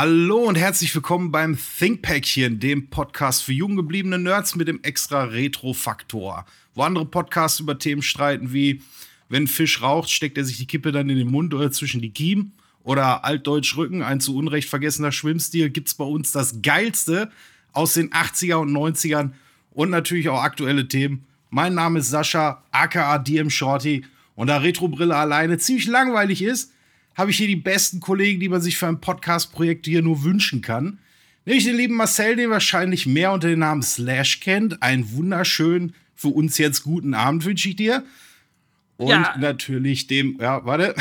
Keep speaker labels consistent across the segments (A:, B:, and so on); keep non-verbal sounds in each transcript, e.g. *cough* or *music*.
A: Hallo und herzlich willkommen beim Thinkpäckchen, dem Podcast für jung gebliebene Nerds mit dem extra Retro-Faktor. Wo andere Podcasts über Themen streiten wie, wenn Fisch raucht, steckt er sich die Kippe dann in den Mund oder zwischen die Kiemen. Oder altdeutsch Rücken, ein zu Unrecht vergessener Schwimmstil, gibt's bei uns das Geilste aus den 80er und 90ern und natürlich auch aktuelle Themen. Mein Name ist Sascha, aka DM Shorty. Und da Retrobrille alleine ziemlich langweilig ist, habe ich hier die besten Kollegen, die man sich für ein Podcast-Projekt hier nur wünschen kann. Nämlich den lieben Marcel, den wahrscheinlich mehr unter dem Namen Slash kennt. Einen wunderschönen, für uns jetzt guten Abend wünsche ich dir. Und ja. natürlich dem, ja, warte.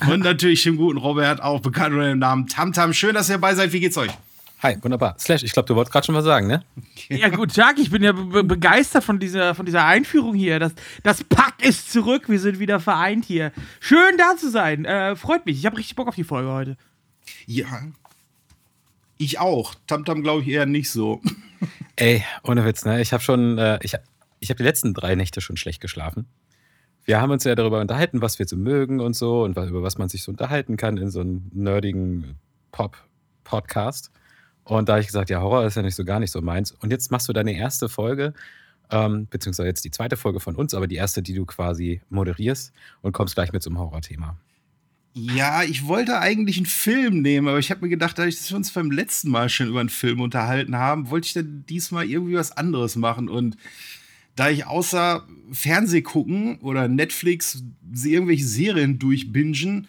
A: *laughs* Und natürlich dem guten Robert, auch bekannt unter dem Namen Tamtam. Schön, dass ihr dabei seid. Wie geht's euch?
B: Hi, wunderbar. Slash, ich glaube, du wolltest gerade schon was sagen, ne?
C: Ja, gut, Jack, ich bin ja be begeistert von dieser, von dieser Einführung hier. Das, das Pack ist zurück, wir sind wieder vereint hier. Schön da zu sein. Äh, freut mich. Ich habe richtig Bock auf die Folge heute.
A: Ja. Ich auch. Tamtam glaube ich eher nicht so. *laughs*
B: Ey, ohne Witz, ne? Ich habe schon, äh, ich, ich habe die letzten drei Nächte schon schlecht geschlafen. Wir haben uns ja darüber unterhalten, was wir so mögen und so und über was man sich so unterhalten kann in so einem nerdigen Pop-Podcast. Und da habe ich gesagt, ja, Horror ist ja nicht so gar nicht so meins. Und jetzt machst du deine erste Folge, ähm, beziehungsweise jetzt die zweite Folge von uns, aber die erste, die du quasi moderierst und kommst gleich mit zum Horrorthema.
A: Ja, ich wollte eigentlich einen Film nehmen, aber ich habe mir gedacht, da wir uns beim letzten Mal schon über einen Film unterhalten haben, wollte ich dann diesmal irgendwie was anderes machen. Und da ich außer Fernseh gucken oder Netflix irgendwelche Serien durchbingen,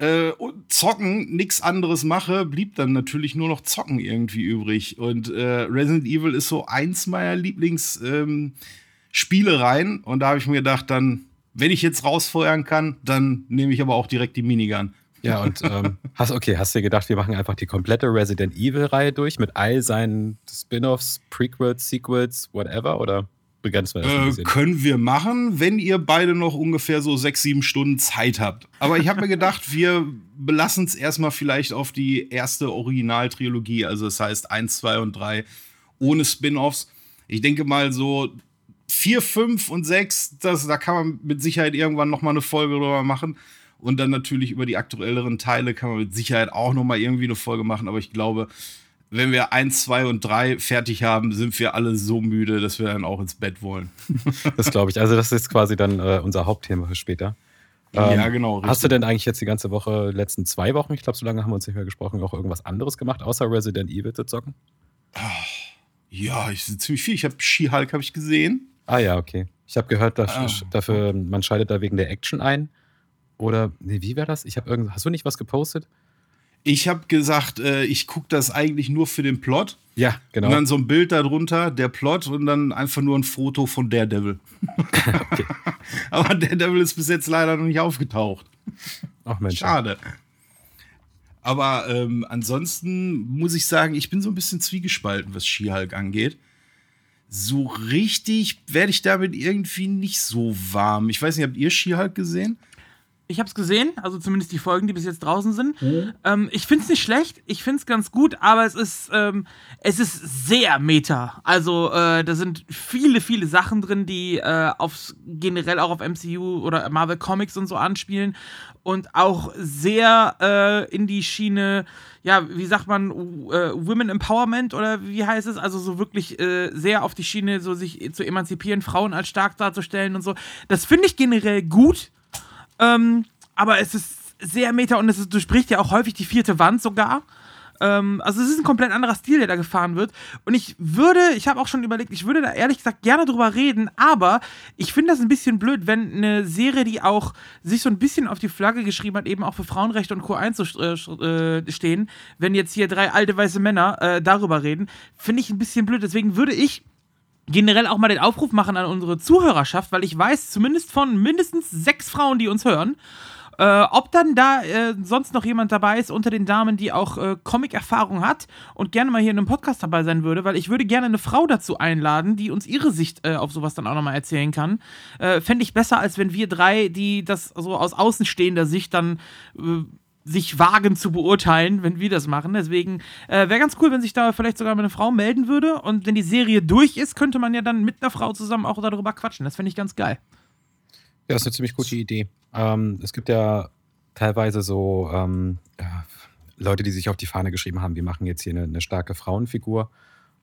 A: äh, zocken, nichts anderes mache, blieb dann natürlich nur noch zocken irgendwie übrig. Und äh, Resident Evil ist so eins meiner Lieblingsspielereien. Ähm, und da habe ich mir gedacht, dann, wenn ich jetzt rausfeuern kann, dann nehme ich aber auch direkt die Minigun.
B: Ja, und *laughs* ähm, hast, okay, hast du gedacht, wir machen einfach die komplette Resident Evil-Reihe durch mit all seinen Spin-offs, Prequels, Sequels, whatever, oder? Begrenzt
A: werden. Äh, können wir machen, wenn ihr beide noch ungefähr so sechs, sieben Stunden Zeit habt. Aber ich habe mir gedacht, *laughs* wir belassen es erstmal vielleicht auf die erste Originaltrilogie, also das heißt 1, 2 und 3 ohne Spin-offs. Ich denke mal so 4, 5 und 6, das, da kann man mit Sicherheit irgendwann noch mal eine Folge drüber machen. Und dann natürlich über die aktuelleren Teile kann man mit Sicherheit auch noch mal irgendwie eine Folge machen. Aber ich glaube, wenn wir eins, zwei und drei fertig haben, sind wir alle so müde, dass wir dann auch ins Bett wollen. *laughs*
B: das glaube ich. Also, das ist quasi dann äh, unser Hauptthema für später.
A: Ähm, ja, genau.
B: Richtig. Hast du denn eigentlich jetzt die ganze Woche, letzten zwei Wochen, ich glaube, so lange haben wir uns nicht mehr gesprochen, auch irgendwas anderes gemacht, außer Resident Evil zu zocken?
A: Ja, ich ziemlich viel. Ich habe She-Hulk habe ich gesehen.
B: Ah ja, okay. Ich habe gehört, dass, ah. dafür, man schaltet da wegen der Action ein. Oder, nee, wie war das? Ich habe irgend, hast du nicht was gepostet?
A: Ich habe gesagt, äh, ich gucke das eigentlich nur für den Plot.
B: Ja, genau.
A: Und dann so ein Bild darunter, der Plot und dann einfach nur ein Foto von Daredevil. *laughs* okay. *laughs* Aber Daredevil ist bis jetzt leider noch nicht aufgetaucht.
B: Ach Mensch.
A: Schade. Aber ähm, ansonsten muss ich sagen, ich bin so ein bisschen zwiegespalten, was She-Hulk angeht. So richtig werde ich damit irgendwie nicht so warm. Ich weiß nicht, habt ihr She-Hulk gesehen?
C: Ich habe es gesehen, also zumindest die Folgen, die bis jetzt draußen sind. Mhm. Ähm, ich finde es nicht schlecht, ich finde es ganz gut, aber es ist, ähm, es ist sehr meta. Also äh, da sind viele, viele Sachen drin, die äh, aufs, generell auch auf MCU oder Marvel Comics und so anspielen und auch sehr äh, in die Schiene, ja, wie sagt man, uh, Women Empowerment oder wie heißt es? Also so wirklich äh, sehr auf die Schiene, so sich zu emanzipieren, Frauen als stark darzustellen und so. Das finde ich generell gut ähm, aber es ist sehr meta und es ist, durchbricht ja auch häufig die vierte Wand sogar. Ähm, also es ist ein komplett anderer Stil, der da gefahren wird. Und ich würde, ich habe auch schon überlegt, ich würde da ehrlich gesagt gerne drüber reden, aber ich finde das ein bisschen blöd, wenn eine Serie, die auch sich so ein bisschen auf die Flagge geschrieben hat, eben auch für Frauenrechte und Co. einzustehen, äh, wenn jetzt hier drei alte weiße Männer äh, darüber reden, finde ich ein bisschen blöd. Deswegen würde ich generell auch mal den Aufruf machen an unsere Zuhörerschaft, weil ich weiß zumindest von mindestens sechs Frauen, die uns hören, äh, ob dann da äh, sonst noch jemand dabei ist unter den Damen, die auch äh, Comic-Erfahrung hat und gerne mal hier in einem Podcast dabei sein würde, weil ich würde gerne eine Frau dazu einladen, die uns ihre Sicht äh, auf sowas dann auch nochmal erzählen kann. Äh, Fände ich besser, als wenn wir drei, die das so aus außenstehender Sicht dann äh, sich wagen zu beurteilen, wenn wir das machen. Deswegen äh, wäre ganz cool, wenn sich da vielleicht sogar eine Frau melden würde. Und wenn die Serie durch ist, könnte man ja dann mit einer Frau zusammen auch darüber quatschen. Das fände ich ganz geil.
B: Ja, das ist eine ziemlich gute Idee. Ähm, es gibt ja teilweise so ähm, Leute, die sich auf die Fahne geschrieben haben, wir machen jetzt hier eine, eine starke Frauenfigur.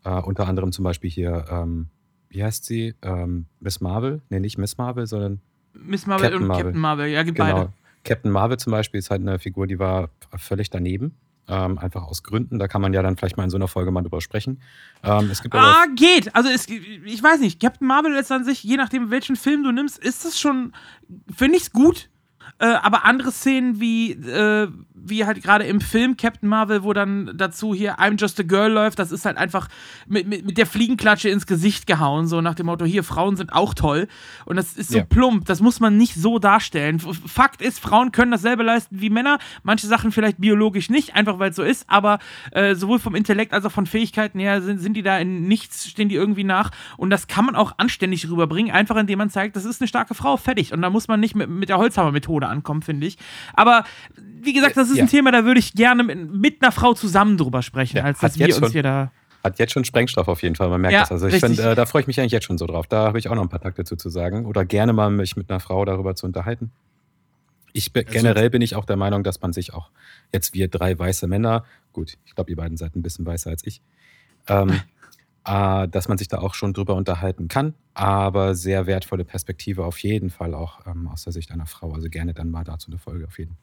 B: Äh, unter anderem zum Beispiel hier, ähm, wie heißt sie? Ähm, Miss Marvel? Nee, nicht Miss Marvel, sondern
C: Miss Marvel
B: Captain
C: und
B: Marvel.
C: Captain Marvel, ja, gibt
B: genau.
C: beide.
B: Captain Marvel zum Beispiel ist halt eine Figur, die war völlig daneben. Ähm, einfach aus Gründen. Da kann man ja dann vielleicht mal in so einer Folge mal drüber sprechen. Ähm, es gibt
C: Ah, geht. Also es, ich weiß nicht, Captain Marvel ist an sich, je nachdem welchen Film du nimmst, ist das schon, finde ich's gut. Äh, aber andere Szenen wie, äh, wie halt gerade im Film Captain Marvel, wo dann dazu hier I'm Just a Girl läuft, das ist halt einfach mit, mit, mit der Fliegenklatsche ins Gesicht gehauen, so nach dem Motto, hier, Frauen sind auch toll. Und das ist so
B: Ja.
C: plump, das muss man nicht so darstellen. Fakt ist, Frauen können dasselbe leisten wie Männer, manche Sachen vielleicht biologisch nicht, einfach weil es so ist, aber äh, sowohl vom Intellekt als auch von Fähigkeiten her sind, sind die da in nichts, stehen die irgendwie nach. Und das kann man auch anständig rüberbringen, einfach indem man zeigt, das ist eine starke Frau, fertig. Und da muss man nicht mit, mit der Holzhammer-Methode ankommen, finde ich. Aber wie gesagt, das ist
B: Ja.
C: ein Thema, da würde ich gerne mit, mit einer Frau zusammen drüber sprechen,
B: Ja,
C: als
B: hat
C: dass wir
B: jetzt
C: uns
B: schon-
C: hier da.
B: Hat jetzt schon Sprengstoff auf jeden Fall, man merkt
C: Ja,
B: das. Also ich finde, äh, da freue ich mich eigentlich jetzt schon so drauf. Da habe ich auch noch ein paar Takte zu, zu sagen. Oder gerne mal mich mit einer Frau darüber zu unterhalten. Ich bin,
A: Also-
B: generell bin ich auch der Meinung, dass man sich auch, jetzt wir drei weiße Männer, gut, ich glaube, ihr beiden seid ein bisschen weißer als ich, ähm, *laughs* äh, dass man sich da auch schon drüber unterhalten kann, aber sehr wertvolle Perspektive auf jeden Fall auch ähm, aus der Sicht einer Frau. Also gerne dann mal dazu eine Folge auf jeden Fall.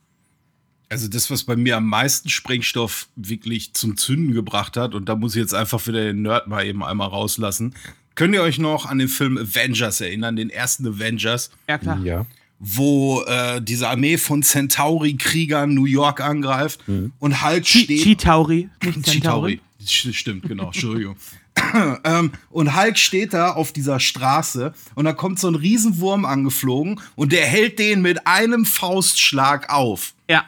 A: Also das, was bei mir am meisten Sprengstoff wirklich zum Zünden gebracht hat, und da muss ich jetzt einfach wieder den Nerd mal eben einmal rauslassen. Könnt ihr euch noch an den Film Avengers erinnern, den ersten Avengers,
C: Ja, klar.
B: Ja.
A: wo äh, diese Armee von Centauri-Kriegern New York angreift und Hulk
C: Chi-
A: steht.
C: Chitauri, nicht *laughs*
A: Chitauri.
C: Centauri.
A: Sch- Stimmt, genau, Entschuldigung. *coughs* ähm, und Hulk steht da auf dieser Straße und da kommt so ein Riesenwurm angeflogen und der hält den mit einem Faustschlag auf.
C: Ja.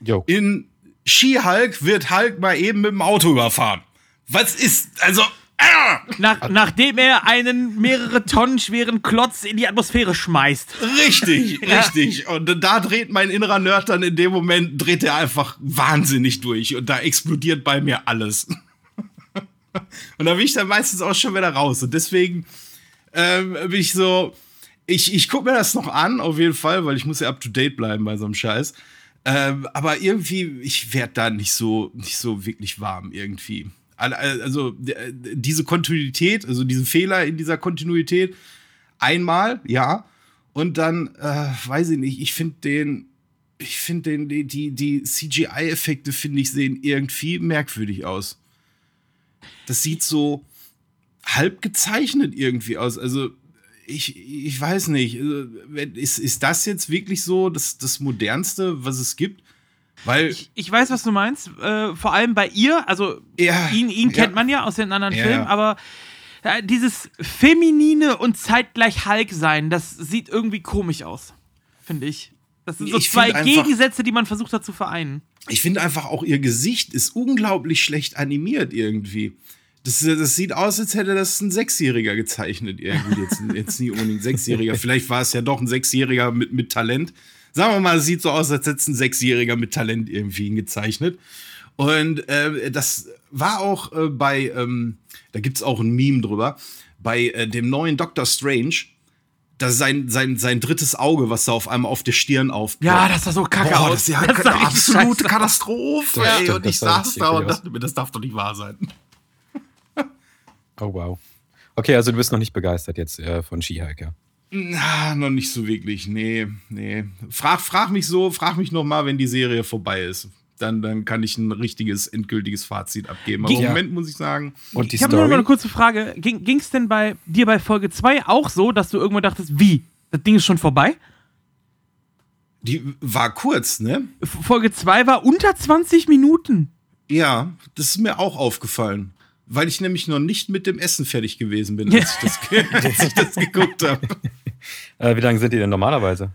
B: Jo.
A: In Ski-Hulk wird Hulk mal eben mit dem Auto überfahren. Was ist, also, ah,
C: Nach, nachdem er einen mehrere Tonnen schweren Klotz in die Atmosphäre schmeißt.
A: richtig, *laughs* richtig. Und da dreht mein innerer Nerd dann in dem Moment, dreht er einfach wahnsinnig durch und da explodiert bei mir alles. *laughs* und da bin ich dann meistens auch schon wieder raus. Und deswegen ähm, bin ich so, ich, ich gucke mir das noch an, auf jeden Fall, weil ich muss ja up to date bleiben bei so einem Scheiß. Ähm, aber irgendwie, ich werde da nicht so, nicht so wirklich warm irgendwie. Al- al- Also diese Kontinuität, also diesen Fehler in dieser Kontinuität, einmal, ja. Und dann, äh, weiß ich nicht, ich finde den, ich finde den, die, die CGI-Effekte, finde ich, sehen irgendwie merkwürdig aus. Das sieht so halb gezeichnet irgendwie aus. Also, ich, ich weiß nicht. Also, Ist, ist das jetzt wirklich so das, das Modernste, was es gibt? Weil,
C: Ich, ich weiß, was du meinst. Äh, vor allem bei ihr, also
A: Ja,
C: ihn, ihn
A: ja.
C: kennt man ja aus den anderen
A: Ja,
C: Filmen,
A: ja.
C: aber äh, dieses feminine und zeitgleich Hulk sein, das sieht irgendwie komisch aus, finde ich. Das sind so
A: Ich
C: zwei Gegensätze, die man versucht hat zu vereinen.
A: ich finde einfach auch ihr Gesicht ist unglaublich schlecht animiert irgendwie. Das, das sieht aus, als hätte das ein Sechsjähriger gezeichnet irgendwie. Jetzt, jetzt nicht unbedingt ein Sechsjähriger. Vielleicht war es ja doch ein Sechsjähriger mit, mit Talent. Sagen wir mal, es sieht so aus, als hätte es ein Sechsjähriger mit Talent irgendwie ihn gezeichnet. Und äh, das war auch äh, bei, ähm, da gibt es auch ein Meme drüber, bei äh, dem neuen Doctor Strange, das ist sein, sein, sein drittes Auge, was da auf einmal auf der Stirn aufploppt.
C: Ja, das sah so kacke
A: Boah,
C: aus.
A: das ist ja
C: Das
A: eine absolute. Katastrophe. Ey. und ich saß da und dachte mir, das darf doch nicht wahr sein.
B: Oh, wow. Okay, also du bist noch nicht begeistert jetzt äh, von Ski-Hulk, ja?
A: Na, noch nicht so wirklich. Nee, nee. Frag, frag mich so, frag mich noch mal, wenn die Serie vorbei ist. Dann, dann kann ich ein richtiges, endgültiges Fazit abgeben. Aber im
B: Ja.
A: Moment muss ich sagen,
B: Und die
C: Ich habe nur noch mal eine kurze Frage. Ging es denn bei dir bei Folge 2 auch so, dass du irgendwann dachtest, wie? Das Ding ist schon vorbei?
A: die war kurz, ne?
C: Folge 2 war unter 20 Minuten.
A: Ja, das ist mir auch aufgefallen. Weil ich nämlich noch nicht mit dem Essen fertig gewesen bin, als, *laughs* ich, das, als ich das geguckt habe. *laughs*
B: Äh, wie lange sind die denn normalerweise?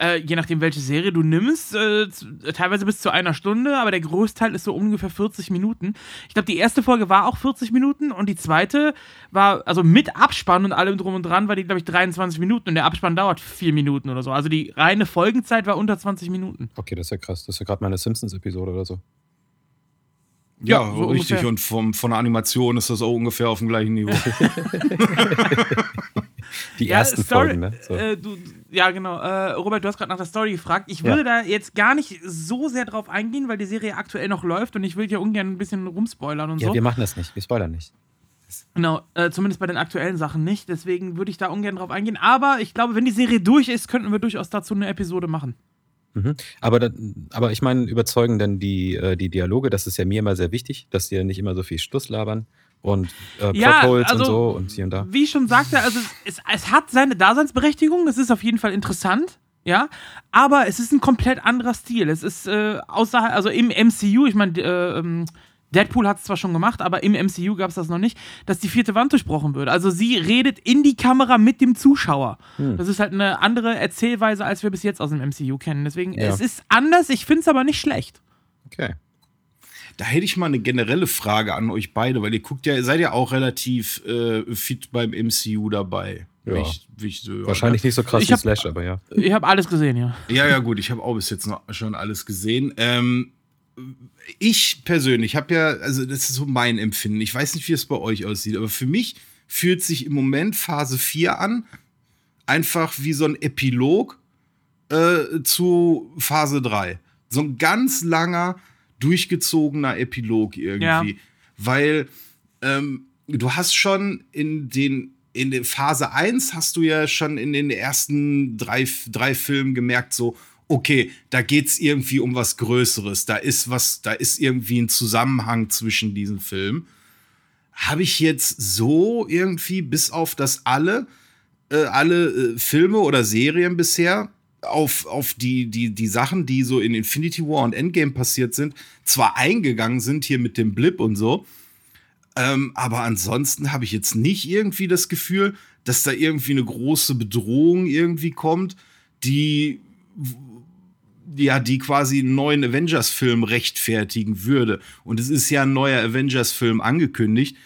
C: Äh, je nachdem, welche Serie du nimmst, äh, zu, teilweise bis zu einer Stunde, aber der Großteil ist so ungefähr 40 Minuten. Ich glaube, die erste Folge war auch 40 Minuten und die zweite war, also mit Abspann und allem drum und dran, war die, glaube ich, 23 Minuten und der Abspann dauert 4 Minuten oder so. Also die reine Folgenzeit war unter 20 Minuten.
B: Okay, das ist ja krass. Das ist ja gerade meine Simpsons-Episode oder so.
A: Ja,
C: Ja, so
A: richtig.
C: ungefähr.
A: Und vom, von der Animation ist das auch ungefähr auf dem gleichen Niveau. *laughs*
B: Die ersten Folgen, ne? So.
C: Äh, du, ja, genau. Äh, Robert, du hast gerade nach der Story gefragt. Ich würde ja. da jetzt gar nicht so sehr drauf eingehen, weil die Serie aktuell noch läuft und ich will ja ungern ein bisschen rumspoilern und
B: ja,
C: so.
B: Ja, wir machen das nicht. Wir spoilern nicht.
C: Genau, äh, zumindest bei den aktuellen Sachen nicht. Deswegen würde ich da ungern drauf eingehen. Aber ich glaube, wenn die Serie durch ist, könnten wir durchaus dazu eine Episode machen.
B: Mhm. Aber, da, aber ich meine, überzeugen dann die, äh, die Dialoge, das ist ja mir immer sehr wichtig, dass die nicht immer so viel Schluss labern und äh,
C: ja,
B: Plotholes
C: also,
B: und so und hier und da.
C: Wie ich schon sagte, also es, es hat seine Daseinsberechtigung, es ist auf jeden Fall interessant, ja, aber es ist ein komplett anderer Stil. Es ist äh, außerhalb, also im MCU, ich meine, äh, ähm, Deadpool hat es zwar schon gemacht, aber im MCU gab es das noch nicht, dass die vierte Wand durchbrochen wird. Also sie redet in die Kamera mit dem Zuschauer. Hm. Das ist halt eine andere Erzählweise, als wir bis jetzt aus dem MCU kennen. Deswegen, ja. es ist anders, ich finde es aber nicht schlecht.
B: Okay.
A: Da hätte ich mal eine generelle Frage an euch beide, weil ihr guckt ja, seid ja auch relativ äh, fit beim MCU dabei.
B: Ja. Ich, ich so, Wahrscheinlich nicht so krass ich wie hab, Slash, aber ja.
C: Ich habe alles gesehen, ja.
A: Ja, ja, gut, ich habe auch bis jetzt noch schon alles gesehen. Ähm, ich persönlich habe ja, also das ist so mein Empfinden. Ich weiß nicht, wie es bei euch aussieht, aber für mich fühlt sich im Moment Phase 4 an, einfach wie so ein Epilog äh, zu Phase 3. So ein ganz langer, durchgezogener Epilog irgendwie. Ja. Weil ähm, du hast schon in den in der Phase 1 hast du ja schon in den ersten drei, drei Filmen gemerkt, so, okay, da geht es irgendwie um was Größeres, da ist was, da ist irgendwie ein Zusammenhang zwischen diesen Filmen. Habe ich jetzt so irgendwie, bis auf das alle, äh, alle äh, Filme oder Serien bisher, auf, auf die, die, die Sachen, die so in Infinity War und Endgame passiert sind, zwar eingegangen sind hier mit dem Blip und so, ähm, aber ansonsten habe ich jetzt nicht irgendwie das Gefühl, dass da irgendwie eine große Bedrohung irgendwie kommt, die ja, die quasi einen neuen Avengers-Film rechtfertigen würde. Und es ist ja ein neuer Avengers-Film angekündigt.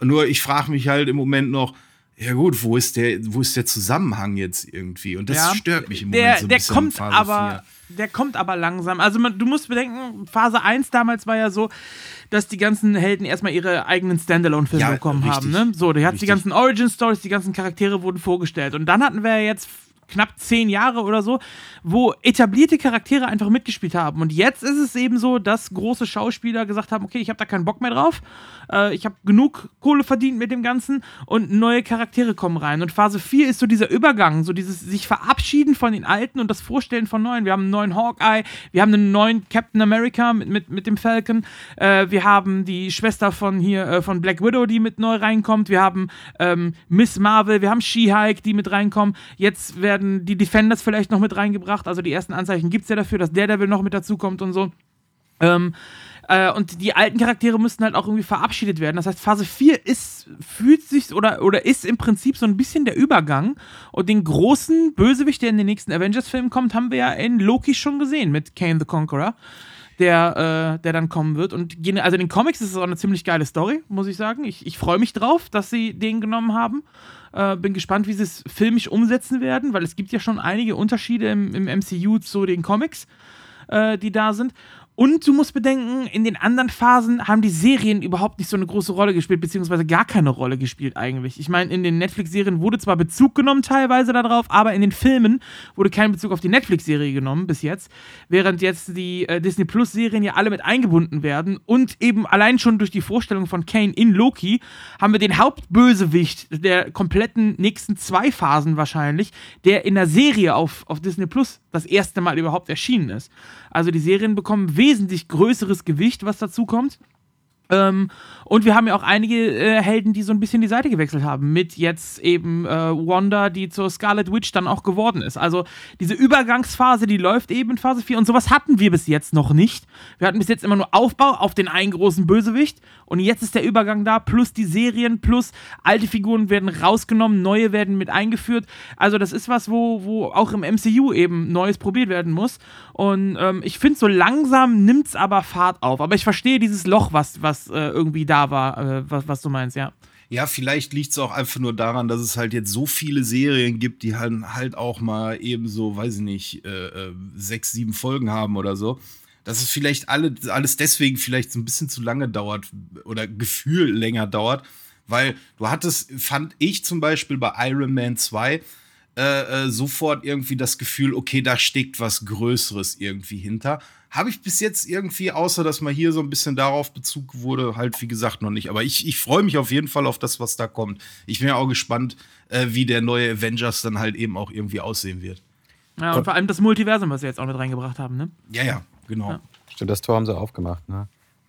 A: Nur ich frage mich halt im Moment noch, ja gut, wo ist der, wo ist der Zusammenhang jetzt irgendwie? Und das ja, stört mich im
C: der,
A: Moment so
C: ein der bisschen. Kommt Phase aber, 4. Der kommt aber langsam. Also man, du musst bedenken, Phase 1 damals war ja so, dass die ganzen Helden erstmal ihre eigenen Standalone-Filme ja, bekommen richtig, haben. Ne? So, da hat die ganzen Origin-Stories, die ganzen Charaktere wurden vorgestellt. Und dann hatten wir jetzt knapp zehn Jahre oder so, wo etablierte Charaktere einfach mitgespielt haben. Und jetzt ist es eben so, dass große Schauspieler gesagt haben, okay, ich habe da keinen Bock mehr drauf, äh, ich habe genug Kohle verdient mit dem Ganzen und neue Charaktere kommen rein. Und Phase 4 ist so dieser Übergang, so dieses sich verabschieden von den Alten und das Vorstellen von neuen. Wir haben einen neuen Hawkeye, wir haben einen neuen Captain America mit, mit, mit dem Falcon, äh, wir haben die Schwester von hier, äh, von Black Widow, die mit neu reinkommt, wir haben ähm, Miss Marvel, wir haben She-Hulk, die mit reinkommen. Jetzt werden die Defenders vielleicht noch mit reingebracht. Also die ersten Anzeichen gibt es ja dafür, dass Daredevil noch mit dazukommt und so. Ähm, äh, und die alten Charaktere müssten halt auch irgendwie verabschiedet werden. Das heißt, Phase 4 ist, fühlt sich oder, oder ist im Prinzip so ein bisschen der Übergang. Und den großen Bösewicht, der in den nächsten Avengers-Filmen kommt, haben wir ja in Loki schon gesehen mit Kane the Conqueror der, äh, der dann kommen wird. Und also in den Comics ist es auch eine ziemlich geile Story, muss ich sagen. Ich, ich freue mich drauf, dass sie den genommen haben. Äh, bin gespannt, wie sie es filmisch umsetzen werden, weil es gibt ja schon einige Unterschiede im, im MCU zu den Comics, äh, die da sind. Und du musst bedenken, in den anderen Phasen haben die Serien überhaupt nicht so eine große Rolle gespielt, beziehungsweise gar keine Rolle gespielt eigentlich. Ich meine, in den Netflix-Serien wurde zwar Bezug genommen teilweise darauf, aber in den Filmen wurde kein Bezug auf die Netflix-Serie genommen bis jetzt, während jetzt die äh, Disney Plus-Serien ja alle mit eingebunden werden und eben allein schon durch die Vorstellung von Kane in Loki haben wir den Hauptbösewicht der kompletten nächsten zwei Phasen wahrscheinlich, der in der Serie auf, auf Disney Plus das erste Mal überhaupt erschienen ist. Also die Serien bekommen wesentlich größeres Gewicht, was dazu kommt. Ähm, und wir haben ja auch einige äh, Helden, die so ein bisschen die Seite gewechselt haben. Mit jetzt eben äh, Wanda, die zur Scarlet Witch dann auch geworden ist. Also diese Übergangsphase, die läuft eben in Phase 4. Und sowas hatten wir bis jetzt noch nicht. Wir hatten bis jetzt immer nur Aufbau auf den einen großen Bösewicht. Und jetzt ist der Übergang da, plus die Serien, plus alte Figuren werden rausgenommen, neue werden mit eingeführt. Also das ist was, wo, wo auch im MCU eben Neues probiert werden muss. Und ähm, ich finde, so langsam nimmt es aber Fahrt auf. Aber ich verstehe dieses Loch, was, was äh, irgendwie da war, äh, was, was du meinst, ja.
A: Ja, vielleicht liegt es auch einfach nur daran, dass es halt jetzt so viele Serien gibt, die halt, halt auch mal eben so, weiß ich nicht, äh, äh, sechs, sieben Folgen haben oder so. Dass es vielleicht alle, alles deswegen vielleicht so ein bisschen zu lange dauert oder Gefühl länger dauert. Weil du hattest, fand ich zum Beispiel bei Iron Man 2, äh, äh, sofort irgendwie das Gefühl, okay, da steckt was Größeres irgendwie hinter. Habe ich bis jetzt irgendwie, außer dass mal hier so ein bisschen darauf Bezug wurde, halt wie gesagt noch nicht. Aber ich, ich freue mich auf jeden Fall auf das, was da kommt. Ich bin ja auch gespannt, äh, wie der neue Avengers dann halt eben auch irgendwie aussehen wird.
C: Ja, und vor allem das Multiversum, was sie jetzt auch mit reingebracht haben, ne?
A: Ja, ja, genau. Ja.
B: Stimmt, das Tor haben sie aufgemacht, ne?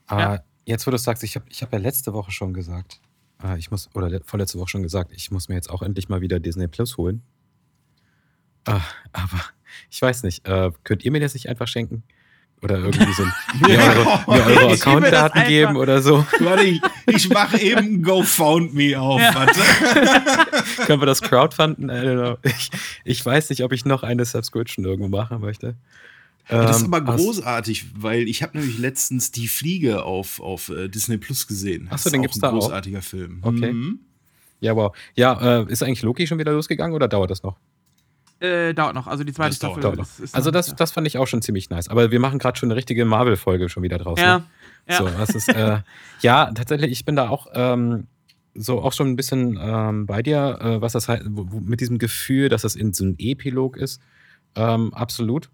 B: Ja. jetzt, wo du sagst, ich habe ich hab ja letzte Woche schon gesagt, äh, ich muss, oder vorletzte Woche schon gesagt, ich muss mir jetzt auch endlich mal wieder Disney Plus holen. Äh, aber *laughs* ich weiß nicht, äh, könnt ihr mir das nicht einfach schenken? Oder irgendwie so ein, *laughs* mir eure, mir eure Accountdaten geben oder so. *laughs*
A: Warte, ich, ich mache eben GoFoundMe auf. Ja. Warte.
B: Können wir das crowdfunden? Ich, ich weiß nicht, ob ich noch eine Subscription irgendwo machen möchte.
A: Ja, das ist ähm, aber großartig, weil ich habe nämlich letztens die Fliege auf, auf uh, Disney Plus gesehen.
B: Achso, den gibt's da
A: auch. Großartiger Film.
B: Okay. Mhm. Ja, wow. Ja, äh, ist eigentlich Loki schon wieder losgegangen oder dauert das noch?
C: Äh, dauert noch. Also die zweite das Staffel.
B: Dauert, ist, ist also das, das fand ich auch schon ziemlich nice. Aber wir machen gerade schon eine richtige Marvel-Folge schon wieder draus.
C: Ja.
B: Ne?
C: Ja.
B: So, das ist, äh, *laughs* ja, tatsächlich, ich bin da auch ähm, so auch schon ein bisschen ähm, bei dir, äh, was das heißt, mit diesem Gefühl, dass das in so ein Epilog ist. Ähm, absolut.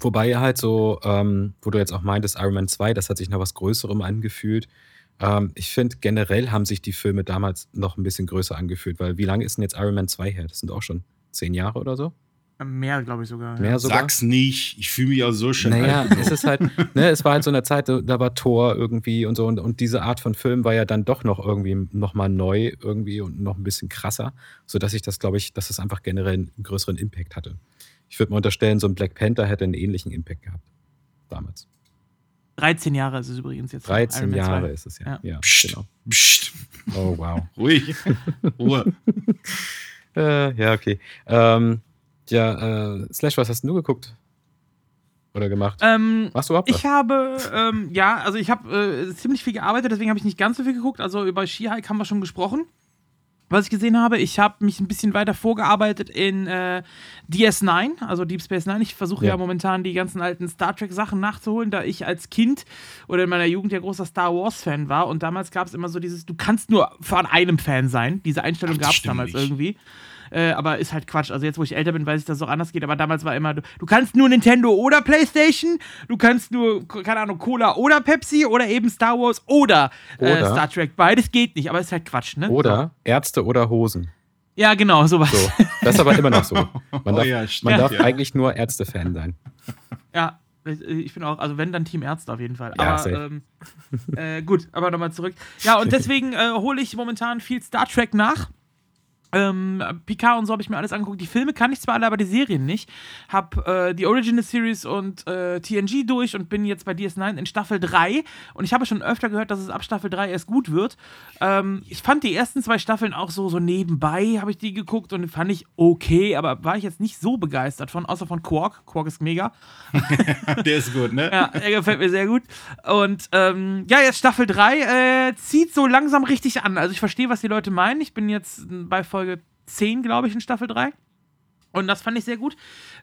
B: Wobei halt so, ähm, wo du jetzt auch meintest, Iron Man 2, das hat sich noch was Größerem angefühlt. Ähm, ich finde, generell haben sich die Filme damals noch ein bisschen größer angefühlt, weil wie lange ist denn jetzt Iron Man 2 her? Das sind auch schon zehn Jahre oder so.
C: Mehr, glaube ich sogar.
B: Mehr sogar.
A: Sag's nicht, ich fühle mich auch so schön.
B: Naja, es ist halt, ne, es war halt so eine Zeit, da war Thor irgendwie und so und, und diese Art von Film war ja dann doch noch irgendwie nochmal neu irgendwie und noch ein bisschen krasser, sodass ich das, glaube ich, dass es einfach generell einen größeren Impact hatte. Ich würde mal unterstellen, so ein Black Panther hätte einen ähnlichen Impact gehabt. Damals.
C: 13 Jahre ist es übrigens jetzt.
B: 13 Jahre ist es, ja. ja.
A: ja psst, genau.
B: Psst. Oh, wow. *laughs*
A: Ruhig. Ruhe. *laughs*
B: Äh, ja, okay. Ähm, ja, äh, Slash, was hast du geguckt? Oder gemacht?
C: Ähm,
B: Machst du überhaupt
C: Ich habe, ähm, ja, also ich habe äh, ziemlich viel gearbeitet, deswegen habe ich nicht ganz so viel geguckt. Also über Skihike haben wir schon gesprochen was ich gesehen habe. Ich habe mich ein bisschen weiter vorgearbeitet in äh, DS9, also Deep Space Nine. Ich versuche ja. ja. momentan die ganzen alten Star Trek Sachen nachzuholen, da ich als Kind oder in meiner Jugend ja großer Star Wars Fan war. Und damals gab es immer so dieses, du kannst nur von einem Fan sein. Diese Einstellung gab es damals nicht. irgendwie. Äh, aber ist halt Quatsch. Also jetzt, wo ich älter bin, weiß ich, dass es auch anders geht. Aber damals war immer, du, du kannst nur Nintendo oder Playstation, du kannst nur, keine Ahnung, Cola oder Pepsi oder eben Star Wars oder, äh, oder Star Trek. Beides geht nicht, aber ist halt Quatsch, ne?
B: Oder Ärzte oder Hosen.
C: Ja, genau, sowas. So.
B: Das ist aber immer noch so. *laughs* Man oh darf, oh ja, man darf ja. eigentlich nur Ärzte-Fan sein.
C: Ja, ich bin auch, also wenn, dann Team Ärzte auf jeden Fall. Ja, aber ähm, äh, gut, aber nochmal zurück. Ja, und *laughs* deswegen äh, hole ich momentan viel Star Trek nach. Ähm, Picard und so habe ich mir alles angeguckt. Die Filme kann ich zwar alle, aber die Serien nicht. Hab äh, die Original Series und äh, TNG durch und bin jetzt bei DS9 in Staffel 3. Und ich habe schon öfter gehört, dass es ab Staffel 3 erst gut wird. Ähm, ich fand die ersten zwei Staffeln auch so, so nebenbei, habe ich die geguckt und fand ich okay, aber war ich jetzt nicht so begeistert von, außer von Quark. Quark ist mega. *laughs*
A: Der ist gut, ne?
C: Ja, er gefällt mir sehr gut. Und ähm, ja, jetzt Staffel 3 äh, zieht so langsam richtig an. Also ich verstehe, was die Leute meinen. Ich bin jetzt bei Folge 10, glaube ich, in Staffel 3. Und das fand ich sehr gut.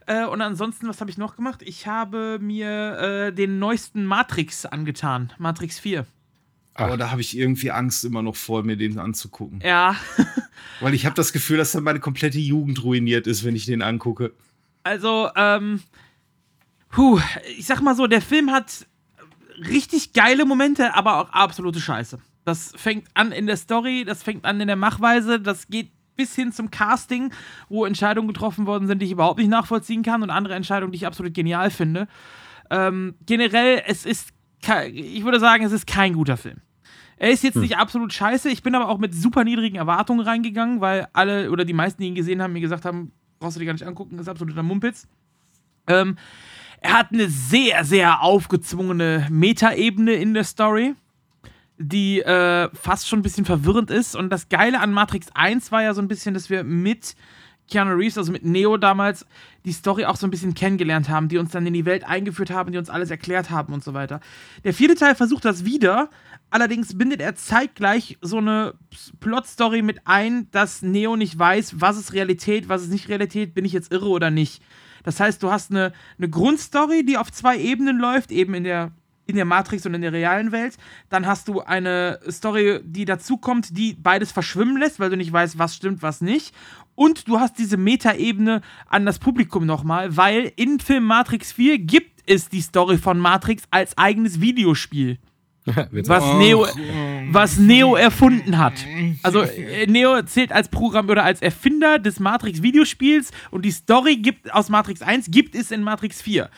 C: Äh, und ansonsten, was habe ich noch gemacht? Ich habe mir äh, den neuesten Matrix angetan. Matrix 4.
A: Aber da habe ich irgendwie Angst immer noch vor, mir den anzugucken.
C: Ja. *laughs*
A: Weil ich habe das Gefühl, dass dann meine komplette Jugend ruiniert ist, wenn ich den angucke.
C: Also, ähm, puh, ich sag mal so, der Film hat richtig geile Momente, aber auch absolute Scheiße. Das fängt an in der Story, das fängt an in der Machweise, das geht bis hin zum Casting, wo Entscheidungen getroffen worden sind, die ich überhaupt nicht nachvollziehen kann und andere Entscheidungen, die ich absolut genial finde. Ähm, generell, es ist, ich würde sagen, es ist kein guter Film. Er ist jetzt hm. nicht absolut scheiße, ich bin aber auch mit super niedrigen Erwartungen reingegangen, weil alle oder die meisten, die ihn gesehen haben, mir gesagt haben, brauchst du dir gar nicht angucken, ist absoluter Mumpitz. Ähm, er hat eine sehr, sehr aufgezwungene Metaebene in der Story die äh, fast schon ein bisschen verwirrend ist. Und das Geile an Matrix 1 war ja so ein bisschen, dass wir mit Keanu Reeves, also mit Neo damals, die Story auch so ein bisschen kennengelernt haben, die uns dann in die Welt eingeführt haben, die uns alles erklärt haben und so weiter. Der vierte Teil versucht das wieder, allerdings bindet er zeitgleich so eine Plot-Story mit ein, dass Neo nicht weiß, was ist Realität, was ist nicht Realität, bin ich jetzt irre oder nicht. Das heißt, du hast eine, eine Grundstory, die auf zwei Ebenen läuft, eben in der in der Matrix und in der realen Welt. Dann hast du eine Story, die dazukommt, die beides verschwimmen lässt, weil du nicht weißt, was stimmt, was nicht. Und du hast diese Metaebene an das Publikum nochmal, weil in Film Matrix 4 gibt es die Story von Matrix als eigenes Videospiel. *laughs* was Neo, was Neo erfunden hat. Also äh, Neo zählt als Programm oder als Erfinder des Matrix Videospiels und die Story gibt aus Matrix 1 gibt es in Matrix 4.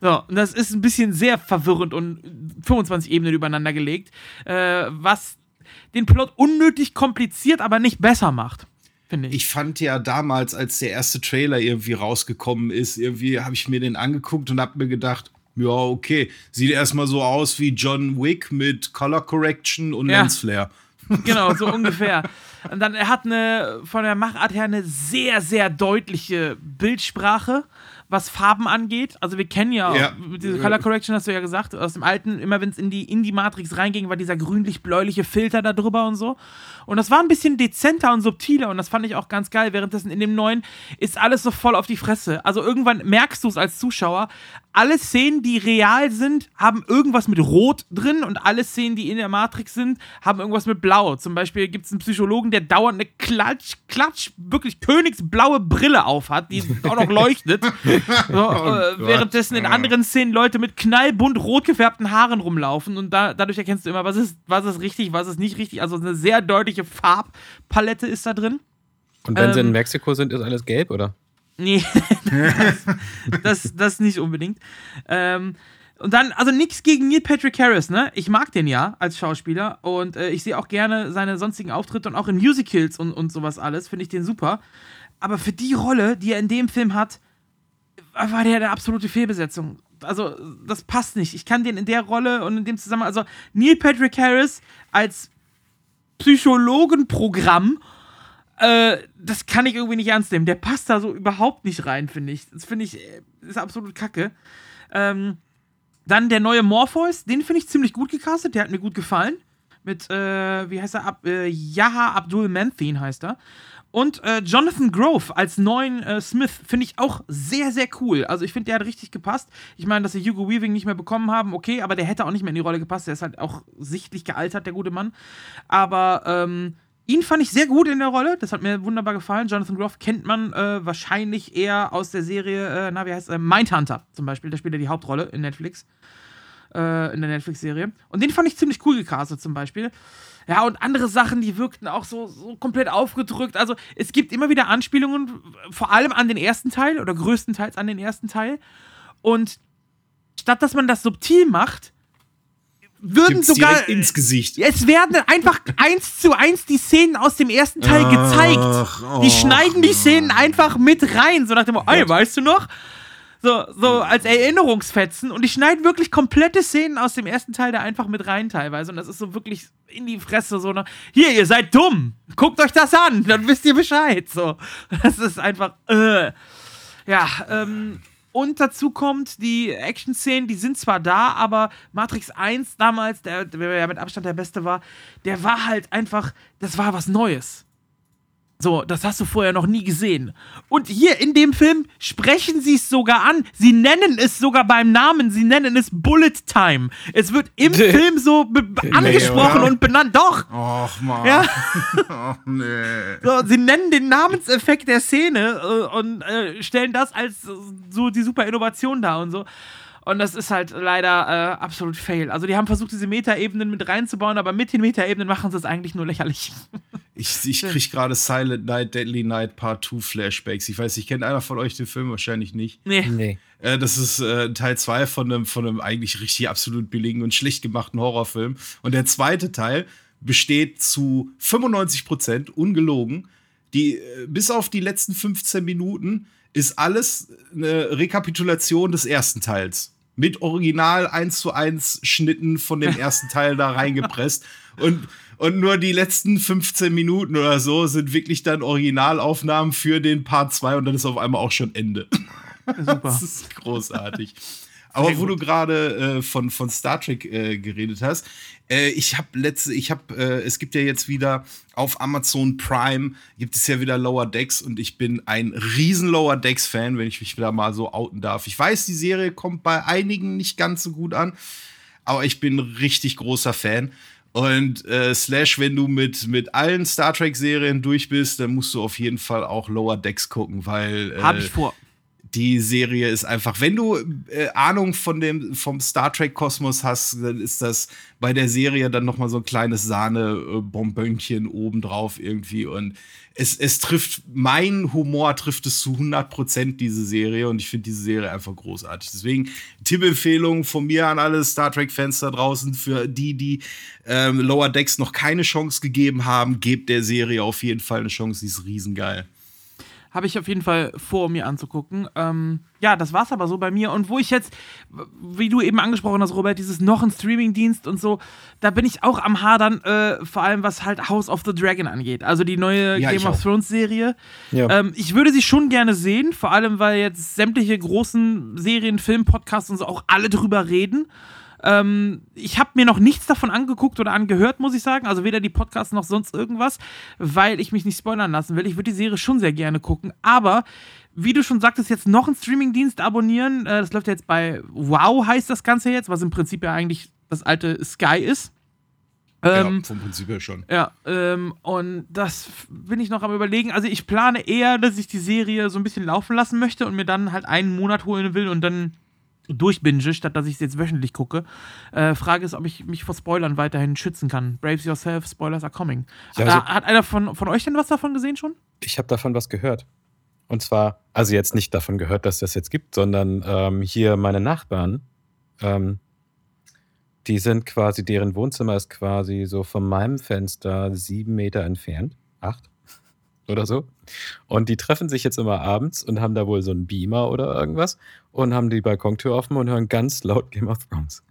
C: So, und das ist ein bisschen sehr verwirrend und 25 Ebenen übereinander gelegt, äh, was den Plot unnötig kompliziert, aber nicht besser macht. Finde ich.
A: Ich fand ja damals, als der erste Trailer irgendwie rausgekommen ist, irgendwie habe ich mir den angeguckt und habe mir gedacht, ja, okay, sieht erstmal so aus wie John Wick mit Color Correction und ja. Lensflare. *laughs*
C: Genau, so ungefähr. Und dann, er hat eine, von der Machart her eine sehr, sehr deutliche Bildsprache was Farben angeht. Also wir kennen ja, ja. diese Color Correction, hast du ja gesagt, aus dem alten, immer wenn es in die, in die Matrix reinging, war dieser grünlich-bläuliche Filter da drüber und so. Und das war ein bisschen dezenter und subtiler und das fand ich auch ganz geil. Währenddessen in dem neuen ist alles so voll auf die Fresse. Also irgendwann merkst du es als Zuschauer, alle Szenen, die real sind, haben irgendwas mit Rot drin und alle Szenen, die in der Matrix sind, haben irgendwas mit Blau. Zum Beispiel gibt es einen Psychologen, der dauernd eine Klatsch, Klatsch, wirklich königsblaue Brille auf hat, die *laughs* auch noch leuchtet. So, oh äh, währenddessen in anderen Szenen Leute mit knallbunt rot gefärbten Haaren rumlaufen und da, dadurch erkennst du immer, was ist, was ist richtig, was ist nicht richtig. Also eine sehr deutliche Farbpalette ist da drin.
B: Und wenn ähm, sie in ähm, Mexiko sind, ist alles gelb, oder?
C: Nee, *laughs* das, das, das, nicht unbedingt. Ähm, und dann, also nichts gegen Neil Patrick Harris, ne? Ich mag den ja als Schauspieler und äh, ich sehe auch gerne seine sonstigen Auftritte und auch in Musicals und, und sowas alles, finde ich den super. Aber für die Rolle, die er in dem Film hat, war der eine absolute Fehlbesetzung. Also, das passt nicht. Ich kann den in der Rolle und in dem Zusammenhang, also Neil Patrick Harris als Psychologenprogramm äh, das kann ich irgendwie nicht ernst nehmen. Der passt da so überhaupt nicht rein, finde ich. Das finde ich, äh, ist absolut kacke. Ähm, dann der neue Morpheus, den finde ich ziemlich gut gecastet, der hat mir gut gefallen. Mit, äh, wie heißt er? Ab, äh, Yaha Abdul Manthin heißt er. Und äh, Jonathan Grove als neuen äh, Smith finde ich auch sehr, sehr cool. Also ich finde, der hat richtig gepasst. Ich meine, dass sie Hugo Weaving nicht mehr bekommen haben, okay, aber der hätte auch nicht mehr in die Rolle gepasst. Der ist halt auch sichtlich gealtert, der gute Mann. Aber ähm, Ihn fand ich sehr gut in der Rolle. Das hat mir wunderbar gefallen. Jonathan Groff kennt man äh, wahrscheinlich eher aus der Serie, äh, na, wie heißt äh, Mindhunter zum Beispiel. Da spielt er die Hauptrolle in Netflix. Äh, in der Netflix-Serie. Und den fand ich ziemlich cool gecastet zum Beispiel. Ja, und andere Sachen, die wirkten auch so, so komplett aufgedrückt. Also, es gibt immer wieder Anspielungen, vor allem an den ersten Teil oder größtenteils an den ersten Teil. Und statt dass man das subtil macht, würden Gibt's sogar
A: ins Gesicht.
C: Es werden einfach eins zu eins die Szenen aus dem ersten Teil Ach, gezeigt. Oh, die schneiden die Szenen einfach mit rein, so nach dem ey, weißt du noch? So, so als Erinnerungsfetzen. Und die schneiden wirklich komplette Szenen aus dem ersten Teil da einfach mit rein teilweise. Und das ist so wirklich in die Fresse so. Noch, Hier, ihr seid dumm. Guckt euch das an, dann wisst ihr Bescheid. So, *laughs* das ist einfach. Äh. Ja, ähm und dazu kommt, die Action-Szenen, die sind zwar da, aber Matrix 1 damals, der, der ja mit Abstand der beste war, der war halt einfach, das war was Neues. So, das hast du vorher noch nie gesehen. Und hier in dem Film sprechen sie es sogar an. Sie nennen es sogar beim Namen. Sie nennen es Bullet Time. Es wird im Film so angesprochen nee, und benannt. Doch.
A: Och, Mann.
C: Ja. *laughs* Och, nee. So, sie nennen den Namenseffekt der Szene äh, und äh, stellen das als so die super Innovation dar und so. Und das ist halt leider äh, absolut fail. Also die haben versucht, diese Metaebenen mit reinzubauen, aber mit den Metaebenen machen sie es eigentlich nur lächerlich. *laughs*
A: Ich, ich kriege gerade Silent Night, Deadly Night Part 2 Flashbacks. Ich weiß, ich kenne einer von euch den Film wahrscheinlich nicht.
C: Nee. nee.
A: Äh, das ist äh, Teil 2 von einem, von einem eigentlich richtig absolut billigen und schlecht gemachten Horrorfilm. Und der zweite Teil besteht zu 95 Prozent, ungelogen, die, äh, bis auf die letzten 15 Minuten ist alles eine Rekapitulation des ersten Teils mit Original 1 zu 1 Schnitten von dem ersten Teil da reingepresst. *laughs* Und, und nur die letzten 15 Minuten oder so sind wirklich dann Originalaufnahmen für den Part 2 und dann ist auf einmal auch schon Ende. *laughs* Super. Das ist großartig. Aber wo du gerade äh, von, von Star Trek äh, geredet hast, äh, ich habe letzte, ich habe, äh, es gibt ja jetzt wieder auf Amazon Prime gibt es ja wieder Lower Decks und ich bin ein riesen Lower Decks Fan, wenn ich mich wieder mal so outen darf. Ich weiß, die Serie kommt bei einigen nicht ganz so gut an, aber ich bin richtig großer Fan. Und äh, Slash, wenn du mit, mit allen Star Trek-Serien durch bist, dann musst du auf jeden Fall auch Lower Decks gucken, weil. Äh,
C: Hab ich vor.
A: Die Serie ist einfach, wenn du äh, Ahnung von dem, vom Star Trek-Kosmos hast, dann ist das bei der Serie dann noch mal so ein kleines Sahne-Bonbönchen obendrauf irgendwie. Und es, es trifft, mein Humor trifft es zu 100 Prozent, diese Serie. Und ich finde diese Serie einfach großartig. Deswegen Tippempfehlung von mir an alle Star Trek-Fans da draußen. Für die, die ähm, Lower Decks noch keine Chance gegeben haben, gebt der Serie auf jeden Fall eine Chance. Die ist riesengeil
C: habe ich auf jeden Fall vor, mir anzugucken. Ähm, ja, das war's aber so bei mir. Und wo ich jetzt, wie du eben angesprochen hast, Robert, dieses noch ein Streamingdienst und so, da bin ich auch am Hadern, äh, vor allem was halt House of the Dragon angeht. Also die neue ja, Game of Thrones Serie. Ja. Ähm, ich würde sie schon gerne sehen, vor allem weil jetzt sämtliche großen Serien, Film, Podcasts und so auch alle drüber reden. Ähm, ich habe mir noch nichts davon angeguckt oder angehört, muss ich sagen. Also weder die Podcasts noch sonst irgendwas, weil ich mich nicht spoilern lassen will. Ich würde die Serie schon sehr gerne gucken. Aber wie du schon sagtest, jetzt noch einen Streamingdienst abonnieren. Äh, das läuft jetzt bei Wow, heißt das Ganze jetzt, was im Prinzip ja eigentlich das alte Sky ist.
A: Ähm, ja, vom Prinzip her schon.
C: Ja, ähm, und das bin ich noch am überlegen. Also ich plane eher, dass ich die Serie so ein bisschen laufen lassen möchte und mir dann halt einen Monat holen will und dann durchbinge, statt dass ich es jetzt wöchentlich gucke. Äh, Frage ist, ob ich mich vor Spoilern weiterhin schützen kann. Braves yourself, Spoilers are coming. Ja, also, hat einer von, von euch denn was davon gesehen schon?
B: Ich habe davon was gehört. Und zwar, also jetzt nicht davon gehört, dass das jetzt gibt, sondern ähm, hier meine Nachbarn, ähm, die sind quasi, deren Wohnzimmer ist quasi so von meinem Fenster sieben Meter entfernt. Acht oder so. Und die treffen sich jetzt immer abends und haben da wohl so einen Beamer oder irgendwas und haben die Balkontür offen und hören ganz laut Game of Thrones.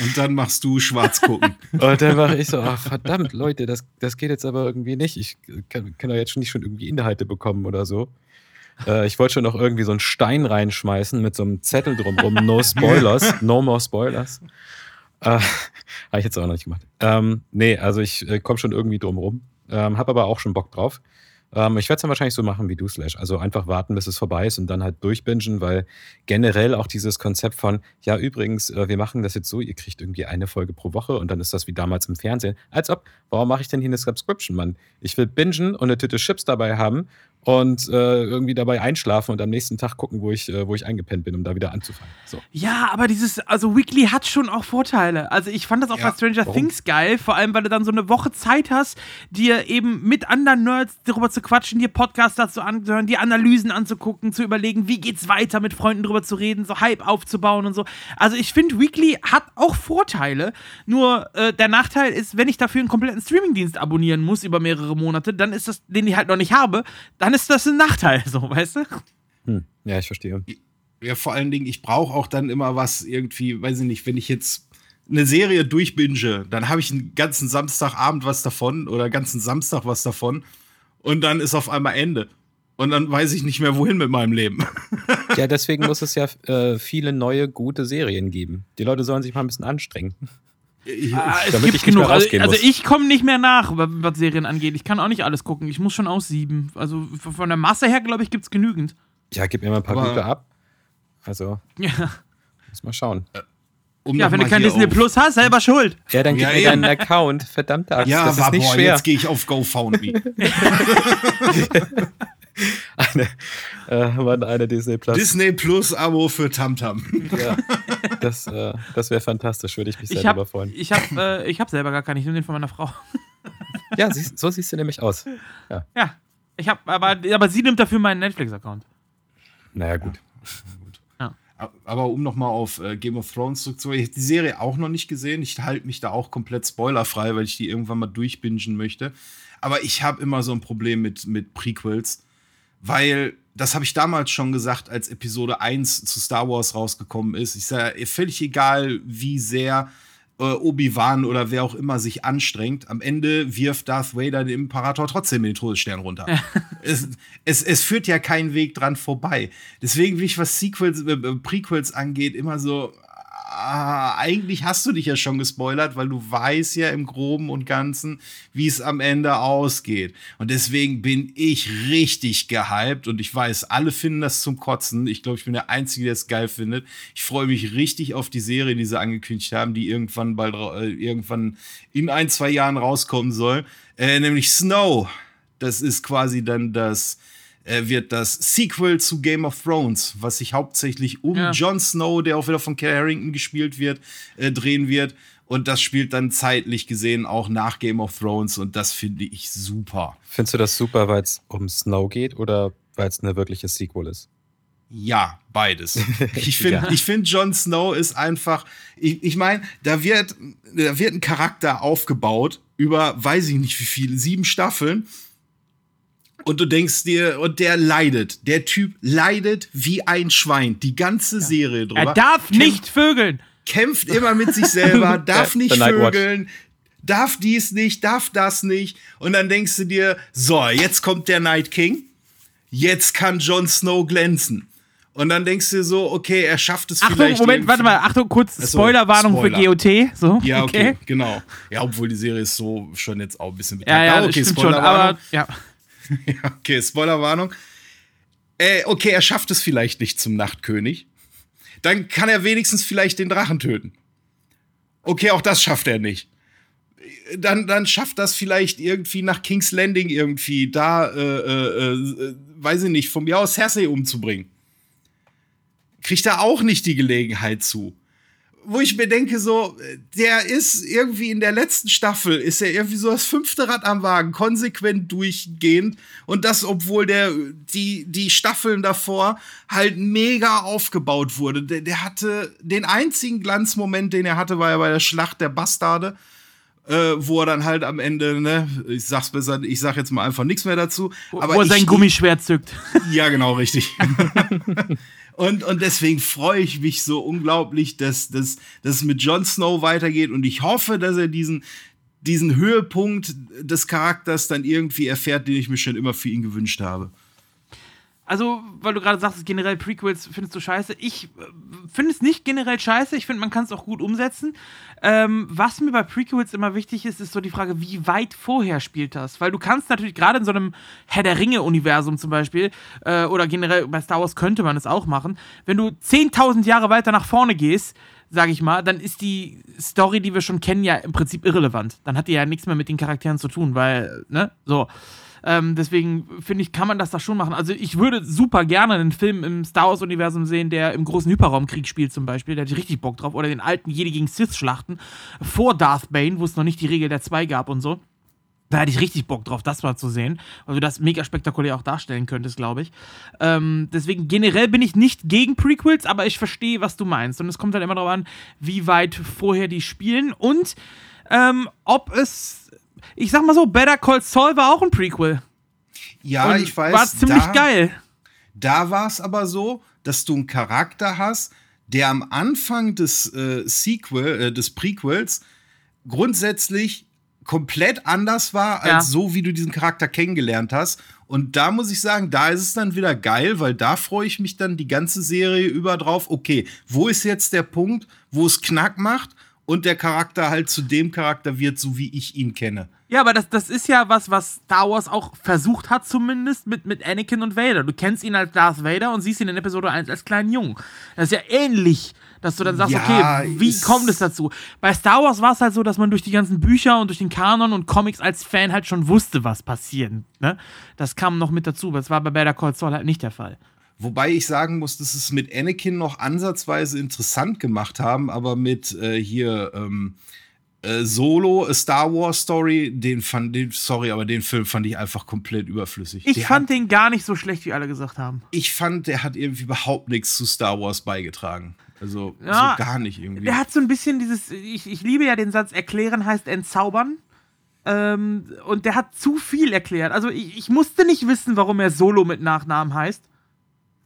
A: Und dann machst du schwarz gucken. *laughs*
B: und dann mache ich so, ach verdammt, Leute, das, das geht jetzt aber irgendwie nicht. Ich kann, kann doch jetzt schon nicht schon irgendwie Inhalte bekommen oder so. Äh, ich wollte schon noch irgendwie so einen Stein reinschmeißen mit so einem Zettel drumrum. No *laughs* Spoilers, no more Spoilers. Äh, Habe ich jetzt auch noch nicht gemacht. Ähm, nee, also ich äh, komme schon irgendwie drum rum. Ähm, habe aber auch schon Bock drauf. Ähm, ich werde es dann wahrscheinlich so machen wie du, Slash. Also einfach warten, bis es vorbei ist und dann halt durchbingen, weil generell auch dieses Konzept von, ja, übrigens, äh, wir machen das jetzt so, ihr kriegt irgendwie eine Folge pro Woche und dann ist das wie damals im Fernsehen. Als ob, warum mache ich denn hier eine Subscription, Mann? Ich will bingen und eine Tüte Chips dabei haben und äh, irgendwie dabei einschlafen und am nächsten Tag gucken, wo ich, äh, wo ich eingepennt bin, um da wieder anzufangen. So.
C: Ja, aber dieses, also Weekly hat schon auch Vorteile. Also ich fand das auch ja, bei Stranger warum? Things geil, vor allem, weil du dann so eine Woche Zeit hast, dir eben mit anderen Nerds darüber zu quatschen, dir Podcasts dazu anzuhören, dir Analysen anzugucken, zu überlegen, wie geht's weiter, mit Freunden drüber zu reden, so Hype aufzubauen und so. Also ich finde, Weekly hat auch Vorteile, nur äh, der Nachteil ist, wenn ich dafür einen kompletten Streamingdienst abonnieren muss über mehrere Monate, dann ist das, den ich halt noch nicht habe, dann dann ist das ein Nachteil, so, weißt du?
B: Hm. Ja, ich verstehe.
A: Ja, vor allen Dingen, ich brauche auch dann immer was irgendwie, weiß ich nicht, wenn ich jetzt eine Serie durchbinge, dann habe ich einen ganzen Samstagabend was davon oder ganzen Samstag was davon und dann ist auf einmal Ende. Und dann weiß ich nicht mehr, wohin mit meinem Leben.
B: Ja, deswegen muss es ja äh, viele neue, gute Serien geben. Die Leute sollen sich mal ein bisschen anstrengen.
C: Ich, ah, es gibt genug. Also, also, ich komme nicht mehr nach, was Serien angeht. Ich kann auch nicht alles gucken. Ich muss schon aussieben. Also von der Masse her, glaube ich, gibt es genügend.
B: Ja, gib mir mal ein paar gute ab. Also, ja. muss mal schauen. Äh,
C: um ja, wenn du kein Disney Plus hast, selber schuld.
B: Ja, dann gib ja, mir deinen Account. Verdammte Axt,
A: ja,
B: das ist nicht
A: boah,
B: schwer.
A: jetzt gehe ich auf GoFoundMe. *laughs* *laughs*
B: eine, äh, eine Disney Plus.
A: Disney Plus Abo für Tamtam. Ja,
B: das, äh, das wäre fantastisch, würde ich mich sehr darüber freuen.
C: Ich habe äh, hab selber gar keinen, ich nehme den von meiner Frau. *laughs*
B: ja, sie, so siehst du nämlich aus. Ja,
C: ja ich habe, aber, aber sie nimmt dafür meinen Netflix-Account.
B: Naja, gut.
A: Ja. Aber um nochmal auf äh, Game of Thrones zurückzukommen, ich habe die Serie auch noch nicht gesehen. Ich halte mich da auch komplett spoilerfrei, weil ich die irgendwann mal durchbingen möchte. Aber ich habe immer so ein Problem mit, mit Prequels weil das habe ich damals schon gesagt, als Episode 1 zu Star Wars rausgekommen ist. Ich sage, völlig egal, wie sehr äh, Obi-Wan oder wer auch immer sich anstrengt, am Ende wirft Darth Vader den Imperator trotzdem den Todesstern runter. *laughs* es, es, es, führt ja keinen Weg dran vorbei. Deswegen bin ich, was Sequels, äh, äh, Prequels angeht, immer so, ah, eigentlich hast du dich ja schon gespoilert, weil du weißt ja im Groben und Ganzen, wie es am Ende ausgeht. Und deswegen bin ich richtig gehypt und ich weiß, alle finden das zum Kotzen. Ich glaube, ich bin der Einzige, der es geil findet. Ich freue mich richtig auf die Serie, die sie angekündigt haben, die irgendwann bald äh, irgendwann in ein, zwei Jahren rauskommen soll. Äh, nämlich Snow. Das ist quasi dann das äh, wird das Sequel zu Game of Thrones, was sich hauptsächlich um ja. Jon Snow, der auch wieder von Kel Harrington gespielt wird, äh, drehen wird. Und das spielt dann zeitlich gesehen auch nach Game of Thrones und das finde ich super.
B: Findest du das super, weil es um Snow geht oder weil es eine wirkliche Sequel ist?
A: Ja, beides. *laughs* Ich finde, ja. ich finde, Jon Snow ist einfach, ich, ich meine, da wird, da wird ein Charakter aufgebaut über, weiß ich nicht wie viele, sieben Staffeln und du denkst dir, und der leidet. Der Typ leidet wie ein Schwein. Die ganze Serie drüber.
C: Er darf Kämpf, nicht vögeln.
A: Kämpft immer mit sich selber, *laughs* darf nicht vögeln, darf dies nicht, darf das nicht. Und dann denkst du dir, so, jetzt kommt der Night King. Jetzt kann Jon Snow glänzen. Und dann denkst du dir so, okay, er schafft es
C: Achtung,
A: vielleicht.
C: Moment, warte mal, Achtung, kurz Spoilerwarnung Spoiler. für GOT. So,
A: ja, okay, okay, genau. Ja, obwohl die Serie ist so schon jetzt auch ein bisschen
C: bekannt. Ja, ja, okay, stimmt schon, aber ja. *laughs*
A: okay, Spoilerwarnung. Äh, okay, er schafft es vielleicht nicht zum Nachtkönig. Dann kann er wenigstens vielleicht den Drachen töten. Okay, auch das schafft er nicht. Dann, dann schafft das vielleicht irgendwie nach King's Landing irgendwie da, äh, äh, äh, weiß ich nicht, von mir aus Cersei umzubringen. Kriegt er auch nicht die Gelegenheit zu wo ich mir denke, so, der ist irgendwie in der letzten Staffel, ist er irgendwie so das fünfte Rad am Wagen, konsequent durchgehend. Und das, obwohl der, die, die Staffeln davor halt mega aufgebaut wurde. Der, der hatte den einzigen Glanzmoment, den er hatte, war ja bei der Schlacht der Bastarde. Äh, wo er dann halt am Ende, ne, ich sag's besser, ich sag jetzt mal einfach nichts mehr dazu.
C: Aber wo er sein Gummischwert zückt. *laughs*
A: Ja, genau, richtig. *laughs* Und, und deswegen freue ich mich so unglaublich, dass, dass, dass es mit Jon Snow weitergeht. Und ich hoffe, dass er diesen, diesen Höhepunkt des Charakters dann irgendwie erfährt, den ich mir schon immer für ihn gewünscht habe
C: also, weil du gerade sagst, generell Prequels findest du scheiße. Ich äh, finde es nicht generell scheiße. Ich finde, man kann es auch gut umsetzen. Ähm, was mir bei Prequels immer wichtig ist, ist so die Frage, wie weit vorher spielt das? Weil du kannst natürlich gerade in so einem Herr der Ringe-Universum zum Beispiel, äh, oder generell bei Star Wars könnte man es auch machen, wenn du 10.000 Jahre weiter nach vorne gehst, sag ich mal, dann ist die Story, die wir schon kennen, ja im Prinzip irrelevant. Dann hat die ja nichts mehr mit den Charakteren zu tun, weil, ne, so. Ähm, deswegen finde ich, kann man das da schon machen. Also ich würde super gerne einen Film im Star Wars-Universum sehen, der im großen Hyperraumkrieg spielt zum Beispiel. Da hätte ich richtig Bock drauf. Oder den alten Jedi gegen Sith-Schlachten vor Darth Bane, wo es noch nicht die Regel der zwei gab und so. Da hätte ich richtig Bock drauf, das mal zu sehen, weil du das mega spektakulär auch darstellen könntest, glaube ich. Ähm, deswegen generell bin ich nicht gegen Prequels, aber ich verstehe, was du meinst. Und es kommt halt immer darauf an, wie weit vorher die spielen und ähm, ob es ich sag mal so, Better Call Saul war auch ein Prequel.
A: Ja, Und ich weiß.
C: War ziemlich da, geil.
A: Da war es aber so, dass du einen Charakter hast, der am Anfang des äh, Sequel, äh, des Prequels grundsätzlich komplett anders war, als ja. so, wie du diesen Charakter kennengelernt hast. Und da muss ich sagen, da ist es dann wieder geil, weil da freue ich mich dann die ganze Serie über drauf. Okay, wo ist jetzt der Punkt, wo es Knack macht und der Charakter halt zu dem Charakter wird, so wie ich ihn kenne?
C: Ja, aber das, das ist ja was, was Star Wars auch versucht hat, zumindest mit, mit Anakin und Vader. Du kennst ihn als Darth Vader und siehst ihn in Episode 1 als kleinen Jungen. Das ist ja ähnlich, dass du dann sagst, ja, okay, wie kommt es dazu? Bei Star Wars war es halt so, dass man durch die ganzen Bücher und durch den Kanon und Comics als Fan halt schon wusste, was passiert. Ne? Das kam noch mit dazu, aber das war bei Better Call Saul halt nicht der Fall.
A: Wobei ich sagen muss, dass es mit Anakin noch ansatzweise interessant gemacht haben, aber mit äh, hier ähm, äh, Solo, A Star Wars Story, den fand, den, sorry, aber den Film fand ich einfach komplett überflüssig.
C: Ich der fand hat, den gar nicht so schlecht, wie alle gesagt haben.
A: Ich fand, der hat irgendwie überhaupt nichts zu Star Wars beigetragen. Also ja, so gar nicht irgendwie.
C: Der hat so ein bisschen dieses, ich, ich liebe ja den Satz, erklären heißt entzaubern. Ähm, und der hat zu viel erklärt. Also ich, ich musste nicht wissen, warum er Solo mit Nachnamen heißt.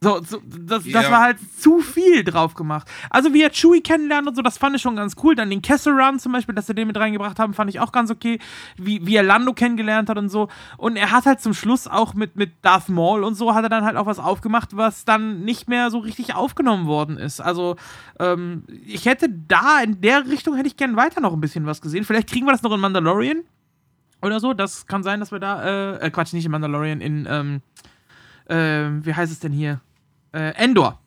C: So, so das,
A: Ja.
C: das war halt zu viel drauf gemacht. Also wie er Chewie kennenlernt und so, das fand ich schon ganz cool. Dann den Kessel Run zum Beispiel, dass sie den mit reingebracht haben, fand ich auch ganz okay. Wie, wie er Lando kennengelernt hat und so. Und er hat halt zum Schluss auch mit, mit Darth Maul und so, hat er dann halt auch was aufgemacht, was dann nicht mehr so richtig aufgenommen worden ist. Also ähm, ich hätte da, in der Richtung hätte ich gern weiter noch ein bisschen was gesehen. Vielleicht kriegen wir das noch in Mandalorian oder so. Das kann sein, dass wir da, äh, äh Quatsch, nicht in Mandalorian, in, ähm, äh, wie heißt es denn hier? Äh, Endor.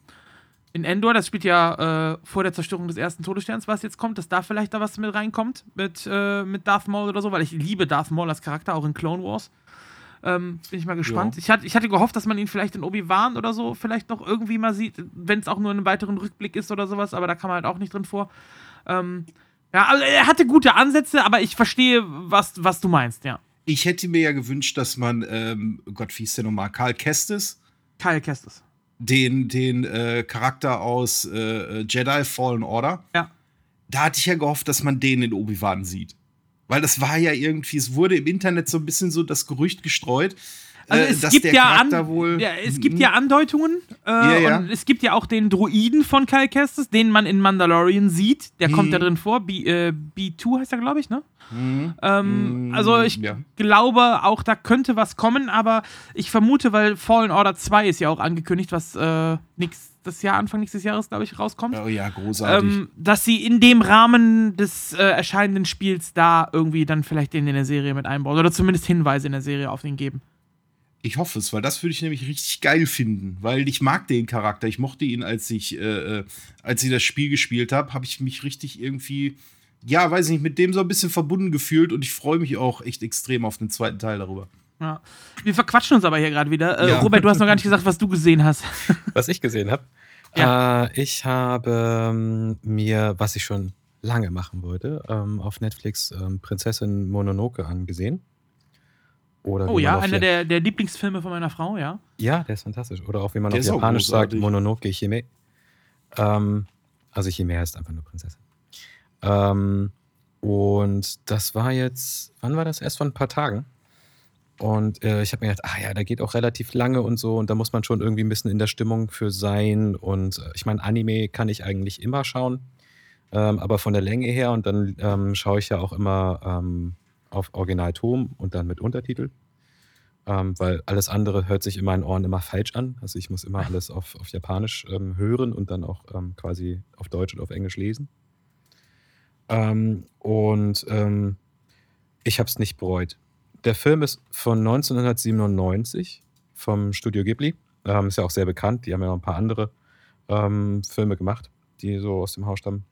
C: In Endor, das spielt ja äh, vor der Zerstörung des ersten Todessterns, was jetzt kommt, dass da vielleicht da was mit reinkommt, mit, äh, mit Darth Maul oder so, weil ich liebe Darth Maul als Charakter, auch in Clone Wars. Ähm, bin ich mal gespannt.
A: Ja.
C: Ich, hatte, ich hatte gehofft, dass man ihn vielleicht in Obi-Wan oder so vielleicht noch irgendwie mal sieht, wenn es auch nur in einem weiteren Rückblick ist oder sowas, aber da kam halt auch nicht drin vor. Ähm, ja, also er hatte gute Ansätze, aber ich verstehe, was, was du meinst, ja.
A: Ich hätte mir ja gewünscht, dass man, ähm, Gott, wie hieß der nochmal, Karl Kestis,
C: Kyle Kestis.
A: Den, den äh, Charakter aus äh, Jedi Fallen Order,
C: Ja.
A: da hatte ich ja gehofft, dass man den in Obi-Wan sieht. Weil das war ja irgendwie, es wurde im Internet so ein bisschen so das Gerücht gestreut,
C: Also
A: äh,
C: es
A: dass
C: gibt
A: der
C: ja,
A: Charakter
C: an,
A: wohl.
C: ja, es gibt ja Andeutungen äh,
A: Ja, ja.
C: und es gibt ja auch den Druiden von Kyle Kestis, den man in Mandalorian sieht. Der kommt
A: Mhm.
C: da drin vor. B, äh, B2 heißt er, glaube ich, ne?
A: Mhm.
C: Ähm,
A: Mm,
C: also ich
A: ja.
C: glaube auch, da könnte was kommen, aber ich vermute, weil Fallen Order 2 ist ja auch angekündigt, was äh, nächstes Jahr, Anfang nächstes Jahres, glaube ich, rauskommt.
A: Oh ja, großartig.
C: Ähm, dass sie in dem Rahmen des äh, erscheinenden Spiels da irgendwie dann vielleicht den in der Serie mit einbauen oder zumindest Hinweise in der Serie auf ihn geben.
A: Ich hoffe es, weil das würde ich nämlich richtig geil finden, weil ich mag den Charakter. Ich mochte ihn, als ich, äh, äh, als ich das Spiel gespielt habe, habe ich mich richtig irgendwie, ja, weiß ich nicht, mit dem so ein bisschen verbunden gefühlt und ich freue mich auch echt extrem auf den zweiten Teil darüber.
C: Ja. Wir verquatschen uns aber hier gerade wieder. Äh,
A: Ja.
C: Robert, du hast noch gar nicht gesagt, was du gesehen hast. *laughs*
B: Was ich gesehen habe.
C: Ja.
B: Äh, ich habe ähm, mir, was ich schon lange machen wollte, ähm, auf Netflix ähm, Prinzessin Mononoke angesehen. Oder
C: Oh ja, einer der, der Lieblingsfilme von meiner Frau, ja.
B: Ja, der ist fantastisch. Oder auch wie man
A: Der
B: auf Japanisch sagt. Mononoke Hime. Ähm, also Hime heißt einfach nur Prinzessin. Ähm, und das war jetzt, wann war das? Erst vor ein paar Tagen. Und äh, ich habe mir gedacht, ah ja, da geht auch relativ lange und so. Und da muss man schon irgendwie ein bisschen in der Stimmung für sein. Und äh, ich meine, Anime kann ich eigentlich immer schauen. Ähm, aber von der Länge her. Und dann ähm, schaue ich ja auch immer ähm, auf Originalton und dann mit Untertitel ähm, weil alles andere hört sich in meinen Ohren immer falsch an. Also ich muss immer *laughs* alles auf, auf Japanisch ähm, hören und dann auch ähm, quasi auf Deutsch und auf Englisch lesen. Ähm, und ähm, ich habe es nicht bereut. Der Film ist von 1997 vom Studio Ghibli. Ähm, ist ja auch sehr bekannt. Die haben ja noch ein paar andere Filme gemacht, die so aus dem Haus stammen.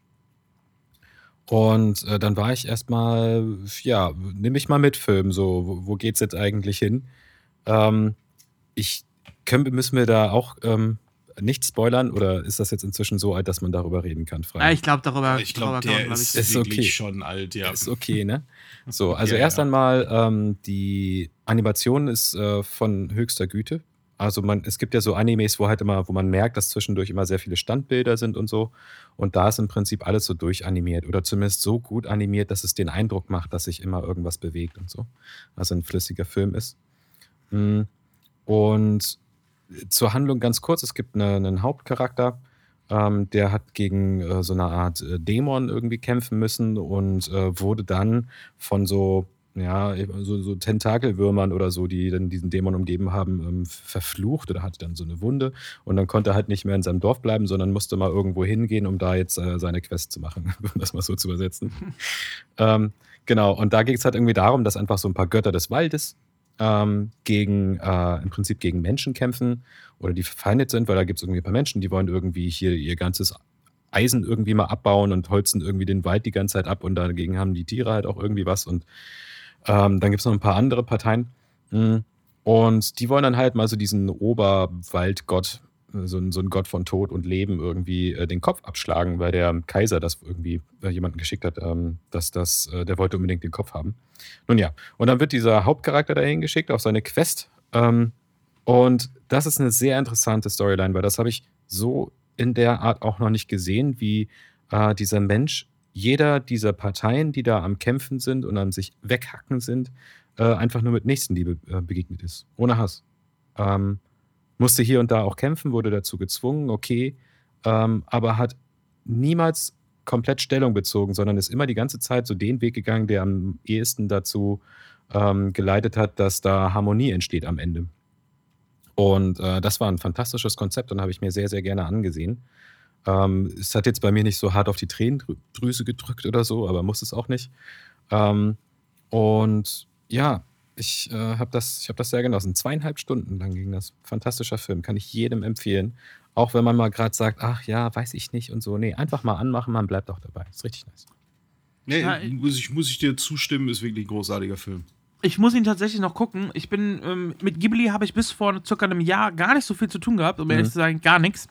B: Und äh, dann war ich erstmal, ja, nimm mich mal mit Film, so, wo, wo geht's jetzt eigentlich hin? Ähm, ich können, müssen wir da auch ähm, nicht spoilern oder ist das jetzt inzwischen so alt, dass man darüber reden kann? Frei?
C: Ja, ich glaube, darüber,
A: ich glaube,
C: darüber kann man,
A: der
C: glaub
A: ist,
C: ich,
B: Ist
A: wirklich
B: okay.
A: schon alt, ja.
B: Ist okay, ne? So, *laughs* also
A: Ja,
B: erst
A: ja.
B: einmal, ähm, die Animation ist äh, von höchster Güte. Also man, es gibt ja so Animes, wo halt immer, wo man merkt, dass zwischendurch immer sehr viele Standbilder sind und so. Und da ist im Prinzip alles so durchanimiert oder zumindest so gut animiert, dass es den Eindruck macht, dass sich immer irgendwas bewegt und so. Also ein flüssiger Film ist. Mm. Und zur Handlung ganz kurz: Es gibt eine, einen Hauptcharakter, ähm, der hat gegen äh, so eine Art äh, Dämon irgendwie kämpfen müssen und äh, wurde dann von so, ja, so, so Tentakelwürmern oder so, die dann diesen Dämon umgeben haben, ähm, verflucht oder hatte dann so eine Wunde. Und dann konnte er halt nicht mehr in seinem Dorf bleiben, sondern musste mal irgendwo hingehen, um da jetzt äh, seine Quest zu machen, *laughs* um das mal so zu übersetzen. *laughs* ähm, genau, und da ging es halt irgendwie darum, dass einfach so ein paar Götter des Waldes ähm, gegen, äh, im Prinzip gegen Menschen kämpfen oder die verfeindet sind, weil da gibt es irgendwie ein paar Menschen, die wollen irgendwie hier ihr ganzes Eisen irgendwie mal abbauen und holzen irgendwie den Wald die ganze Zeit ab und dagegen haben die Tiere halt auch irgendwie was und ähm, dann gibt es noch ein paar andere Parteien Mm. und die wollen dann halt mal so diesen Oberwaldgott, äh, so, ein- so ein Gott von Tod und Leben irgendwie äh, den Kopf abschlagen, weil der Kaiser das irgendwie äh, jemanden geschickt hat, ähm, dass das, äh, der wollte unbedingt den Kopf haben. Nun ja, und dann wird dieser Hauptcharakter dahin geschickt auf seine Quest. Ähm, und das ist eine sehr interessante Storyline, weil das habe ich so in der Art auch noch nicht gesehen, wie äh, dieser Mensch jeder dieser Parteien, die da am Kämpfen sind und am sich weghacken sind, äh, einfach nur mit Nächstenliebe äh, begegnet ist. Ohne Hass. Ähm, musste hier und da auch kämpfen, wurde dazu gezwungen, okay, ähm, aber hat niemals komplett Stellung bezogen, sondern ist immer die ganze Zeit so den Weg gegangen, der am ehesten dazu ähm, geleitet hat, dass da Harmonie entsteht am Ende. Und äh, das war ein fantastisches Konzept und habe ich mir sehr, sehr gerne angesehen. Ähm, es hat jetzt bei mir nicht so hart auf die Tränendrüse gedrückt oder so, aber muss es auch nicht. Ähm, und ja, ich äh, habe das, hab das sehr genossen. Zweieinhalb Stunden lang ging das. Fantastischer Film, kann ich jedem empfehlen. Auch wenn man mal gerade sagt, ach ja, weiß ich nicht und so. Nee, einfach mal anmachen, man bleibt auch dabei. Ist richtig nice.
A: Nee, ja, muss, ich, muss ich dir zustimmen, ist wirklich ein großartiger Film.
C: Ich muss ihn tatsächlich noch gucken. Ich bin ähm, mit Ghibli habe ich bis vor circa einem Jahr gar nicht so viel zu tun gehabt, um mhm. ehrlich zu sagen, gar nichts.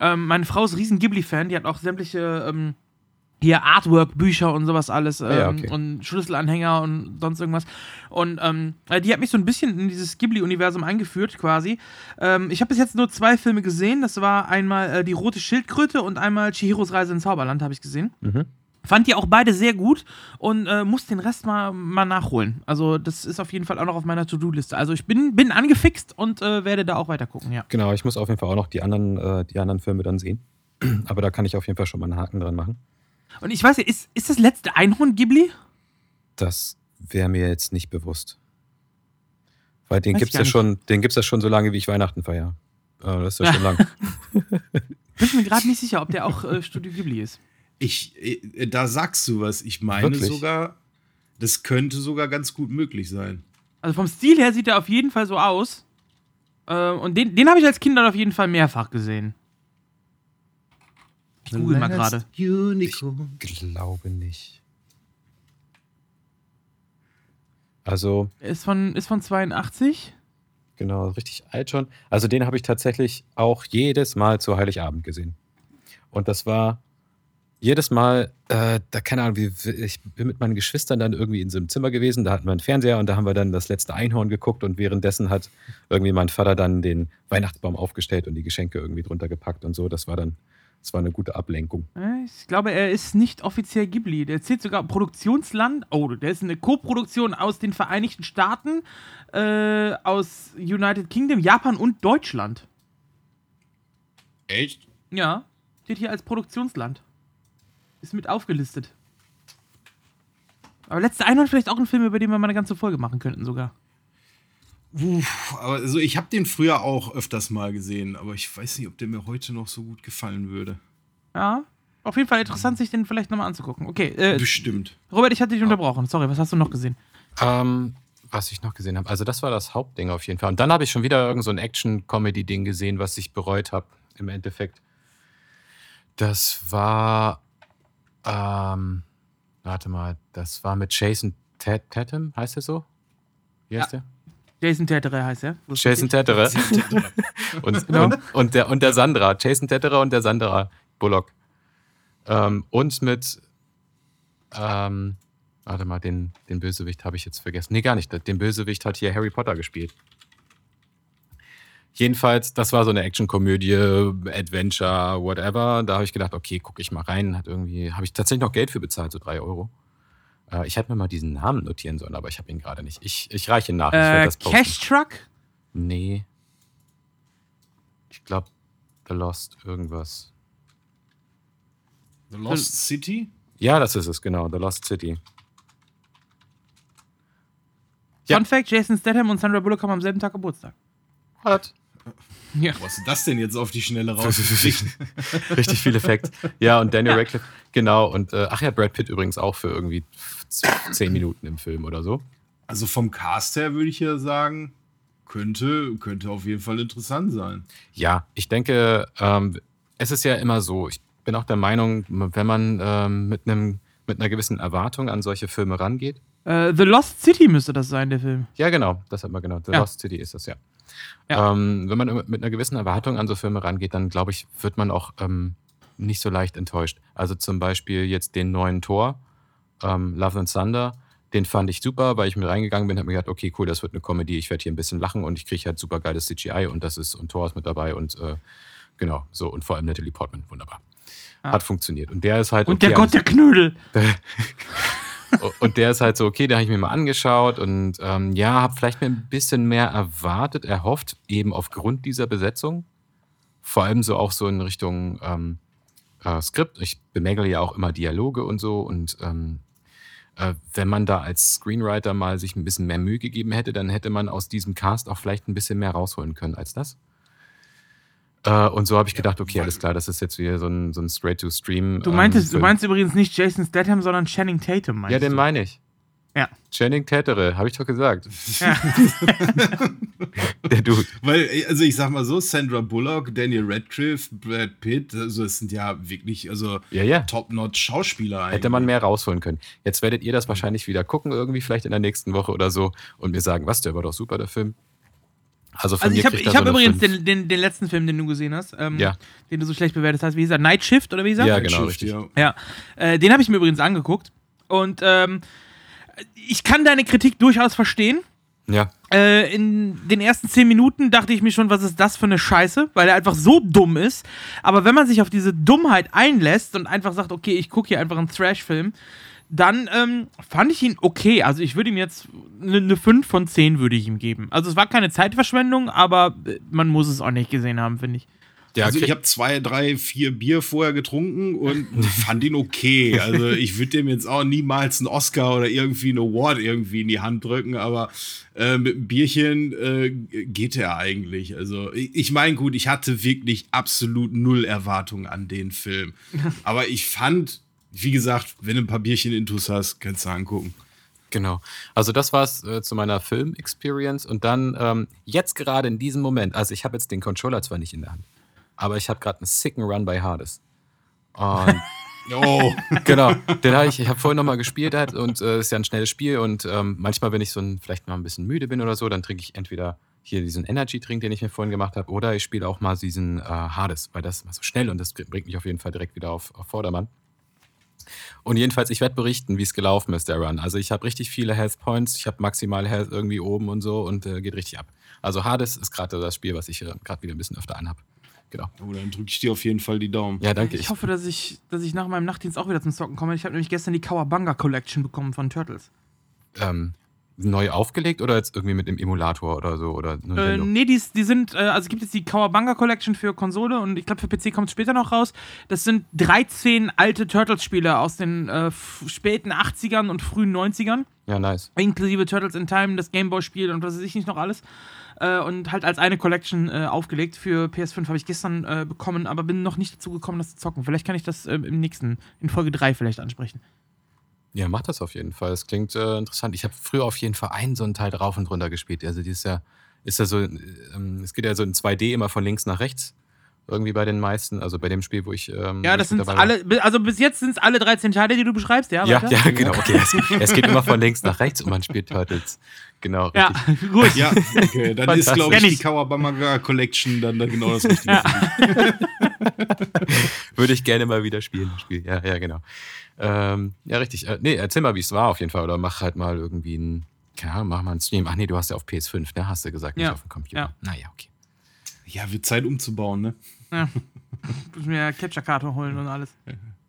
C: Ähm, meine Frau ist riesen Ghibli-Fan, die hat auch sämtliche ähm, hier Artwork-Bücher und sowas alles ähm, ja, okay. und Schlüsselanhänger und sonst irgendwas. Und ähm, äh, die hat mich so ein bisschen in dieses Ghibli-Universum eingeführt, quasi. Ähm, ich habe bis jetzt nur zwei Filme gesehen. Das war einmal äh, Die Rote Schildkröte und einmal Chihiros Reise ins Zauberland, habe ich gesehen. Mhm. Fand die auch beide sehr gut und äh, muss den Rest mal, mal nachholen. Also, das ist auf jeden Fall auch noch auf meiner To-Do-Liste. Also, ich bin, bin angefixt und äh, werde da auch weiter gucken, ja.
B: Genau, ich muss auf jeden Fall auch noch die anderen, äh, die anderen Filme dann sehen. *clears throat* Aber da kann ich auf jeden Fall schon mal einen Haken dran machen.
C: Und ich weiß ja, ist, ist das letzte Einhorn Ghibli?
B: Das wäre mir jetzt nicht bewusst. Weil den gibt es ja schon, den gibt's ja schon so lange, wie ich Weihnachten feiere. Äh, das ist ja schon *laughs* lang.
C: Ich bin mir gerade nicht sicher, ob der auch äh, Studio Ghibli ist.
A: Ich, äh, da sagst du was. Ich meine Wirklich? sogar, das könnte sogar ganz gut möglich sein.
C: Also vom Stil her sieht er auf jeden Fall so aus. Äh, und den, den habe ich als Kind dann auf jeden Fall mehrfach gesehen. Ich google mal gerade.
B: Ich glaube nicht. Also.
C: Ist von, ist von 82?
B: Genau, richtig alt schon. Also den habe ich tatsächlich auch jedes Mal zu Heiligabend gesehen. Und das war jedes Mal, äh, da keine Ahnung, wie, ich bin mit meinen Geschwistern dann irgendwie in so einem Zimmer gewesen, da hatten wir einen Fernseher und da haben wir dann das letzte Einhorn geguckt und währenddessen hat irgendwie mein Vater dann den Weihnachtsbaum aufgestellt und die Geschenke irgendwie drunter gepackt und so. Das war dann das war eine gute Ablenkung.
C: Ich glaube, er ist nicht offiziell Ghibli. Der zählt sogar Produktionsland. Oh, der ist eine Co-Produktion aus den Vereinigten Staaten, äh, aus United Kingdom, Japan und Deutschland.
A: Echt?
C: Ja, steht hier als Produktionsland. Ist mit aufgelistet. Aber letzte Einhorn vielleicht auch ein Film, über den wir mal eine ganze Folge machen könnten sogar.
A: Uff, aber also ich habe den früher auch öfters mal gesehen, aber ich weiß nicht, ob der mir heute noch so gut gefallen würde.
C: Ja, auf jeden Fall interessant, sich den vielleicht nochmal anzugucken. Okay.
A: Äh, Bestimmt.
C: Robert, ich hatte dich unterbrochen. Sorry, was hast du noch gesehen?
B: Ähm, was ich noch gesehen habe. Also, das war das Hauptding auf jeden Fall. Und dann habe ich schon wieder irgend so ein Action-Comedy-Ding gesehen, was ich bereut habe, im Endeffekt. Das war. Ähm, warte mal, das war mit Jason Tatum, heißt er so? Wie heißt
C: ja. der? Jason Tetterer heißt er.
B: Jason Tetterer. *laughs* *laughs* und, genau. und, und, der, und der Sandra. Jason Tetterer und der Sandra Bullock. Ähm, und mit, ähm, warte mal, den, den Bösewicht habe ich jetzt vergessen. Nee, gar nicht. Den Bösewicht hat hier Harry Potter gespielt. Jedenfalls, das war so eine Actionkomödie, Adventure, whatever. Da habe ich gedacht, okay, gucke ich mal rein. Hat irgendwie, habe ich tatsächlich noch Geld für bezahlt, so drei Euro. Äh, ich hätte mir mal diesen Namen notieren sollen, aber ich habe ihn gerade nicht. Ich, ich reiche ihn nach.
C: Äh, Cash Truck?
B: Nee. Ich glaube, The Lost irgendwas.
A: The Lost The City?
B: Ja, das ist es, genau. The Lost City.
C: Fun Fact: Jason Statham und Sandra Bullock haben am selben Tag Geburtstag.
B: What? *laughs*
A: Ja. Was ist das denn jetzt auf die Schnelle raus? *laughs*
B: Richtig viel Effekt. Ja, und Daniel ja. Radcliffe, genau. Und äh, ach ja, Brad Pitt übrigens auch für irgendwie zehn Minuten im Film oder so.
A: Also vom Cast her würde ich ja sagen, könnte, könnte auf jeden Fall interessant sein.
B: Ja, ich denke, ähm, es ist ja immer so. Ich bin auch der Meinung, wenn man ähm, mit, einem, mit einer gewissen Erwartung an solche Filme rangeht.
C: Äh, The Lost City müsste das sein, der Film.
B: Ja, genau, das hat man genau. The ja. Lost City ist das ja. Ja. Ähm, wenn man mit einer gewissen Erwartung an so Filme rangeht, dann glaube ich, wird man auch ähm, nicht so leicht enttäuscht. Also zum Beispiel jetzt den neuen Tor ähm, Love and Thunder. Den fand ich super, weil ich mit reingegangen bin, habe mir gedacht, okay, cool, das wird eine Comedy, ich werde hier ein bisschen lachen und ich kriege halt super geiles CGI und das ist und Thor ist mit dabei und äh, genau, so und vor allem Natalie Portman, wunderbar. Ah. Hat funktioniert. Und der ist halt.
C: Und okay, der Gott der Knödel. *laughs*
B: und der ist halt so, okay, den habe ich mir mal angeschaut und ähm, ja, habe vielleicht mir ein bisschen mehr erwartet, erhofft, eben aufgrund dieser Besetzung. Vor allem so auch so in Richtung ähm, äh, Skript. Ich bemängel ja auch immer Dialoge und so und ähm, äh, wenn man da als Screenwriter mal sich ein bisschen mehr Mühe gegeben hätte, dann hätte man aus diesem Cast auch vielleicht ein bisschen mehr rausholen können als das. Äh, und so habe ich gedacht, okay, alles klar, das ist jetzt wieder so ein, so ein Straight-to-Stream.
C: Du, meintest,
B: ähm,
C: du meinst übrigens nicht Jason Statham, sondern Channing Tatum, meinst
B: Ja, den
C: du?
B: meine ich.
C: Ja.
B: Channing Tatere, habe ich doch gesagt.
C: Ja. *laughs*
B: Der Dude.
A: Weil, also ich sag mal so, Sandra Bullock, Daniel Radcliffe, Brad Pitt, also es sind ja wirklich, also
B: Ja, ja.
A: top-notch Schauspieler eigentlich.
B: Hätte man mehr rausholen können. Jetzt werdet ihr das wahrscheinlich wieder gucken, irgendwie vielleicht in der nächsten Woche oder so und mir sagen, was, der war doch super, der Film. Also
C: Also ich habe hab übrigens den, den, den letzten Film, den du gesehen hast, ähm,
B: Ja.
C: den du so schlecht bewertet hast. Wie hieß er? Night Shift oder wie hieß er?
B: Ja, genau,
A: Shift,
B: richtig.
A: ja.
C: Ja, äh, den habe ich mir übrigens angeguckt. Und ähm, ich kann deine Kritik durchaus verstehen.
B: Ja,
C: Äh, in den ersten zehn Minuten dachte ich mir schon, was ist das für eine Scheiße, weil er einfach so dumm ist. Aber wenn man sich auf diese Dummheit einlässt und einfach sagt, okay, ich gucke hier einfach einen Thrash-Film, dann ähm, fand ich ihn okay. Also ich würde ihm jetzt eine ne 5 von 10 würde ich ihm geben. Also es war keine Zeitverschwendung, aber äh, man muss es auch nicht gesehen haben, finde ich.
B: der
A: Also ich habe zwei, drei, vier Bier vorher getrunken und *laughs* fand ihn okay. Also ich würde dem jetzt auch niemals einen Oscar oder irgendwie einen Award irgendwie in die Hand drücken, aber äh, mit einem Bierchen äh, geht er eigentlich. Also ich, ich meine, gut, ich hatte wirklich absolut null Erwartungen an den Film. *laughs* Aber ich fand, wie gesagt, wenn du ein paar Bierchen intus hast, kannst du angucken.
B: Genau. Also das war's äh, zu meiner Film-Experience. Und dann ähm, jetzt gerade in diesem Moment, also ich habe jetzt den Controller zwar nicht in der Hand, aber ich habe gerade einen sicken Run bei Hades. Und *laughs* *laughs*
A: Oh,
B: genau, den habe ich, ich habe vorhin nochmal gespielt halt, und es äh, ist ja ein schnelles Spiel und ähm, manchmal, wenn ich so ein, vielleicht mal ein bisschen müde bin oder so, dann trinke ich entweder hier diesen Energy-Drink, den ich mir vorhin gemacht habe, oder ich spiele auch mal diesen äh, Hades, weil das ist mal so schnell und das bringt mich auf jeden Fall direkt wieder auf, auf Vordermann. Und jedenfalls, ich werde berichten, wie es gelaufen ist, der Run. Also ich habe richtig viele Health Points, ich habe maximal Health irgendwie oben und so und äh, geht richtig ab. Also Hades ist gerade das Spiel, was ich äh, gerade wieder ein bisschen öfter anhab. Genau.
A: oh dann drücke ich dir auf jeden Fall die Daumen.
B: Ja, danke.
C: Ich hoffe, dass ich, dass ich nach meinem Nachtdienst auch wieder zum Zocken komme. Ich habe nämlich gestern die Kawabanga Collection bekommen von Turtles.
B: ähm, neu aufgelegt oder jetzt irgendwie mit dem Emulator oder so? Oder
C: Äh, nee, die, die sind, äh, also es gibt jetzt die Kawabanga Collection für Konsole und ich glaube für PC kommt es später noch raus. Das sind 13 alte Turtles-Spiele aus den äh, späten 80ern und frühen 90ern.
B: Ja, nice.
C: Inklusive Turtles in Time, das Gameboy-Spiel und was weiß ich nicht noch alles. Äh, und halt als eine Collection äh, aufgelegt. Für PS5 habe ich gestern äh, bekommen, aber bin noch nicht dazu gekommen, das zu zocken. Vielleicht kann ich das äh, im nächsten, in Folge 3 vielleicht ansprechen.
B: Ja, mach das auf jeden Fall. Das klingt äh, interessant. Ich habe früher auf jeden Fall einen so einen Teil drauf und runter gespielt. Also die ist ja, ist ja so, ähm, es geht ja so in 2D immer von links nach rechts. Irgendwie bei den meisten, also bei dem Spiel, wo ich. Ähm,
C: Ja, das sind alle, also bis jetzt sind es alle 13 Teile, die du beschreibst, ja?
B: Ja, ja, genau. Okay, es, es geht immer von links nach rechts und man spielt Turtles. Genau,
C: Ja,
B: richtig. *laughs*
C: gut.
A: Ja, okay, dann ist, glaube ich, die
C: ich.
A: Kawabanga Collection dann, dann genau das Richtige. dich. *laughs*
B: Würde ich gerne mal wieder spielen. Spiel. Ja, ja, genau. Ähm, ja, richtig. Äh, nee, erzähl mal, wie es war auf jeden Fall. Oder mach halt mal irgendwie ein, keine Ahnung, mach mal einen Stream. Ach nee, du hast ja auf PS5, ne? Hast du gesagt, nicht
C: Ja,
B: auf dem Computer.
C: ja.
B: Naja, okay.
A: Ja, wird Zeit umzubauen, ne?
C: Ja. *laughs* Muss mir Capture-Karte holen und alles.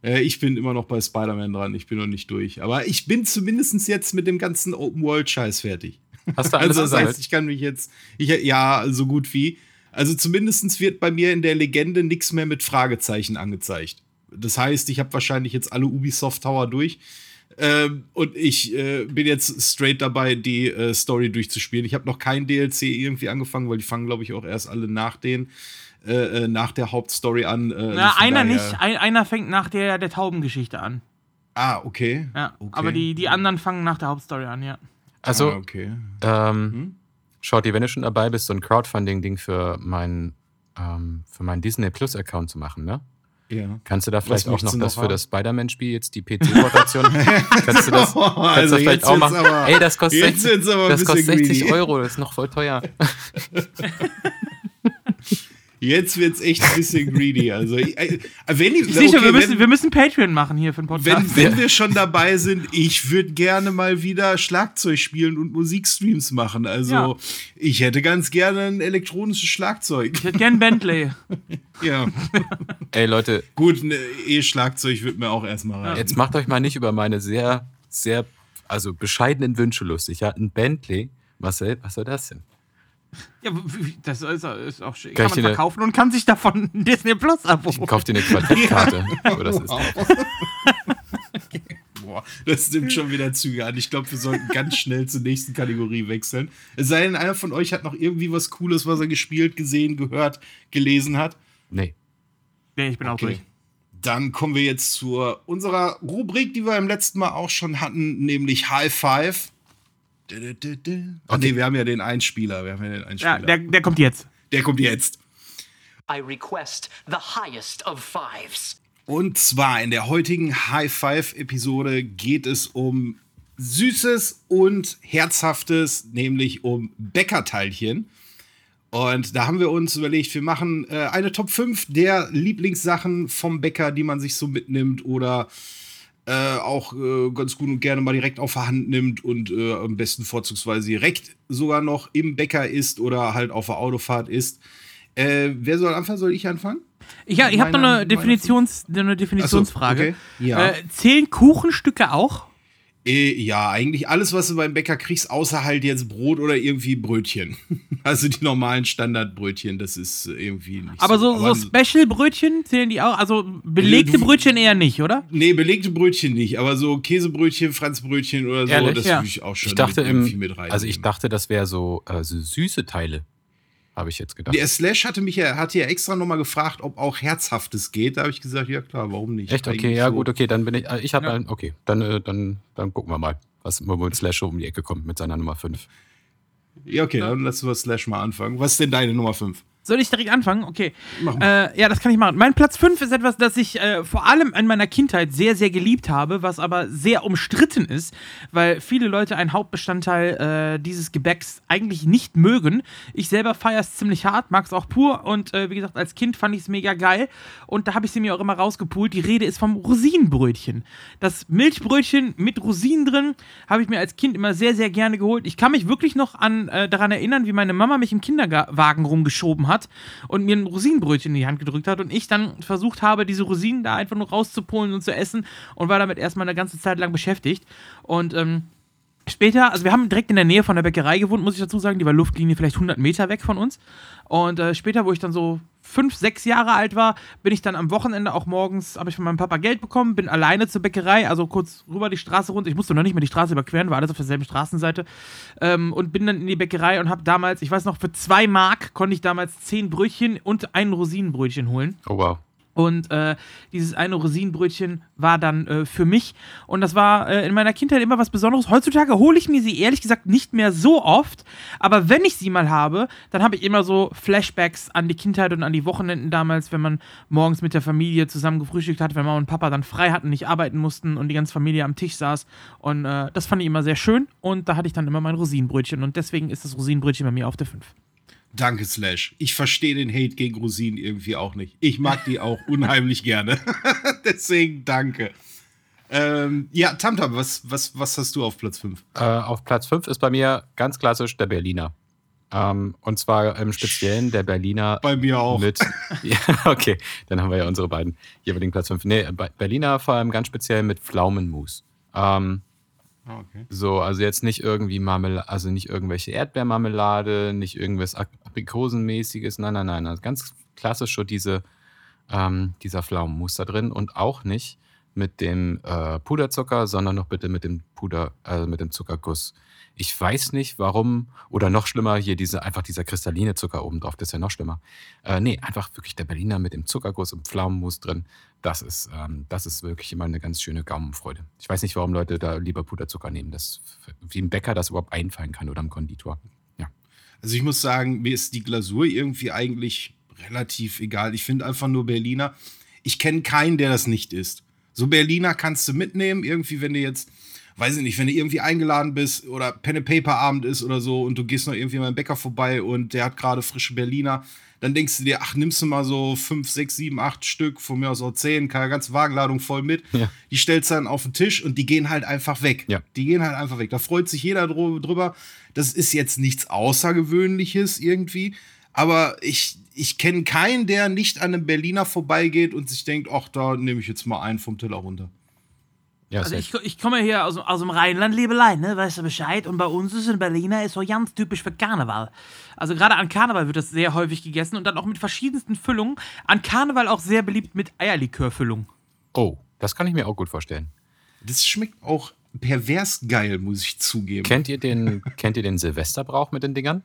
A: Äh, ich bin immer noch bei Spider-Man dran, ich bin noch nicht durch. Aber ich bin zumindest jetzt mit dem ganzen Open-World-Scheiß fertig.
B: Hast du *laughs* alles
A: Also das heißt, ich kann mich jetzt, ich, ja, so gut wie. Also zumindest wird bei mir in der Legende nichts mehr mit Fragezeichen angezeigt. Das heißt, ich habe wahrscheinlich jetzt alle Ubisoft Tower durch. Ähm, und ich äh, bin jetzt straight dabei, die äh, Story durchzuspielen. Ich habe noch kein DLC irgendwie angefangen, weil die fangen, glaube ich, auch erst alle nach den, äh, äh, nach der Hauptstory an. Äh,
C: Na, einer
A: daher-
C: nicht. Ein, einer fängt nach der, der Taubengeschichte an.
A: Ah, okay.
C: Ja.
A: Okay.
C: Aber die, die anderen fangen nach der Hauptstory an, ja.
B: Also,
A: ah, okay.
B: ähm,
A: Hm?
B: Shorty, wenn du schon dabei bist, so ein Crowdfunding-Ding für meinen ähm, für meinen Disney Plus-Account zu machen, ne?
A: Ja.
B: Kannst du da vielleicht auch noch
A: du
B: das
A: noch
B: für das Spider-Man-Spiel jetzt die PC-Portation? *laughs* kannst du das, *laughs* kannst du
A: Also
B: das vielleicht auch machen?
A: aber-
B: Ey, das kostet,
A: jetzt
B: 60,
A: wird's aber ein
B: das kostet
A: bisschen
B: 60
A: greedy.
B: Euro, das ist noch voll teuer. *laughs*
A: Jetzt wird's echt ein bisschen greedy. Also, ich- äh, wenn ich,
C: Sicher,
A: okay,
C: wir, müssen,
A: wenn,
C: wir müssen Patreon machen hier für den Podcast.
A: wenn, wenn wir schon dabei sind, ich würde gerne mal wieder Schlagzeug spielen und Musikstreams machen. Also,
C: Ja.
A: ich hätte ganz gerne ein elektronisches Schlagzeug.
C: ich hätte gern Bentley. *laughs*
A: Ja.
B: Ey, Leute,
A: Gut, ein E-Schlagzeug wird mir auch erstmal rein.
B: jetzt macht euch mal nicht über meine sehr, sehr also bescheidenen Wünsche lustig. Ja, ein Bentley. Marcel, was soll das denn?
C: Ja, das ist, ist auch schön.
B: Kann
C: Kann,
B: ich
C: man verkaufen und kann sich davon ein Disney Plus Abo.
B: Ich kauf dir eine *laughs* Quartettkarte. So, das *laughs* ist
A: Boah, das nimmt schon wieder Züge an. Ich glaube, wir sollten ganz schnell zur nächsten Kategorie wechseln. Es sei denn, einer von euch hat noch irgendwie was Cooles, was er gespielt, gesehen, gehört, gelesen hat.
B: nee.
C: Nee, ich bin auch durch.
A: Dann kommen wir jetzt zu unserer Rubrik, die wir im letzten Mal auch schon hatten, nämlich High Five.
B: Okay.
A: nee, wir haben ja den Einspieler. Wir haben ja den
C: Ja,
A: Einspieler.
C: der, der kommt jetzt.
A: der kommt jetzt.
D: I request the highest of fives.
A: Und zwar in der heutigen High Five-Episode geht es um Süßes und Herzhaftes, nämlich um Bäckerteilchen. Und da haben wir uns überlegt, wir machen äh, eine Top 5 der Lieblingssachen vom Bäcker, die man sich so mitnimmt oder äh, auch äh, ganz gut und gerne mal direkt auf der Hand nimmt und äh, am besten vorzugsweise direkt sogar noch im Bäcker isst oder halt auf der Autofahrt isst. Äh, wer soll anfangen? Soll ich anfangen?
C: Ich, ja, ich habe noch eine, Definitions, eine Definitionsfrage.
A: okay. Ja.
C: Äh, zählen Kuchenstücke auch?
A: Äh, ja, eigentlich alles, was du beim Bäcker kriegst, außer halt jetzt Brot oder irgendwie Brötchen. *laughs* Also die normalen Standardbrötchen, das ist irgendwie nicht
C: Aber so,
A: Aber-
C: so Special-Brötchen zählen die auch? Also belegte
A: du-
C: Brötchen eher nicht, oder?
A: Nee, belegte Brötchen nicht, aber so Käsebrötchen, Franzbrötchen oder so,
B: Ehrlich?
A: das
C: Ja.
A: würde ich auch schon
B: Ich dachte
A: mit, irgendwie
B: im,
A: mit rein.
B: also ich dachte, das wäre so, äh, so süße Teile. Habe ich jetzt gedacht.
A: Der Slash hatte mich ja, hatte ja extra nochmal gefragt, ob auch Herzhaftes geht. Da habe ich gesagt, ja klar, warum nicht?
B: Echt? Okay,
A: Eigentlich
B: ja
A: so.
B: gut, okay, dann bin ich, äh, ich habe
C: Ja.
B: ein, okay, dann, äh, dann, dann gucken wir mal, was womit Slash um die Ecke kommt mit seiner Nummer 5.
A: Ja, okay, dann lassen wir Slash mal anfangen. Was ist denn deine Nummer 5?
C: Soll ich direkt anfangen? Okay. Äh, ja, das kann ich machen. Mein Platz 5 ist etwas, das ich äh, vor allem in meiner Kindheit sehr, sehr geliebt habe, was aber sehr umstritten ist, weil viele Leute einen Hauptbestandteil äh, dieses Gebäcks eigentlich nicht mögen. Ich selber feiere es ziemlich hart, mag es auch pur und äh, wie gesagt, als Kind fand ich es mega geil und da habe ich sie mir auch immer rausgepult. Die Rede ist vom Rosinenbrötchen. Das Milchbrötchen mit Rosinen drin habe ich mir als Kind immer sehr, sehr gerne geholt. Ich kann mich wirklich noch an, äh, daran erinnern, wie meine Mama mich im Kinderwagen rumgeschoben hat und mir ein Rosinenbrötchen in die Hand gedrückt hat und ich dann versucht habe, diese Rosinen da einfach nur rauszupolen und zu essen und war damit erstmal eine ganze Zeit lang beschäftigt. Und ähm, Später, also wir haben direkt in der Nähe von der Bäckerei gewohnt, muss ich dazu sagen. Die war Luftlinie vielleicht 100 Meter weg von uns. Und äh, später, wo ich dann so fünf, sechs Jahre alt war, bin ich dann am Wochenende auch morgens, habe ich von meinem Papa Geld bekommen, bin alleine zur Bäckerei, also kurz rüber die Straße runter. Ich musste noch nicht mehr die Straße überqueren, war alles auf derselben Straßenseite. Ähm, und bin dann in die Bäckerei und habe damals, ich weiß noch, für zwei Mark konnte ich damals zehn Brötchen und ein Rosinenbrötchen holen.
B: Oh wow.
C: Und äh, dieses eine Rosinenbrötchen war dann äh, für mich. Und das war äh, in meiner Kindheit immer was Besonderes. Heutzutage hole ich mir sie ehrlich gesagt nicht mehr so oft. Aber wenn ich sie mal habe, dann habe ich immer so Flashbacks an die Kindheit und an die Wochenenden damals, wenn man morgens mit der Familie zusammen gefrühstückt hat, wenn Mama und Papa dann frei hatten, nicht arbeiten mussten und die ganze Familie am Tisch saß. Und äh, das fand ich immer sehr schön. Und da hatte ich dann immer mein Rosinenbrötchen. Und deswegen ist das Rosinenbrötchen bei mir auf der 5.
A: Danke, Slash. Ich verstehe den Hate gegen Rosinen irgendwie auch nicht. Ich mag die auch *laughs* unheimlich gerne. *laughs* Deswegen danke. Ähm, ja, Tamtam, was, was, was hast du auf Platz 5?
B: Äh, auf Platz 5 ist bei mir ganz klassisch der Berliner. Ähm, und zwar im Speziellen der Berliner
A: Bei mir auch.
B: mit. *laughs* ja, okay, dann haben wir ja unsere beiden jeweiligen Platz 5. Nee, Be- Berliner vor allem ganz speziell mit Pflaumenmus. Ähm,
A: Ah, okay.
B: so, also jetzt nicht irgendwie Marmelade, also nicht irgendwelche Erdbeermarmelade, nicht irgendwas Aprikosenmäßiges, nein, nein, nein. Also ganz klassisch schon diese, ähm, dieser Pflaumenmus da drin und auch nicht mit dem äh, Puderzucker, sondern noch bitte mit dem Puder, äh, mit dem Zuckerguss. Ich weiß nicht, warum, oder noch schlimmer, hier diese, einfach dieser kristalline Zucker oben drauf, das ist ja noch schlimmer. Äh, nee, einfach wirklich der Berliner mit dem Zuckerguss und Pflaumenmus drin. Das ist, ähm, das ist wirklich immer eine ganz schöne Gaumenfreude. Ich weiß nicht, warum Leute da lieber Puderzucker nehmen, das, wie ein Bäcker das überhaupt einfallen kann oder ein Konditor. Ja.
A: Also ich muss sagen, mir ist die Glasur irgendwie eigentlich relativ egal. Ich finde einfach nur Berliner. Ich kenne keinen, der das nicht isst. So Berliner kannst du mitnehmen, irgendwie, wenn du jetzt, weiß ich nicht, wenn du irgendwie eingeladen bist oder Pen and Paper Abend ist oder so und du gehst noch irgendwie beim Bäcker vorbei und der hat gerade frische Berliner, dann denkst du dir, ach, nimmst du mal so fünf, sechs, sieben, acht Stück, von mir aus auch zehn, keine ganze Wagenladung voll mit.
B: Ja.
A: Die stellst du dann auf den Tisch und die gehen halt einfach weg.
B: Ja.
A: Die gehen halt einfach weg. Da freut sich jeder dr- drüber. Das ist jetzt nichts Außergewöhnliches irgendwie. Aber ich, ich kenne keinen, der nicht an einem Berliner vorbeigeht und sich denkt, ach, da nehme ich jetzt mal einen vom Teller runter.
B: Ja,
C: Also ich, ich komme hier aus, aus dem Rheinland, Liebelein, ne? weißt du Bescheid? Und bei uns ist in Berliner ist so ganz typisch für Karneval. Also gerade an Karneval wird das sehr häufig gegessen und dann auch mit verschiedensten Füllungen. An Karneval auch sehr beliebt mit Eierlikörfüllung.
B: oh, das kann ich mir auch gut vorstellen.
A: Das schmeckt auch pervers geil, muss ich zugeben.
B: Kennt ihr den, kennt ihr den Silvesterbrauch mit den Dingern?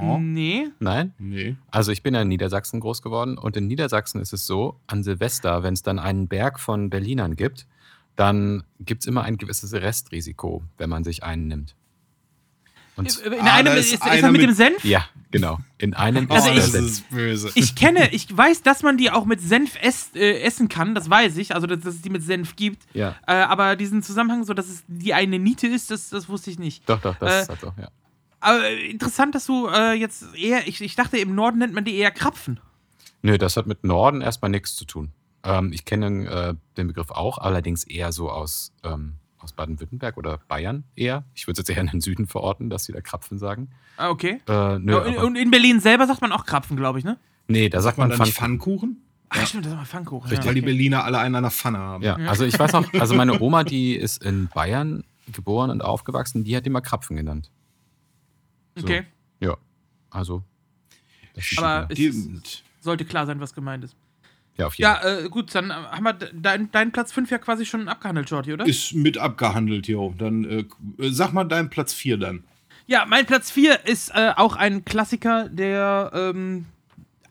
A: Oh,
C: Nee.
B: Nein?
A: nee.
B: Also ich bin ja in Niedersachsen groß geworden und in Niedersachsen ist es so, an Silvester, wenn es dann einen Berg von Berlinern gibt, dann gibt es immer ein gewisses Restrisiko, wenn man sich einen nimmt. Und
C: In
A: Ah,
C: einem
A: da
C: ist,
A: ist
C: ist, er mit,
A: mit-
C: dem Senf?
B: ja, genau. In einem
C: Also
B: ist
C: ich-
B: der
A: das
B: Senf.
A: ist böse.
C: Ich kenne, ich weiß, dass man die auch mit Senf ess, äh, essen kann, das weiß ich, also dass, dass es die mit Senf gibt.
B: Ja.
C: Äh, aber diesen Zusammenhang, so dass es die eine Niete ist, das, das wusste ich nicht.
B: Doch, doch, das
C: Äh,
B: ist halt so, ja.
C: Aber äh, interessant, dass du äh, jetzt eher, ich, ich dachte, im Norden nennt man die eher Krapfen.
B: Nö, das hat mit Norden erstmal nichts zu tun. Ähm, ich kenne äh, den Begriff auch, allerdings eher so aus, ähm, aus Baden-Württemberg oder Bayern eher. Ich würde es jetzt eher in den Süden verorten, dass sie da Krapfen sagen.
C: Ah, okay.
B: Äh, nö,
C: und, und in Berlin selber sagt man auch Krapfen, glaube ich, ne?
B: nee, da sagt
A: man
B: man
A: dann
B: Pfannkuchen.
A: Pfannkuchen?
C: Ach, stimmt, das ist mal Pfannkuchen.
A: Weil
C: ja,
A: die
C: okay.
A: Berliner alle einen an der Pfanne haben.
B: Ja, also ich weiß noch, also meine Oma, die ist in Bayern geboren und aufgewachsen, die hat immer Krapfen genannt. So.
C: Okay.
B: Ja, also.
C: Aber es sollte klar sein, was gemeint ist.
B: ja, auf jeden
C: Ja,
B: Fall.
C: äh, gut, dann äh, haben wir de- dein, deinen Platz 5 ja quasi schon abgehandelt, Shorty, oder?
A: Ist mit abgehandelt, jo. Dann äh, sag mal deinen Platz 4 dann.
C: Ja, mein Platz 4 ist äh, auch ein Klassiker, der ähm,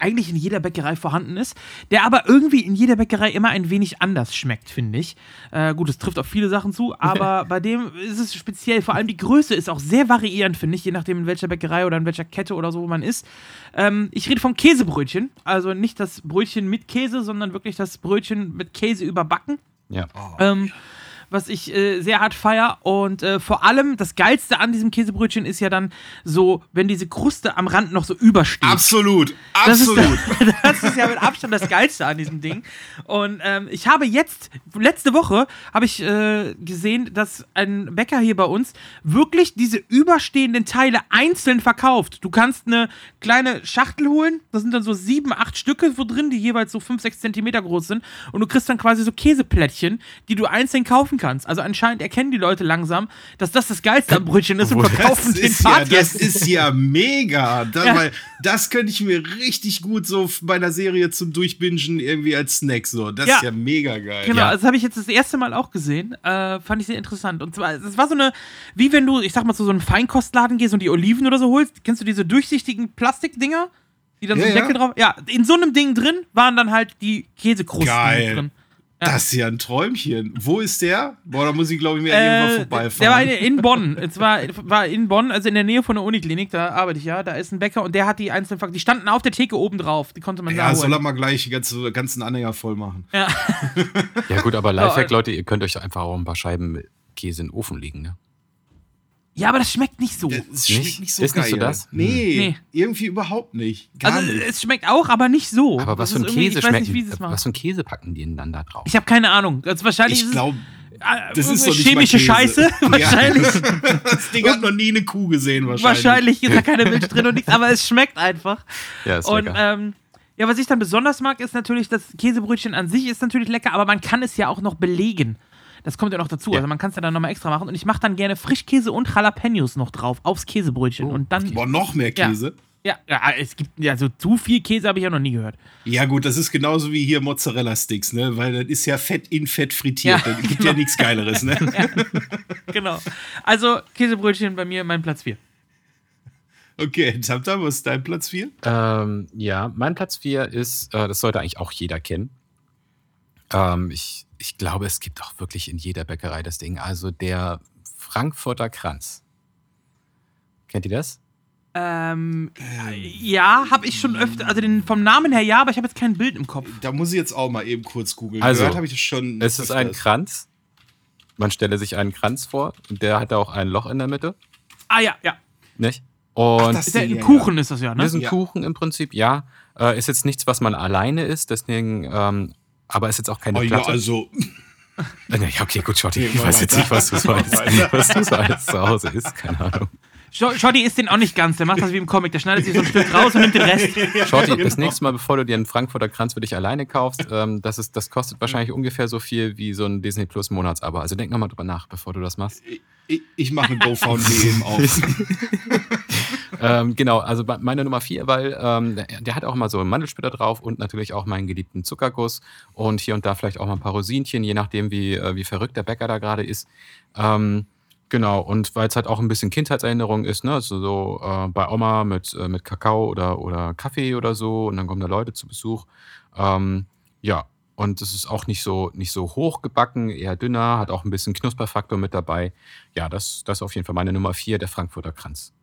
C: eigentlich in jeder Bäckerei vorhanden ist, der aber irgendwie in jeder Bäckerei immer ein wenig anders schmeckt, finde ich. Äh, gut, es trifft auf viele Sachen zu, *laughs* aber bei dem ist es speziell, vor allem die Größe ist auch sehr variierend, finde ich, je nachdem in welcher Bäckerei oder in welcher Kette oder so man ist. Ähm, ich rede vom Käsebrötchen, also nicht das Brötchen mit Käse, sondern wirklich das Brötchen mit Käse überbacken.
B: ja.
C: Ähm, was ich äh, sehr hart feier. Und äh, vor allem das Geilste an diesem Käsebrötchen ist ja dann so, wenn diese Kruste am Rand noch so übersteht.
A: Absolut,
C: Das ist,
A: absolut. *laughs*
C: das ist ja mit Abstand das Geilste an diesem Ding. Und ähm, ich habe jetzt, letzte Woche, habe ich äh, gesehen, dass ein Bäcker hier bei uns wirklich diese überstehenden Teile einzeln verkauft. Du kannst eine kleine Schachtel holen, da sind dann so sieben, acht Stücke wo drin, die jeweils so fünf, sechs Zentimeter groß sind. Und du kriegst dann quasi so Käseplättchen, die du einzeln kaufen kannst. Also anscheinend erkennen die Leute langsam, dass das das Geilste am Brötchen ist und *laughs*
B: Obwohl,
C: verkaufen
A: Das
C: den
A: ist, ja, das ist ja mega. Da,
C: Ja.
A: Weil das könnte ich mir richtig gut so bei einer Serie zum Durchbingen irgendwie als Snack so. Das
C: Ja.
A: ist ja mega geil.
C: Genau,
B: Ja.
C: das habe ich jetzt das erste Mal auch gesehen. Äh, fand ich sehr interessant. Und zwar, es war so eine, wie wenn du, ich sag mal, zu so einem Feinkostladen gehst und die Oliven oder so holst. Kennst du diese durchsichtigen Plastikdinger? Die dann so
A: Ja,
C: einen
A: ja.
C: Deckel drauf. Ja, in so einem Ding drin waren dann halt die Käsekrusten
A: Geil.
C: drin.
A: Das ist ja ein Träumchen. Wo ist der? Boah, da muss ich, glaube ich, mir
C: Äh,
A: irgendwann
C: der
A: vorbeifahren.
C: war in, in Bonn. Es war, war in Bonn, also in der Nähe von der Uniklinik, da arbeite ich ja. Da ist ein Bäcker und der hat die einzelnen, Verk- die standen auf der Theke oben drauf. Die konnte man da
A: ja, soll
C: holen.
A: er mal gleich die ganze, ganzen Anhänger voll machen.
C: Ja. *laughs*
B: ja, gut, aber
C: Ja,
B: Lifehack, Leute, ihr könnt euch einfach auch ein paar Scheiben Käse in den Ofen legen, ne?
C: Ja, aber das schmeckt nicht so.
A: Es
B: Nicht?
A: schmeckt nicht so
B: Ist
A: geil.
B: nicht so das?
A: Nee,
C: Nee.
A: irgendwie überhaupt nicht. Gar
C: Also
A: nicht.
C: es schmeckt auch, aber nicht so.
B: Aber was
C: Das
B: für ein Käse
C: ich weiß
B: schmeckt,
C: nicht, wie sie es machen.
B: was für ein Käse packen die denn dann da drauf?
C: Ich habe keine Ahnung. Das wahrscheinlich
A: Ich
C: ist
A: glaube,
C: äh,
A: das ist nicht mal
C: chemische. Scheiße. *laughs* *laughs* Wahrscheinlich,
A: Ja. das Ding hat noch nie eine Kuh gesehen, wahrscheinlich.
C: wahrscheinlich ist da keine Milch drin und nichts, aber es schmeckt einfach.
B: Ja, ist
C: Und
B: lecker.
C: ähm, ja, was ich dann besonders mag, ist natürlich, das Käsebrötchen an sich ist natürlich lecker, aber man kann es ja auch noch belegen. Das kommt ja noch dazu.
B: Ja.
C: Also man kann es ja dann nochmal extra machen. Und ich mache dann gerne Frischkäse und Jalapenos noch drauf aufs Käsebrötchen.
B: Oh,
C: und dann.
A: Boah, noch mehr
C: Ja.
A: Käse.
C: Ja, ja, es gibt ja so zu viel Käse habe ich ja noch nie gehört.
A: Ja. gut, das ist genauso wie hier Mozzarella-Sticks, ne? Weil das ist ja Fett in Fett frittiert.
C: Ja,
A: das gibt ja nichts Geileres, ne? *laughs*
C: Genau. Also Käsebrötchen bei mir mein Platz 4.
A: Okay, Tamtam, was ist dein Platz 4?
B: Ähm, ja, mein Platz 4 ist, äh, das sollte eigentlich auch jeder kennen. Ähm, ich, ich glaube, es gibt auch wirklich in jeder Bäckerei das Ding. Also der Frankfurter Kranz. Kennt ihr das?
C: Ähm, ja, habe ich schon öfter, also den, vom Namen her ja, aber ich habe jetzt kein Bild im Kopf.
A: Da muss ich jetzt auch mal eben kurz googeln.
B: Also,
A: Gehört habe ich das schon.
B: Es ist ein. Kranz. Man stelle sich einen Kranz vor und der hat auch ein Loch in der Mitte.
C: Ah ja, ja.
B: Nicht? Und
A: das-
C: Ist ja
A: Ja,
C: ein
A: ja.
C: Kuchen ist das ja, ne?
B: Das ist ein
A: Ja.
B: Kuchen im Prinzip, ja. Äh, ist jetzt nichts, was man alleine isst, deswegen, ähm, aber ist jetzt auch keine
A: Oh ja,
B: Platte.
A: also.
B: Äh, Ja, okay, gut, Schotti. Ich weiß jetzt nicht, was du so
A: Mach
B: alles,
A: weiter.
B: was du so alles zu Hause isst, keine Ahnung.
C: Sch- Schotti isst den auch nicht ganz, der macht das wie im Comic, der schneidet sich so ein Stück raus und nimmt den Rest.
B: Shorty, das nächste Mal, bevor du dir einen Frankfurter Kranz für dich alleine kaufst, ähm, das, ist, das kostet wahrscheinlich ungefähr so viel wie so ein Disney Plus Monatsabo. Also denk nochmal drüber nach, bevor du das machst.
A: Ich, ich mache eine GoFundMe eben auf. *laughs*
B: ähm, genau, also meine Nummer vier, weil ähm, der, hat auch mal so Mandelsplitter drauf und natürlich auch meinen geliebten Zuckerguss und hier und da vielleicht auch mal ein paar Rosinchen, je nachdem, wie, äh, wie verrückt der Bäcker da gerade ist. Ähm, genau, und weil es halt auch ein bisschen Kindheitserinnerung ist, ne? Also so äh, bei Oma mit, äh, mit Kakao oder, oder Kaffee oder so und dann kommen da Leute zu Besuch. Ähm, ja, und es ist auch nicht so, nicht so hoch gebacken, eher dünner, hat auch ein bisschen Knusperfaktor mit dabei. Ja, das, das ist auf jeden Fall meine Nummer vier, der Frankfurter Kranz.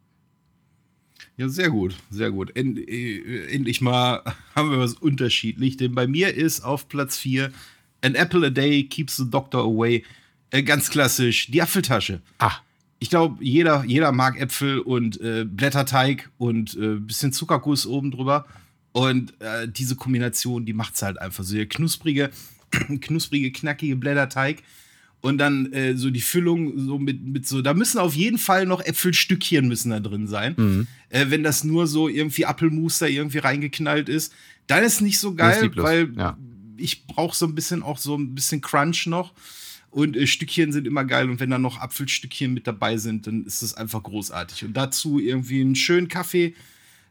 A: Ja, sehr gut, sehr gut. End, äh, endlich mal haben wir was unterschiedlich, denn bei mir ist auf Platz 4 An Apple a Day keeps the doctor away. Äh, ganz klassisch, die Apfeltasche.
B: Ah,
A: Ich glaube, jeder, jeder mag Äpfel und äh, Blätterteig und äh, bisschen Zuckerguss oben drüber. Und äh, diese Kombination, die macht's halt einfach so. Der knusprige, *clears throat* knusprige, knackige Blätterteig. Und dann äh, so die Füllung so mit, mit so, da müssen auf jeden Fall noch Äpfelstückchen müssen da drin sein.
B: Mhm.
A: Äh, wenn das nur so irgendwie Apfelmus da irgendwie reingeknallt ist, dann ist nicht so
B: Das
A: geil, weil
B: ja.
A: ich brauche so ein bisschen auch so ein bisschen Crunch noch. Und äh, Stückchen sind immer geil. Und wenn da noch Apfelstückchen mit dabei sind, dann ist es einfach großartig. Und dazu irgendwie einen schönen Kaffee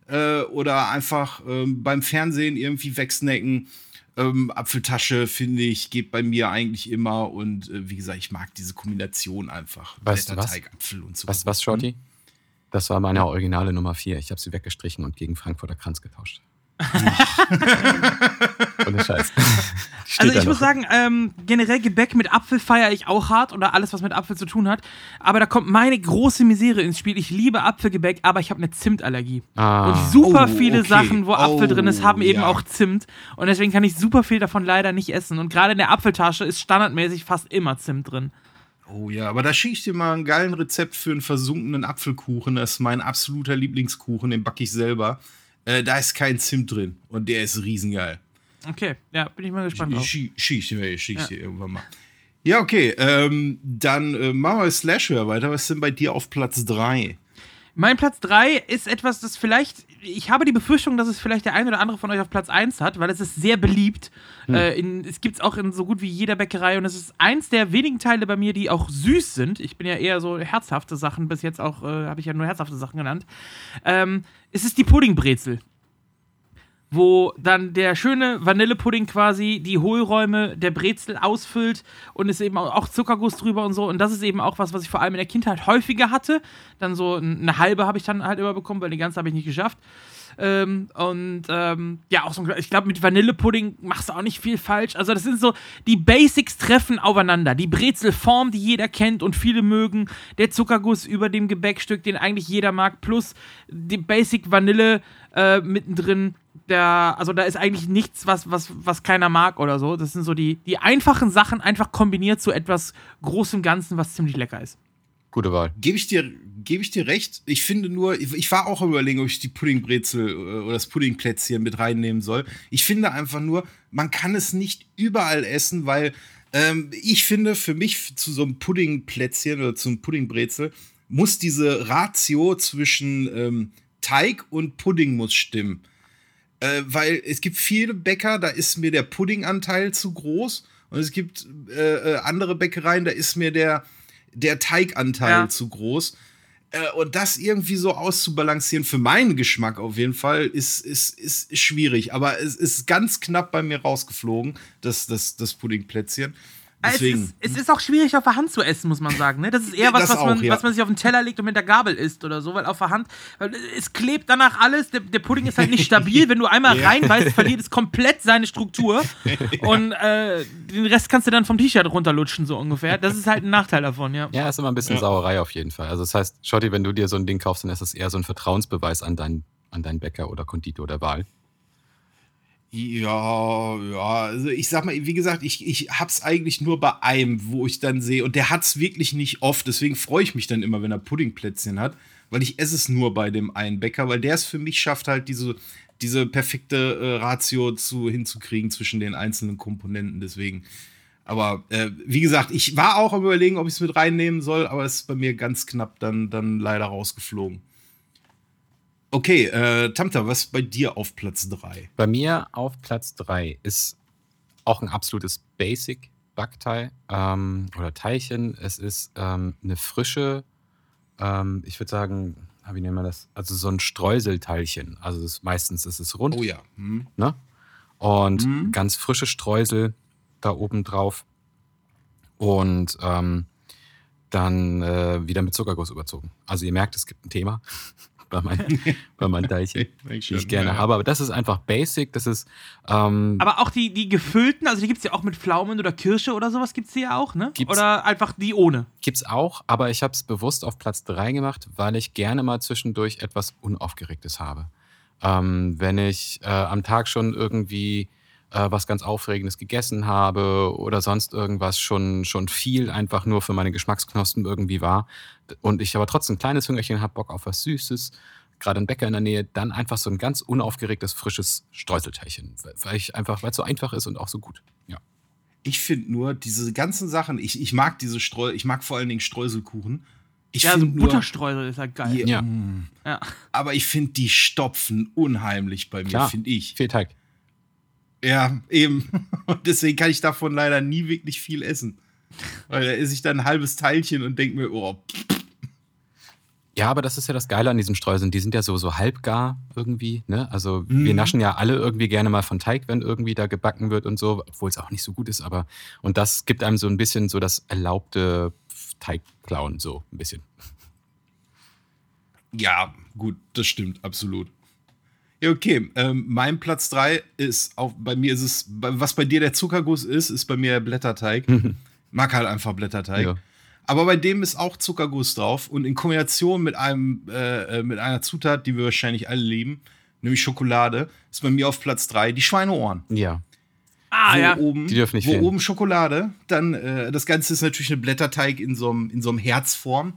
A: äh, oder einfach ähm, beim Fernsehen irgendwie wegsnacken. Ähm, Apfeltasche, finde ich, geht bei mir eigentlich immer. Und äh, wie gesagt, ich mag diese Kombination einfach.
B: Weißt du was?
A: Apfel und so.
B: was, was, Shorty? Das war meine originale Nummer vier. Ich habe sie weggestrichen und gegen Frankfurter Kranz getauscht. *laughs* *laughs* Ohne Scheiß. *laughs*
C: Also ich muss sagen, ähm, generell Gebäck mit Apfel feiere ich auch hart oder alles, was mit Apfel zu tun hat. Aber da kommt meine große Misere ins Spiel. Ich liebe Apfelgebäck, aber ich habe eine Zimtallergie.
B: Ah.
C: Und super
A: Oh,
C: viele
A: okay.
C: Sachen, wo Apfel
A: Oh,
C: drin ist, haben eben
A: ja.
C: auch Zimt. Und deswegen kann ich super viel davon leider nicht essen. Und gerade in der Apfeltasche ist standardmäßig fast immer Zimt drin.
A: Oh ja, aber da schicke ich dir mal einen geilen Rezept für einen versunkenen Apfelkuchen. Das ist mein absoluter Lieblingskuchen, den backe ich selber. Äh, da ist kein Zimt drin und der ist riesengeil.
C: Okay, ja, bin ich mal gespannt
A: dir, schick ich dir irgendwann mal. Ja, okay. Ähm, dann äh, machen wir Slasher weiter. Was ist denn bei dir auf Platz 3?
C: Mein Platz 3 ist etwas, das vielleicht, ich habe die Befürchtung, dass es vielleicht der ein oder andere von euch auf Platz 1 hat, weil es ist sehr beliebt. Äh, in, es gibt es auch in so gut wie jeder Bäckerei und es ist eins der wenigen Teile bei mir, die auch süß sind. Ich bin ja eher so herzhafte Sachen, bis jetzt auch, äh, habe ich ja nur herzhafte Sachen genannt. Ähm, es ist die Puddingbrezel. Wo dann der schöne Vanillepudding quasi die Hohlräume der Brezel ausfüllt und es eben auch auch Zuckerguss drüber und so. Und das ist eben auch was, was ich vor allem in der Kindheit häufiger hatte. Dann so eine halbe habe ich dann halt immer bekommen, weil die ganze habe ich nicht geschafft. Ähm, und ähm, ja, auch so ein, ich glaube, mit Vanillepudding machst du auch nicht viel falsch. Also, das sind so, die Basics treffen aufeinander. Die Brezelform, die jeder kennt und viele mögen. Der Zuckerguss über dem Gebäckstück, den eigentlich jeder mag, plus die Basic Vanille äh, mittendrin. Der, also, da ist eigentlich nichts, was, was, was keiner mag oder so. Das sind so die, die einfachen Sachen, einfach kombiniert zu etwas Großem Ganzen, was ziemlich lecker ist.
B: Gute Wahl.
A: Gebe ich, dir- geb ich dir recht. Ich finde nur, ich, ich war auch am überlegen, ob ich die Puddingbrezel äh, oder das Puddingplätzchen mit reinnehmen soll. Ich finde einfach nur, man kann es nicht überall essen, weil ähm, ich finde, für mich zu so einem Puddingplätzchen oder zum Puddingbrezel muss diese Ratio zwischen ähm, Teig und Pudding muss stimmen. Äh, weil es gibt viele Bäcker, da ist mir der Puddinganteil zu groß. Und es gibt äh, äh, andere Bäckereien, da ist mir der, der Teiganteil
C: Ja.
A: zu groß. Äh, und das irgendwie so auszubalancieren, für meinen Geschmack auf jeden Fall, ist, ist, ist schwierig. Aber es ist ganz knapp bei mir rausgeflogen, das, das, das Puddingplätzchen. Deswegen.
C: Es, ist, es ist auch schwierig auf der Hand zu essen, muss man sagen. Ne? Das ist eher was, was, man,
A: auch, ja.
C: was man sich auf den Teller legt und mit der Gabel isst oder so, weil auf der Hand, weil es klebt danach alles. Der, der Pudding ist halt nicht stabil. Wenn du einmal *laughs* reinbeißt, verliert es komplett seine Struktur. *laughs* Und äh, den Rest kannst du dann vom T-Shirt runterlutschen, so ungefähr. Das ist halt ein Nachteil davon, ja.
B: Ja, ist immer ein bisschen Sauerei auf jeden Fall. Also das heißt, Schotti, wenn du dir so ein Ding kaufst, dann ist das eher so ein Vertrauensbeweis an deinen, an deinen Bäcker oder Konditor der Wahl.
A: Ja, ja, also ich sag mal, wie gesagt, ich, ich hab's eigentlich nur bei einem, wo ich dann sehe, und der hat's wirklich nicht oft, deswegen freue ich mich dann immer, wenn er Puddingplätzchen hat, weil ich esse es nur bei dem einen Bäcker, weil der es für mich schafft, halt diese, diese perfekte äh, Ratio zu, hinzukriegen zwischen den einzelnen Komponenten, deswegen. Aber äh, wie gesagt, ich war auch am überlegen, ob ich es mit reinnehmen soll, aber es ist bei mir ganz knapp dann, dann leider rausgeflogen. Okay, äh, Tamta, was ist bei dir auf Platz 3?
B: Bei mir auf Platz 3 ist auch ein absolutes Basic Backteil ähm, oder Teilchen. Es ist ähm, eine frische, ähm, ich würde sagen, ah, wie nennen wir das? Also so ein Streuselteilchen. Also das, meistens ist es rund.
A: Oh ja. Hm.
B: Ne? Und
A: Mhm.
B: ganz frische Streusel da oben drauf. Und ähm, dann äh, wieder mit Zuckerguss überzogen. Also ihr merkt, es gibt ein Thema bei meinen, *laughs* bei meinen Teilchen, die ich gerne habe. Aber das ist einfach basic. Das ist ähm,
C: Aber auch die, die gefüllten, also die gibt es ja auch mit Pflaumen oder Kirsche oder sowas gibt es die ja auch, ne?
B: Gibt's.
C: Oder einfach die ohne.
B: Gibt's auch, aber ich habe es bewusst auf Platz 3 gemacht, weil ich gerne mal zwischendurch etwas Unaufgeregtes habe. Ähm, wenn ich äh, am Tag schon irgendwie äh, was ganz Aufregendes gegessen habe oder sonst irgendwas schon, schon viel einfach nur für meine Geschmacksknospen irgendwie war und ich aber trotzdem ein kleines Hüngerchen habe, Bock auf was Süßes, gerade ein Bäcker in der Nähe, dann einfach so ein ganz unaufgeregtes, frisches Streuselteilchen, weil ich einfach, weil es so einfach ist und auch so gut. Ja.
A: Ich finde nur diese ganzen Sachen, ich, ich mag diese Streu, ich mag vor allen Dingen Streuselkuchen. Ich
C: ja, so
A: find nur-
C: Butterstreusel ist ja geil.
A: Ja,
B: Ja.
C: Ja.
A: Aber ich finde, die stopfen unheimlich bei mir, finde ich.
B: Viel Teig.
A: Ja, eben. *laughs* Und deswegen kann ich davon leider nie wirklich viel essen. Weil da esse ich dann ein halbes Teilchen und denke mir, oh,
B: Ja, aber das ist ja das Geile an diesen Streuseln. Die sind ja so, so halbgar irgendwie. Ne? Also wir
A: Mhm.
B: naschen ja alle irgendwie gerne mal von Teig, wenn irgendwie da gebacken wird und so, obwohl es auch nicht so gut ist. Aber und das gibt einem so ein bisschen so das erlaubte Teigklauen, so ein bisschen.
A: ja, gut, das stimmt, absolut. Ja, okay. Ähm, mein Platz 3 ist auch, bei mir ist es, was bei dir der Zuckerguss ist, ist bei mir der Blätterteig. *laughs* Mag halt einfach Blätterteig.
B: Ja.
A: Aber bei dem ist auch Zuckerguss drauf und in Kombination mit einem äh, äh, mit einer Zutat, die wir wahrscheinlich alle lieben, nämlich Schokolade, ist bei mir auf Platz 3 die Schweineohren.
B: Ja.
C: Ah,
A: wo
C: ja.
A: oben,
B: Die dürfen nicht
A: wo
B: fehlen.
A: oben Schokolade, dann äh, das Ganze ist natürlich eine Blätterteig in so einem in so einem Herzform.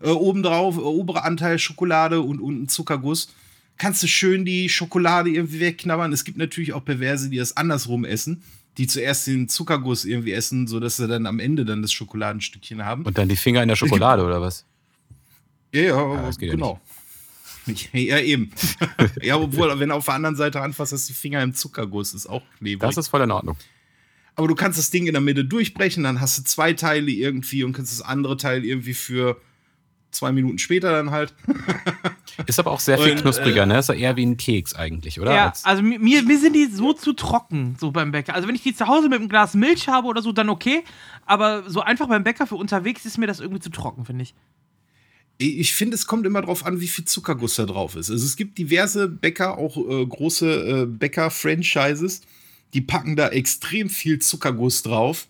A: Äh, obendrauf äh, obere Anteil Schokolade und unten Zuckerguss. Kannst du schön die Schokolade irgendwie wegknabbern. Es gibt natürlich auch Perverse, die das andersrum essen, die zuerst den Zuckerguss irgendwie essen, sodass sie dann am Ende dann das Schokoladenstückchen haben.
B: Und dann die Finger in der Schokolade oder was?
A: Ja, ja,
B: Ah, ja
A: genau. *laughs* Ja, eben. *laughs* ja, obwohl, wenn du auf der anderen Seite anfasst, hast du die Finger im Zuckerguss, ist auch klebrig.
B: Das ist voll in Ordnung.
A: Aber du kannst das Ding in der Mitte durchbrechen, dann hast du zwei Teile irgendwie und kannst das andere Teil irgendwie für zwei Minuten später dann halt. *laughs*
B: Ist aber auch sehr viel
A: Und,
B: knuspriger,
A: äh,
B: ne? Ist ja eher wie ein Keks eigentlich, oder?
C: Ja,
B: Als-
C: also mir, mir sind die so zu trocken, so beim Bäcker. Also wenn ich die zu Hause mit einem Glas Milch habe oder so, dann okay. Aber so einfach beim Bäcker für unterwegs ist mir das irgendwie zu trocken, finde ich.
A: Ich finde, es kommt immer drauf an, wie viel Zuckerguss da drauf ist. Also es gibt diverse Bäcker, auch äh, große äh, Bäcker-Franchises, die packen da extrem viel Zuckerguss drauf,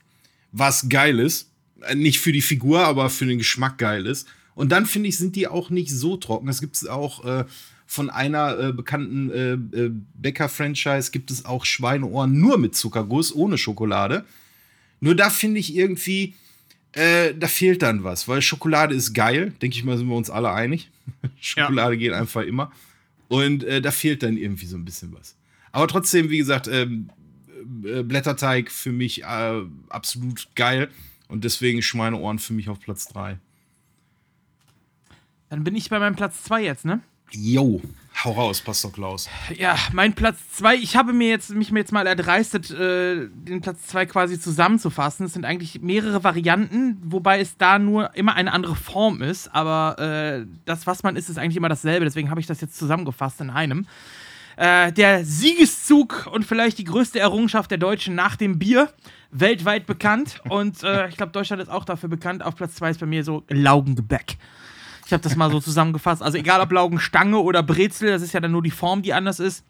A: was geil ist. Äh, Nicht für die Figur, aber für den Geschmack geil ist. Und dann finde ich, sind die auch nicht so trocken. Es gibt auch äh, von einer äh, bekannten äh, äh, Bäcker-Franchise gibt es auch Schweineohren nur mit Zuckerguss, ohne Schokolade. Nur da finde ich irgendwie, äh, da fehlt dann was, weil Schokolade ist geil, denke ich mal, sind wir uns alle einig. *laughs* Schokolade geht einfach immer. Und äh, da fehlt dann irgendwie so ein bisschen was. Aber trotzdem, wie gesagt, ähm, äh, Blätterteig für mich äh, absolut geil. Und deswegen Schweineohren für mich auf Platz 3.
C: Dann bin ich bei meinem Platz 2 jetzt, ne?
A: Jo, hau raus, Pastor Klaus.
C: Ja, mein Platz 2, ich habe mir jetzt, mich jetzt mal erdreistet, äh, den Platz 2 quasi zusammenzufassen. Es sind eigentlich mehrere Varianten, wobei es da nur immer eine andere Form ist. Aber äh, das, was man isst, ist eigentlich immer dasselbe. Deswegen habe ich das jetzt zusammengefasst in einem. Äh, der Siegeszug und vielleicht die größte Errungenschaft der Deutschen nach dem Bier, weltweit bekannt. Und äh, ich glaube, Deutschland ist auch dafür bekannt. Auf Platz 2 ist bei mir so Laugengebäck. Ich habe das mal so zusammengefasst. Also egal ob Laugenstange oder Brezel, das ist ja dann nur die Form, die anders ist.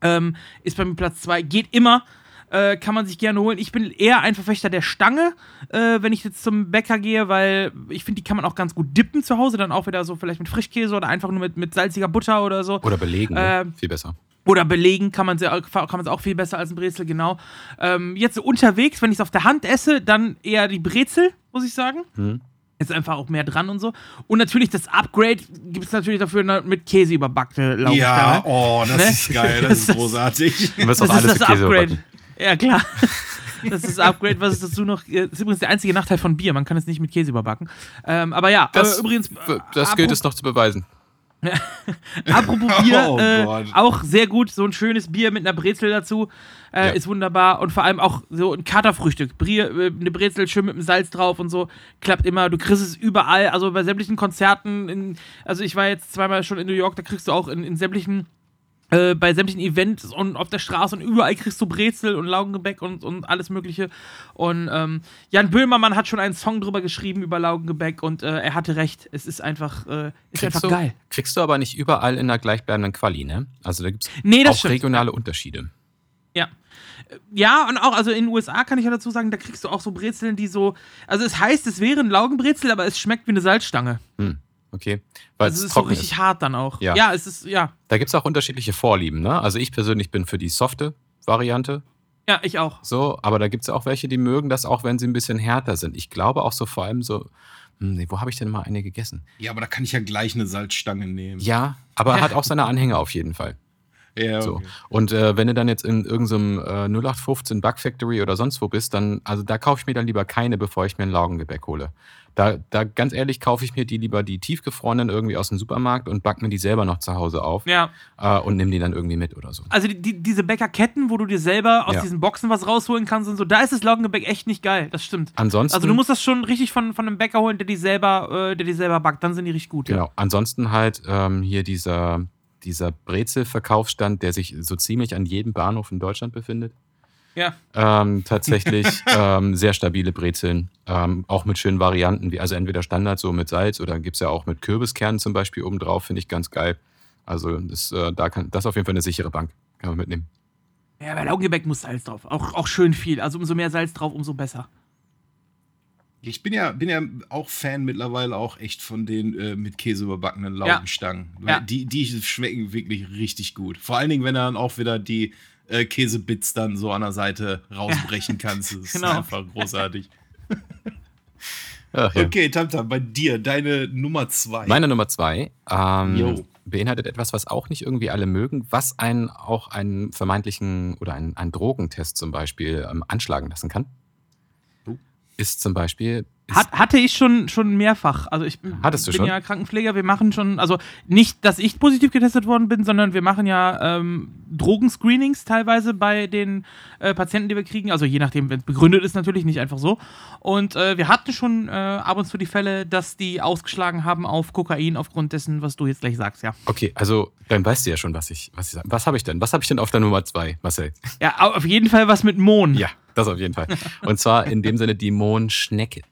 C: Ähm, ist bei mir Platz 2. Geht immer. Äh, kann man sich gerne holen. Ich bin eher ein Verfechter der Stange, äh, wenn ich jetzt zum Bäcker gehe, weil ich finde, die kann man auch ganz gut dippen zu Hause. Dann auch wieder so vielleicht mit Frischkäse oder einfach nur mit, mit salziger Butter oder so.
B: Oder belegen?
C: Ähm,
B: viel besser.
C: Oder belegen kann man sie kann man es auch viel besser als ein Brezel, genau. Ähm, jetzt so unterwegs, wenn ich es auf der Hand esse, dann eher die Brezel, muss ich sagen.
B: Mhm.
C: Ist einfach auch mehr dran und so. Und natürlich das Upgrade gibt es natürlich dafür ne, mit Käse überbackte Laugenstange.
A: Ja, oh, das
C: Ne?
A: ist geil, das *laughs*
C: Das
A: ist großartig.
C: Das
B: alles
C: ist das Upgrade.
B: überbacken.
C: Ja, klar. *laughs* Das ist das Upgrade, was es dazu noch. Das ist übrigens der einzige Nachteil von Bier. Man kann es nicht mit Käse überbacken. Ähm, aber ja,
B: Das,
C: äh, übrigens.
B: das gilt es noch zu beweisen. *laughs*
C: Apropos Bier,
A: Oh
C: äh, auch sehr gut. So ein schönes Bier mit einer Brezel dazu äh,
B: Ja.
C: ist wunderbar. Und vor allem auch so ein Katerfrühstück. Bier, äh, eine Brezel schön mit dem Salz drauf und so. Klappt immer. Du kriegst es überall. Also bei sämtlichen Konzerten. In, also ich war jetzt zweimal schon in New York. Da kriegst du auch in, in sämtlichen. Äh, bei sämtlichen Events und auf der Straße und überall kriegst du Brezel und Laugengebäck und, und alles Mögliche. Und ähm, Jan Böhmermann hat schon einen Song drüber geschrieben über Laugengebäck und äh, er hatte recht. Es ist einfach, äh, ist einfach
B: du,
C: geil.
B: kriegst du aber nicht überall in der gleichbleibenden Quali, ne? Also da gibt es
C: Nee,
B: auch
C: stimmt.
B: regionale Unterschiede.
C: Ja. Ja, und auch, also in den USA kann ich ja dazu sagen, da kriegst du auch so Brezeln, die so. Also es heißt, es wäre ein Laugenbrezel, aber es schmeckt wie eine Salzstange.
B: Hm, okay. Weil
C: Also es ist so richtig
B: ist.
C: hart dann auch.
B: Ja.
C: ja es ist, ja.
B: Da gibt es auch unterschiedliche Vorlieben, ne? Also ich persönlich bin für die softe Variante,
C: Ja, ich auch.
B: so, aber da gibt es auch welche, die mögen das auch, wenn sie ein bisschen härter sind. Ich glaube auch so vor allem so, hm, nee, wo habe ich denn mal eine gegessen?
A: Ja, aber da kann ich ja gleich eine Salzstange nehmen.
B: Ja, aber hat auch seine Anhänger auf jeden Fall.
A: Ja,
B: So.
A: okay.
B: Und äh, wenn du dann jetzt in irgendeinem äh, 0815 Bug Factory oder sonst wo bist, dann, also da kaufe ich mir dann lieber keine, bevor ich mir ein Laugengebäck hole. Da, da ganz ehrlich kaufe ich mir die lieber die tiefgefrorenen irgendwie aus dem Supermarkt und back mir die selber noch zu Hause auf
C: Ja.
B: äh, und nimm die dann irgendwie mit oder so.
C: Also die, die, diese Bäckerketten, wo du dir selber aus
B: Ja.
C: diesen Boxen was rausholen kannst und so, da ist das Laugengebäck echt nicht geil. Das stimmt.
B: Ansonsten,
C: Also du musst das schon richtig von, von einem Bäcker holen, der die selber, äh, der die selber backt. Dann sind die richtig gut. Ja.
B: genau, ansonsten halt ähm, hier dieser, dieser Brezel-Verkaufsstand, der sich so ziemlich an jedem Bahnhof in Deutschland befindet.
C: ja.
B: Ähm, tatsächlich *laughs* ähm, sehr stabile Brezeln, ähm, auch mit schönen Varianten, wie also entweder Standard so mit Salz oder gibt es ja auch mit Kürbiskernen zum Beispiel obendrauf, finde ich ganz geil. Also das, äh, da kann, das ist auf jeden Fall eine sichere Bank, kann man mitnehmen.
C: Ja, bei Laugengebäck muss Salz drauf. Auch, auch schön viel. Also umso mehr Salz drauf, umso besser.
A: Ich bin ja, bin ja auch Fan mittlerweile auch echt von den äh, mit Käse überbackenen Laugenstangen.
C: Ja.
A: Die, die schmecken wirklich richtig gut. Vor allen Dingen, wenn du dann auch wieder die äh, Käsebits dann so an der Seite rausbrechen *laughs* kannst. Das ist
C: Genau.
A: einfach großartig. *laughs*
B: Ach, ja.
A: Okay, Tamtam, bei dir, deine Nummer zwei.
B: Meine Nummer zwei ähm, beinhaltet etwas, was auch nicht irgendwie alle mögen, was einen auch einen vermeintlichen oder einen, einen Drogentest zum Beispiel ähm, anschlagen lassen kann. Ist zum Beispiel.
C: Hat, hatte ich schon, schon mehrfach. Also ich bin
B: Hattest du
C: bin
B: schon?
C: ja Krankenpfleger, wir machen schon, also nicht, dass ich positiv getestet worden bin, sondern wir machen ja ähm, Drogenscreenings teilweise bei den äh, Patienten, die wir kriegen. Also je nachdem, wenn es begründet ist natürlich, nicht einfach so. Und äh, wir hatten schon äh, ab und zu die Fälle, dass die ausgeschlagen haben auf Kokain aufgrund dessen, was du jetzt gleich sagst, ja.
B: okay, also dann weißt du ja schon, was ich, was ich sage. Was habe ich denn? Was habe ich denn auf der Nummer zwei, Marcel?
C: Ja, au- auf jeden Fall was mit Mohn.
B: Ja, das auf jeden Fall. Und zwar in dem Sinne die Mohnschnecke.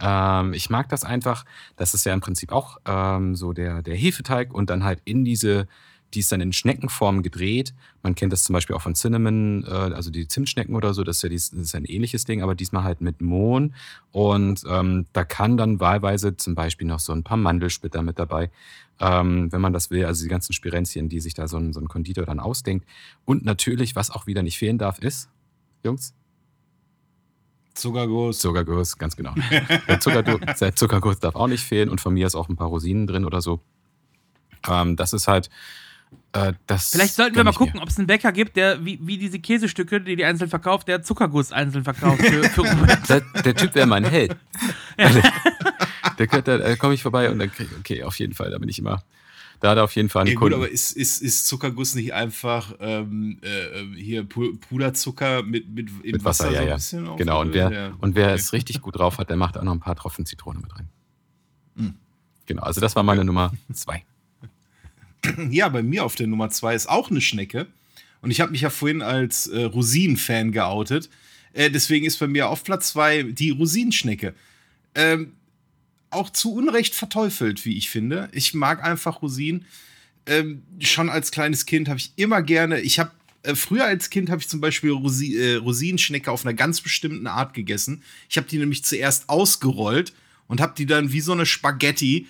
B: Ähm, ich mag das einfach. Das ist ja im Prinzip auch ähm, so der, der Hefeteig und dann halt in diese, die ist dann in Schneckenform gedreht. Man kennt das zum Beispiel auch von Cinnamon, äh, also die Zimtschnecken oder so, das ist ja dies, das ist ein ähnliches Ding, aber diesmal halt mit Mohn. Und ähm, da kann dann wahlweise zum Beispiel noch so ein paar Mandelsplitter mit dabei, ähm, wenn man das will. Also die ganzen Spirenzien, die sich da so ein, so ein Konditor dann ausdenkt. Und natürlich, was auch wieder nicht fehlen darf, ist, Jungs,
A: Zuckerguss.
B: Zuckerguss, ganz genau. *laughs* Der, Zuckerdu der Zuckerguss darf auch nicht fehlen und von mir ist auch ein paar Rosinen drin oder so. Ähm, das ist halt äh, das.
C: Vielleicht sollten wir mal
B: ich
C: gucken, ob es einen Bäcker gibt, der wie, wie diese Käsestücke, die die einzeln verkauft, der Zuckerguss einzeln verkauft für, für. *laughs*
B: Der, der Typ wäre mein Held. *laughs* Der könnte, da komme ich vorbei und dann krieg okay, auf jeden Fall, da bin ich immer. Da hat er auf jeden Fall einen
A: Ja, gut,
B: Kunden.
A: aber ist, ist, ist Zuckerguss nicht einfach ähm, äh, hier Pu- Puderzucker mit, mit, in
B: mit Wasser, ja,
A: so ein
B: ja.
A: bisschen auf-
B: Genau, und wer,
A: ja.
B: und wer
A: Okay.
B: es richtig gut drauf hat, der macht auch noch ein paar Tropfen Zitrone mit rein.
A: Hm.
B: Genau, also das war meine Nummer zwei. *laughs*
A: Ja, bei mir auf der Nummer zwei ist auch eine Schnecke. Und ich habe mich ja vorhin als äh, Rosinen-Fan geoutet. Äh, deswegen ist bei mir auf Platz zwei die Rosinenschnecke. Ähm, auch zu Unrecht verteufelt, wie ich finde. Ich mag einfach Rosinen. Ähm, schon als kleines Kind habe ich immer gerne, ich habe äh, früher als Kind habe ich zum Beispiel Rosi äh, Rosinenschnecke auf einer ganz bestimmten Art gegessen. Ich habe die nämlich zuerst ausgerollt und habe die dann wie so eine Spaghetti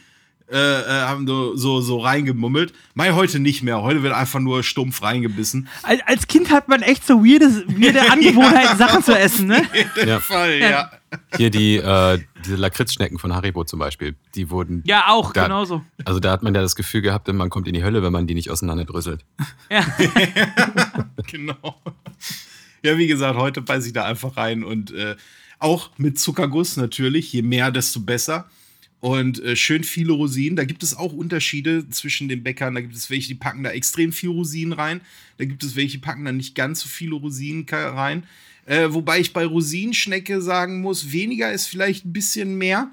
A: äh, äh, haben so, so, so reingemummelt. Mai heute nicht mehr. Heute wird einfach nur stumpf reingebissen.
C: Als, als Kind hat man echt so weirde, weirde *laughs* Angewohnheiten, Sachen zu essen, ne? *laughs*
A: In
B: Ja.
A: Fall, ja.
B: Hier die, äh, diese Lakritzschnecken von Haribo zum Beispiel, die wurden.
C: Ja, auch,
B: Da-
C: genauso.
B: Also da hat man ja das Gefühl gehabt, man kommt in die Hölle, wenn man die nicht auseinanderdröselt.
C: Ja. *laughs*
A: genau. Ja, wie gesagt, heute beiße ich da einfach rein und äh, auch mit Zuckerguss natürlich. Je mehr, desto besser. Und äh, schön viele Rosinen. Da gibt es auch Unterschiede zwischen den Bäckern. Da gibt es welche, die packen da extrem viel Rosinen rein. Da gibt es welche, die packen da nicht ganz so viele Rosinen rein. Äh, wobei ich bei Rosinenschnecke sagen muss, weniger ist vielleicht ein bisschen mehr,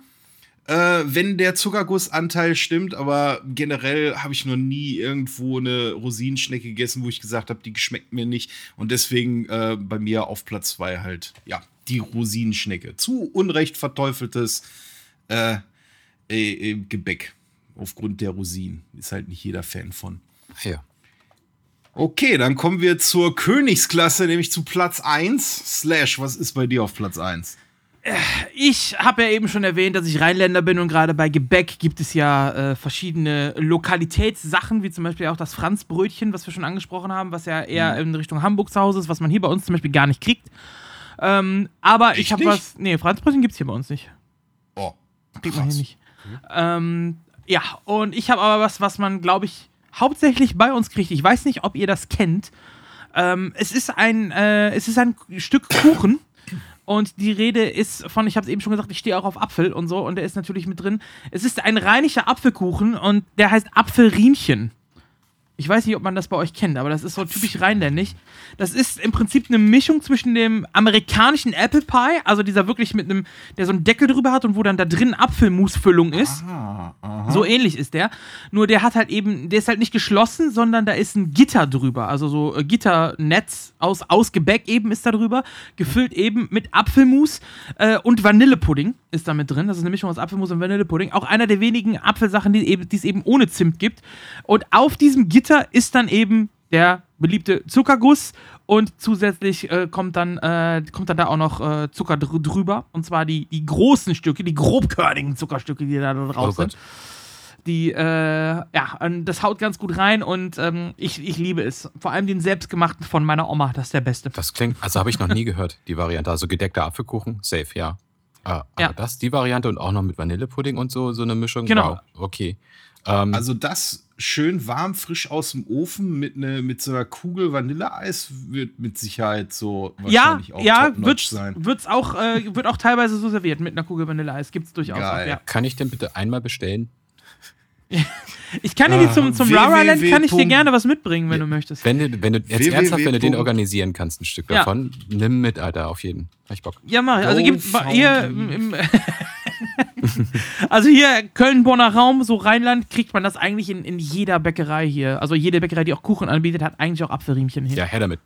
A: äh, wenn der Zuckergussanteil stimmt. Aber generell habe ich noch nie irgendwo eine Rosinenschnecke gegessen, wo ich gesagt habe, die geschmeckt mir nicht. Und deswegen äh, bei mir auf Platz zwei halt, ja, die Rosinenschnecke. Zu Unrecht verteufeltes äh, äh, äh, Gebäck aufgrund der Rosinen. Ist halt nicht jeder Fan von.
B: Ja.
A: Okay, dann kommen wir zur Königsklasse, nämlich zu Platz 1. Slash, was ist bei dir auf Platz 1?
C: Ich habe ja eben schon erwähnt, dass ich Rheinländer bin und gerade bei Gebäck gibt es ja äh, verschiedene Lokalitätssachen, wie zum Beispiel auch das Franzbrötchen, was wir schon angesprochen haben, was ja eher in Richtung Hamburg zu Hause ist, was man hier bei uns zum Beispiel gar nicht kriegt. Ähm, aber ich
A: Echt
C: habe
A: nicht?
C: was. Nee, Franzbrötchen gibt es hier bei uns nicht.
A: Oh,
C: Kriegt man hier nicht. Ähm, ja, und ich habe aber was, was man, glaube ich, hauptsächlich bei uns kriegt. Ich weiß nicht, ob ihr das kennt. Ähm, es ist ein, äh, es ist ein Stück Kuchen. Und die Rede ist von, ich habe es eben schon gesagt, ich stehe auch auf Apfel und so, und der ist natürlich mit drin. Es ist ein rheinischer Apfelkuchen und der heißt Apfelriemchen. Ich weiß nicht, ob man das bei euch kennt, aber das ist so typisch rheinländisch. Das ist im Prinzip eine Mischung zwischen dem amerikanischen Apple Pie, also dieser wirklich mit einem, der so einen Deckel drüber hat und wo dann da drin Apfelmusfüllung ist.
A: ah, aha.
C: So ähnlich ist der. Nur der hat halt eben, der ist halt nicht geschlossen, sondern da ist ein Gitter drüber. Also so äh, Gitternetz aus, aus Gebäck eben ist da drüber. Gefüllt eben mit Apfelmus äh, und Vanillepudding ist da mit drin. Das ist eine Mischung aus Apfelmus und Vanillepudding. Auch einer der wenigen Apfelsachen, die, eben, die es eben ohne Zimt gibt. Und auf diesem Gitter ist dann eben der beliebte Zuckerguss und zusätzlich äh, kommt, dann, äh, kommt dann da auch noch äh, Zucker dr drüber. Und zwar die, die großen Stücke, die grobkörnigen Zuckerstücke, die da drauf
B: Oh
C: sind.
B: Gott.
C: Die, äh, ja, das haut ganz gut rein und ähm, ich, ich liebe es. Vor allem den selbstgemachten von meiner Oma, das ist der beste.
B: Das klingt, also habe ich noch nie gehört, die Variante. Also gedeckter Apfelkuchen, safe, ja. Äh, aber
C: Ja.
B: das, die Variante und auch noch mit Vanillepudding und so, so eine Mischung.
C: Genau.
B: Wow, okay. Ähm,
A: Also das schön warm, frisch aus dem Ofen mit, ne, mit so einer Kugel Vanilleeis wird mit Sicherheit so
C: Ja,
A: wahrscheinlich auch
C: ja, wird's,
A: sein.
C: wird's auch, äh, wird auch teilweise so serviert mit einer Kugel Vanilleeis. Gibt's durchaus
A: Geil.
C: auch, ja.
B: kann ich denn bitte einmal bestellen? *laughs*
C: Ich kann dir die zum, zum
A: Ah,
C: Rara Land kann ich dir gerne was mitbringen, wenn du möchtest.
B: Wenn du, wenn du jetzt ernsthaft, wenn du den organisieren kannst, ein Stück
C: Ja.
B: davon, nimm mit, Alter, auf jeden. Hab ich Bock.
C: Ja, mach. Also bei- hier im, im *laughs* *laughs* Also hier Köln-Bonner Raum, so Rheinland, kriegt man das eigentlich in, in jeder Bäckerei hier. Also jede Bäckerei, die auch Kuchen anbietet, hat eigentlich auch Apfelriemchen hier.
B: Ja, her damit.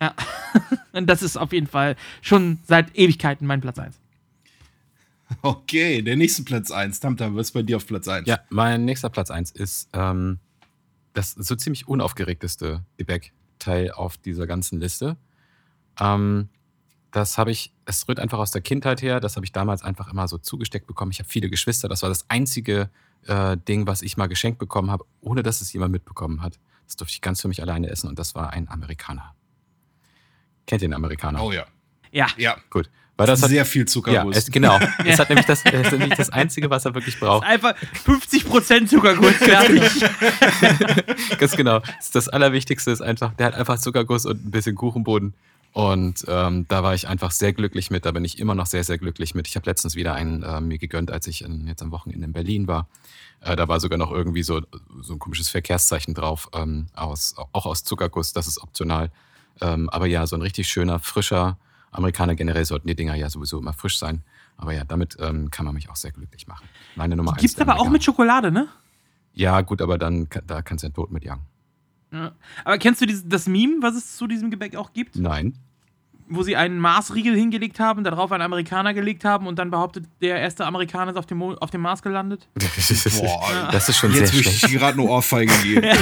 C: Ja. *laughs* Und das ist auf jeden Fall schon seit Ewigkeiten mein Platz 1.
A: Okay, der nächste Platz 1. Tamtam, was ist bei dir auf Platz 1?
B: Ja, mein nächster Platz 1 ist ähm, das so ziemlich unaufgeregteste Gebäckteil auf dieser ganzen Liste. Ähm, das habe ich, es rührt einfach aus der Kindheit her, das habe ich damals einfach immer so zugesteckt bekommen. Ich habe viele Geschwister, das war das einzige äh, Ding, was ich mal geschenkt bekommen habe, ohne dass es jemand mitbekommen hat. Das durfte ich ganz für mich alleine essen und das war ein Amerikaner. Kennt ihr den Amerikaner?
A: Oh ja.
C: Ja.
A: Ja.
B: Gut. Weil das hat,
A: Sehr viel
B: ja,
A: Zuckerguss.
B: es, genau. *laughs* Es hat nämlich das, *laughs* es ist nämlich das Einzige, was er wirklich braucht.
C: Einfach 50% Zuckerguss fertig. *laughs*
B: Ganz genau. Das, das Allerwichtigste ist einfach, der hat einfach Zuckerguss und ein bisschen Kuchenboden. Und ähm, da war ich einfach sehr glücklich mit. Da bin ich immer noch sehr, sehr glücklich mit. Ich habe letztens wieder einen äh, mir gegönnt, als ich in, jetzt am Wochenende in Berlin war. Äh, da war sogar noch irgendwie so, so ein komisches Verkehrszeichen drauf, ähm, aus, auch aus Zuckerguss. Das ist optional. Ähm, aber ja, so ein richtig schöner, frischer Amerikaner. Generell sollten die Dinger ja sowieso immer frisch sein. Aber ja, damit ähm, kann man mich auch sehr glücklich machen. Meine Nummer eins.
C: Gibt's
B: der
C: aber auch mit Schokolade, ne?
B: Ja, gut, aber dann da kannst du den Tod mitjagen.
C: Ja. Aber kennst du dieses, das Meme, was es zu diesem Gebäck auch gibt?
B: Nein.
C: Wo sie einen Marsriegel hingelegt haben, darauf einen Amerikaner gelegt haben und dann behauptet, der erste Amerikaner ist auf dem, Mo auf dem Mars gelandet? *laughs*
A: Boah,
B: Das ist schon
A: jetzt
B: sehr
A: möchte ich
B: schlecht.
A: dir gerade eine Ohrfeige geben. *laughs*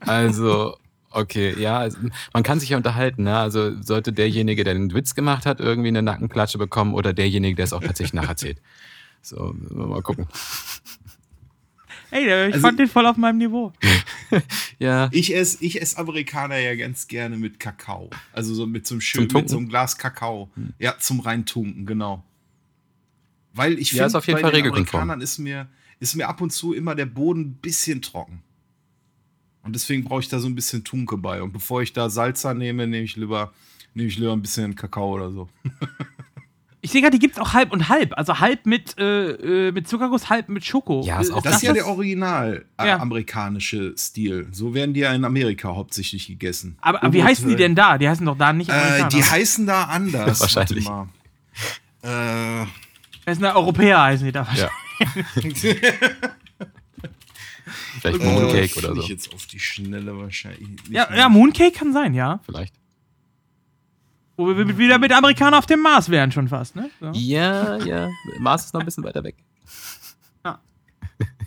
B: Also, okay, ja, also, man kann sich ja unterhalten. Ne? Also sollte derjenige, der den Witz gemacht hat, irgendwie eine Nackenklatsche bekommen oder derjenige, der es auch tatsächlich nacherzählt. So, mal gucken.
C: Ey, der- ich
A: Also-
C: fand den voll auf meinem Niveau. *laughs*
B: Ja,
A: Ich esse ich ess Amerikaner ja ganz gerne mit Kakao. Also so mit so einem
B: Zum
A: schönen, mit so einem Glas Kakao. Ja, zum reintunken, genau. Weil ich
B: Ja,
A: finde, bei
B: Fall
A: den. Amerikanern ist mir, ist mir ab und zu immer der Boden ein bisschen trocken. Und deswegen brauche ich da so ein bisschen Tunke bei. Und bevor ich da Salsa nehme, nehme ich lieber, nehme ich lieber ein bisschen Kakao oder so. *laughs*
C: Ich sehe gerade, die gibt es auch halb und halb. Also halb mit, äh, äh, mit Zuckerguss, halb mit Schoko.
B: Ja, ist auch-
A: Das ist ja
C: das-
A: der original äh,
C: Ja.
A: amerikanische Stil. So werden die ja in Amerika hauptsächlich gegessen.
C: Aber, aber wie heißen die
A: äh,
C: denn da? Die heißen doch da nicht
A: Äh, die heißen da anders. *laughs*
B: Wahrscheinlich.
A: Warte mal. Äh,
C: heißen da Europäer, heißen die da
B: Ja.
C: wahrscheinlich.
B: Vielleicht
A: äh,
B: Mooncake
A: find
B: oder so.
A: ich jetzt auf die Schnelle wahrscheinlich.
C: Ja, ja, Mooncake kann sein, ja.
B: Vielleicht.
C: Wo wir wieder mit Amerikanern auf dem Mars wären schon fast, ne? So.
B: Ja, ja. Mars ist noch ein bisschen weiter weg. *laughs*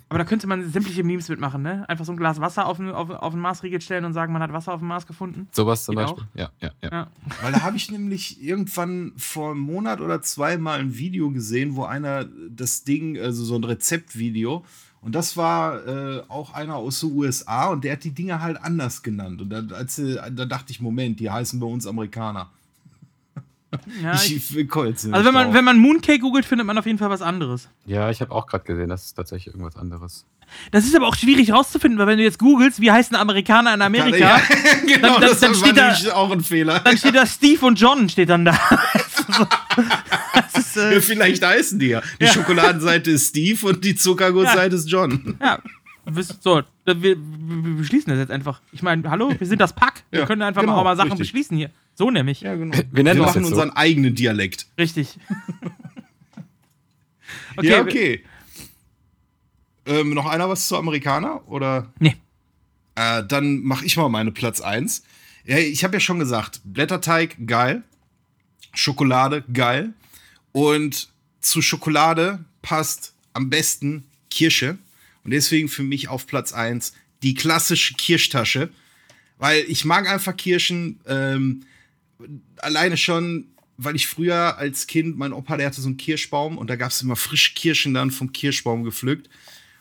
C: Aber da könnte man sämtliche Memes mitmachen, ne? Einfach so ein Glas Wasser auf den, auf, auf den Marsriegel stellen und sagen, man hat Wasser auf dem Mars gefunden.
B: Sowas zum
C: Geht
B: Beispiel. Ja, ja, ja.
C: Ja.
A: Weil da habe ich nämlich irgendwann vor einem Monat oder zwei mal ein Video gesehen, wo einer das Ding, also so ein Rezeptvideo, und das war äh, auch einer aus den USA und der hat die Dinge halt anders genannt. Und da, als, sie- da dachte ich, Moment, die heißen bei uns Amerikaner.
C: Ja, ich,
A: ich, jetzt nicht
C: also wenn man,
A: drauf.
C: wenn man Mooncake googelt, findet man auf jeden Fall was anderes.
B: Ja, ich habe auch gerade gesehen, das ist tatsächlich irgendwas anderes.
C: Das ist aber auch schwierig rauszufinden, weil wenn du jetzt googelst, wie heißen Amerikaner in Amerika,
A: Ja, *laughs* genau,
C: Dann- dann-
A: das
C: dann
A: war
C: steht da-
A: auch ein Fehler.
C: dann steht da Steve und John steht dann da. *laughs* ist,
A: Ja,
C: äh,
A: vielleicht heißen die ja. Die Schokoladenseite ist Steve und die Zuckergussseite ist John.
C: ja. So, wir, wir beschließen das jetzt einfach. Ich meine, hallo, wir sind das Pack. Wir
A: Ja,
C: können einfach
A: genau,
C: auch mal Sachen
A: richtig.
C: beschließen hier. So nämlich.
A: Ja, genau.
B: Wir nennen
A: Wir machen
B: jetzt so.
A: unseren eigenen Dialekt.
C: Richtig. *laughs*
A: ja, okay. Ähm, noch einer was zu Amerikaner? Oder?
C: Nee.
A: Äh, dann mache ich mal meine Platz 1. Ja, ich habe ja schon gesagt, Blätterteig geil, Schokolade geil und zu Schokolade passt am besten Kirsche und deswegen für mich auf Platz 1 die klassische Kirschtasche, weil ich mag einfach Kirschen ähm, alleine schon, weil ich früher als Kind, mein Opa, der hatte so einen Kirschbaum und da gab es immer frische Kirschen dann vom Kirschbaum gepflückt.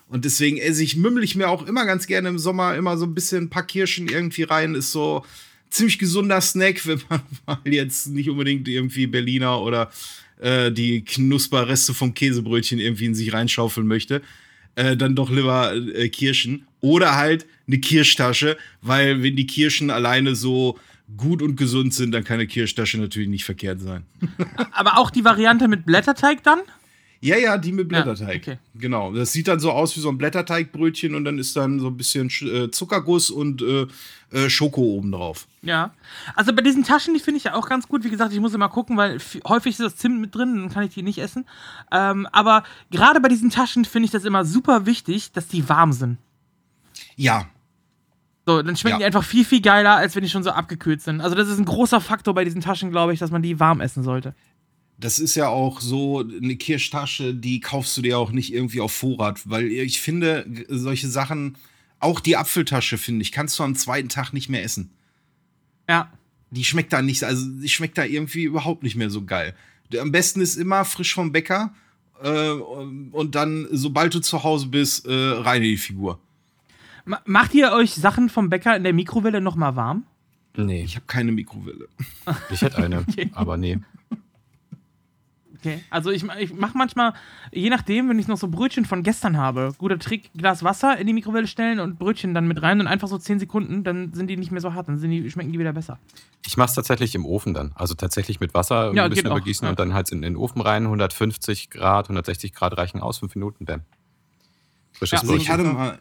A: Und deswegen esse ich, mümmel ich mir auch immer ganz gerne im Sommer immer so ein bisschen ein paar Kirschen irgendwie rein. Ist so ziemlich gesunder Snack, *laughs* wenn man mal jetzt nicht unbedingt irgendwie Berliner oder äh, die Knusperreste vom Käsebrötchen irgendwie in sich reinschaufeln möchte. Äh, dann doch lieber äh, Kirschen. Oder halt eine Kirschtasche, weil wenn die Kirschen alleine so gut und gesund sind, dann kann eine Kirschtasche natürlich nicht verkehrt sein. *laughs*
C: Aber auch die Variante mit Blätterteig dann?
A: Ja, ja, die mit Blätterteig.
C: okay.
A: Genau. Das sieht dann so aus wie so ein Blätterteigbrötchen und dann ist dann so ein bisschen Sch- äh, Zuckerguss und äh, äh, Schoko oben drauf.
C: Ja. Also bei diesen Taschen, die finde ich ja auch ganz gut. Wie gesagt, ich muss immer gucken, weil häufig ist das Zimt mit drin, dann kann ich die nicht essen. Ähm, aber gerade bei diesen Taschen finde ich das immer super wichtig, dass die warm sind.
A: Ja,
C: So, dann schmecken
A: Ja.
C: die einfach viel, viel geiler, als wenn die schon so abgekühlt sind. Also das ist ein großer Faktor bei diesen Taschen, glaube ich, dass man die warm essen sollte.
A: Das ist ja auch so eine Kirschtasche, die kaufst du dir auch nicht irgendwie auf Vorrat, weil ich finde, g- solche Sachen, auch die Apfeltasche, finde ich, kannst du am zweiten Tag nicht mehr essen.
C: Ja.
A: Die schmeckt da nicht, also die schmeckt da irgendwie überhaupt nicht mehr so geil. Am besten ist immer frisch vom Bäcker äh, und dann, sobald du zu Hause bist, äh, rein in die Figur.
C: Ma macht ihr euch Sachen vom Bäcker in der Mikrowelle nochmal warm?
B: Nee,
A: Ich habe keine Mikrowelle.
B: ich hätte eine, *laughs* aber nee.
C: Okay. Also ich, ich mache manchmal, je nachdem, wenn ich noch so Brötchen von gestern habe, guter Trick, Glas Wasser in die Mikrowelle stellen und Brötchen dann mit rein und einfach so 10 Sekunden, dann sind die nicht mehr so hart, dann sind die, schmecken die wieder besser.
B: Ich mache es tatsächlich im Ofen dann. Also tatsächlich mit Wasser
C: Ja,
B: ein bisschen
C: auch,
B: übergießen
C: ja.
B: und dann halt in den Ofen rein. 150 Grad, 160 Grad reichen aus, fünf Minuten, bam. Frisches
C: Ja,
A: Also ich
B: Brötchen.
A: hatte mal,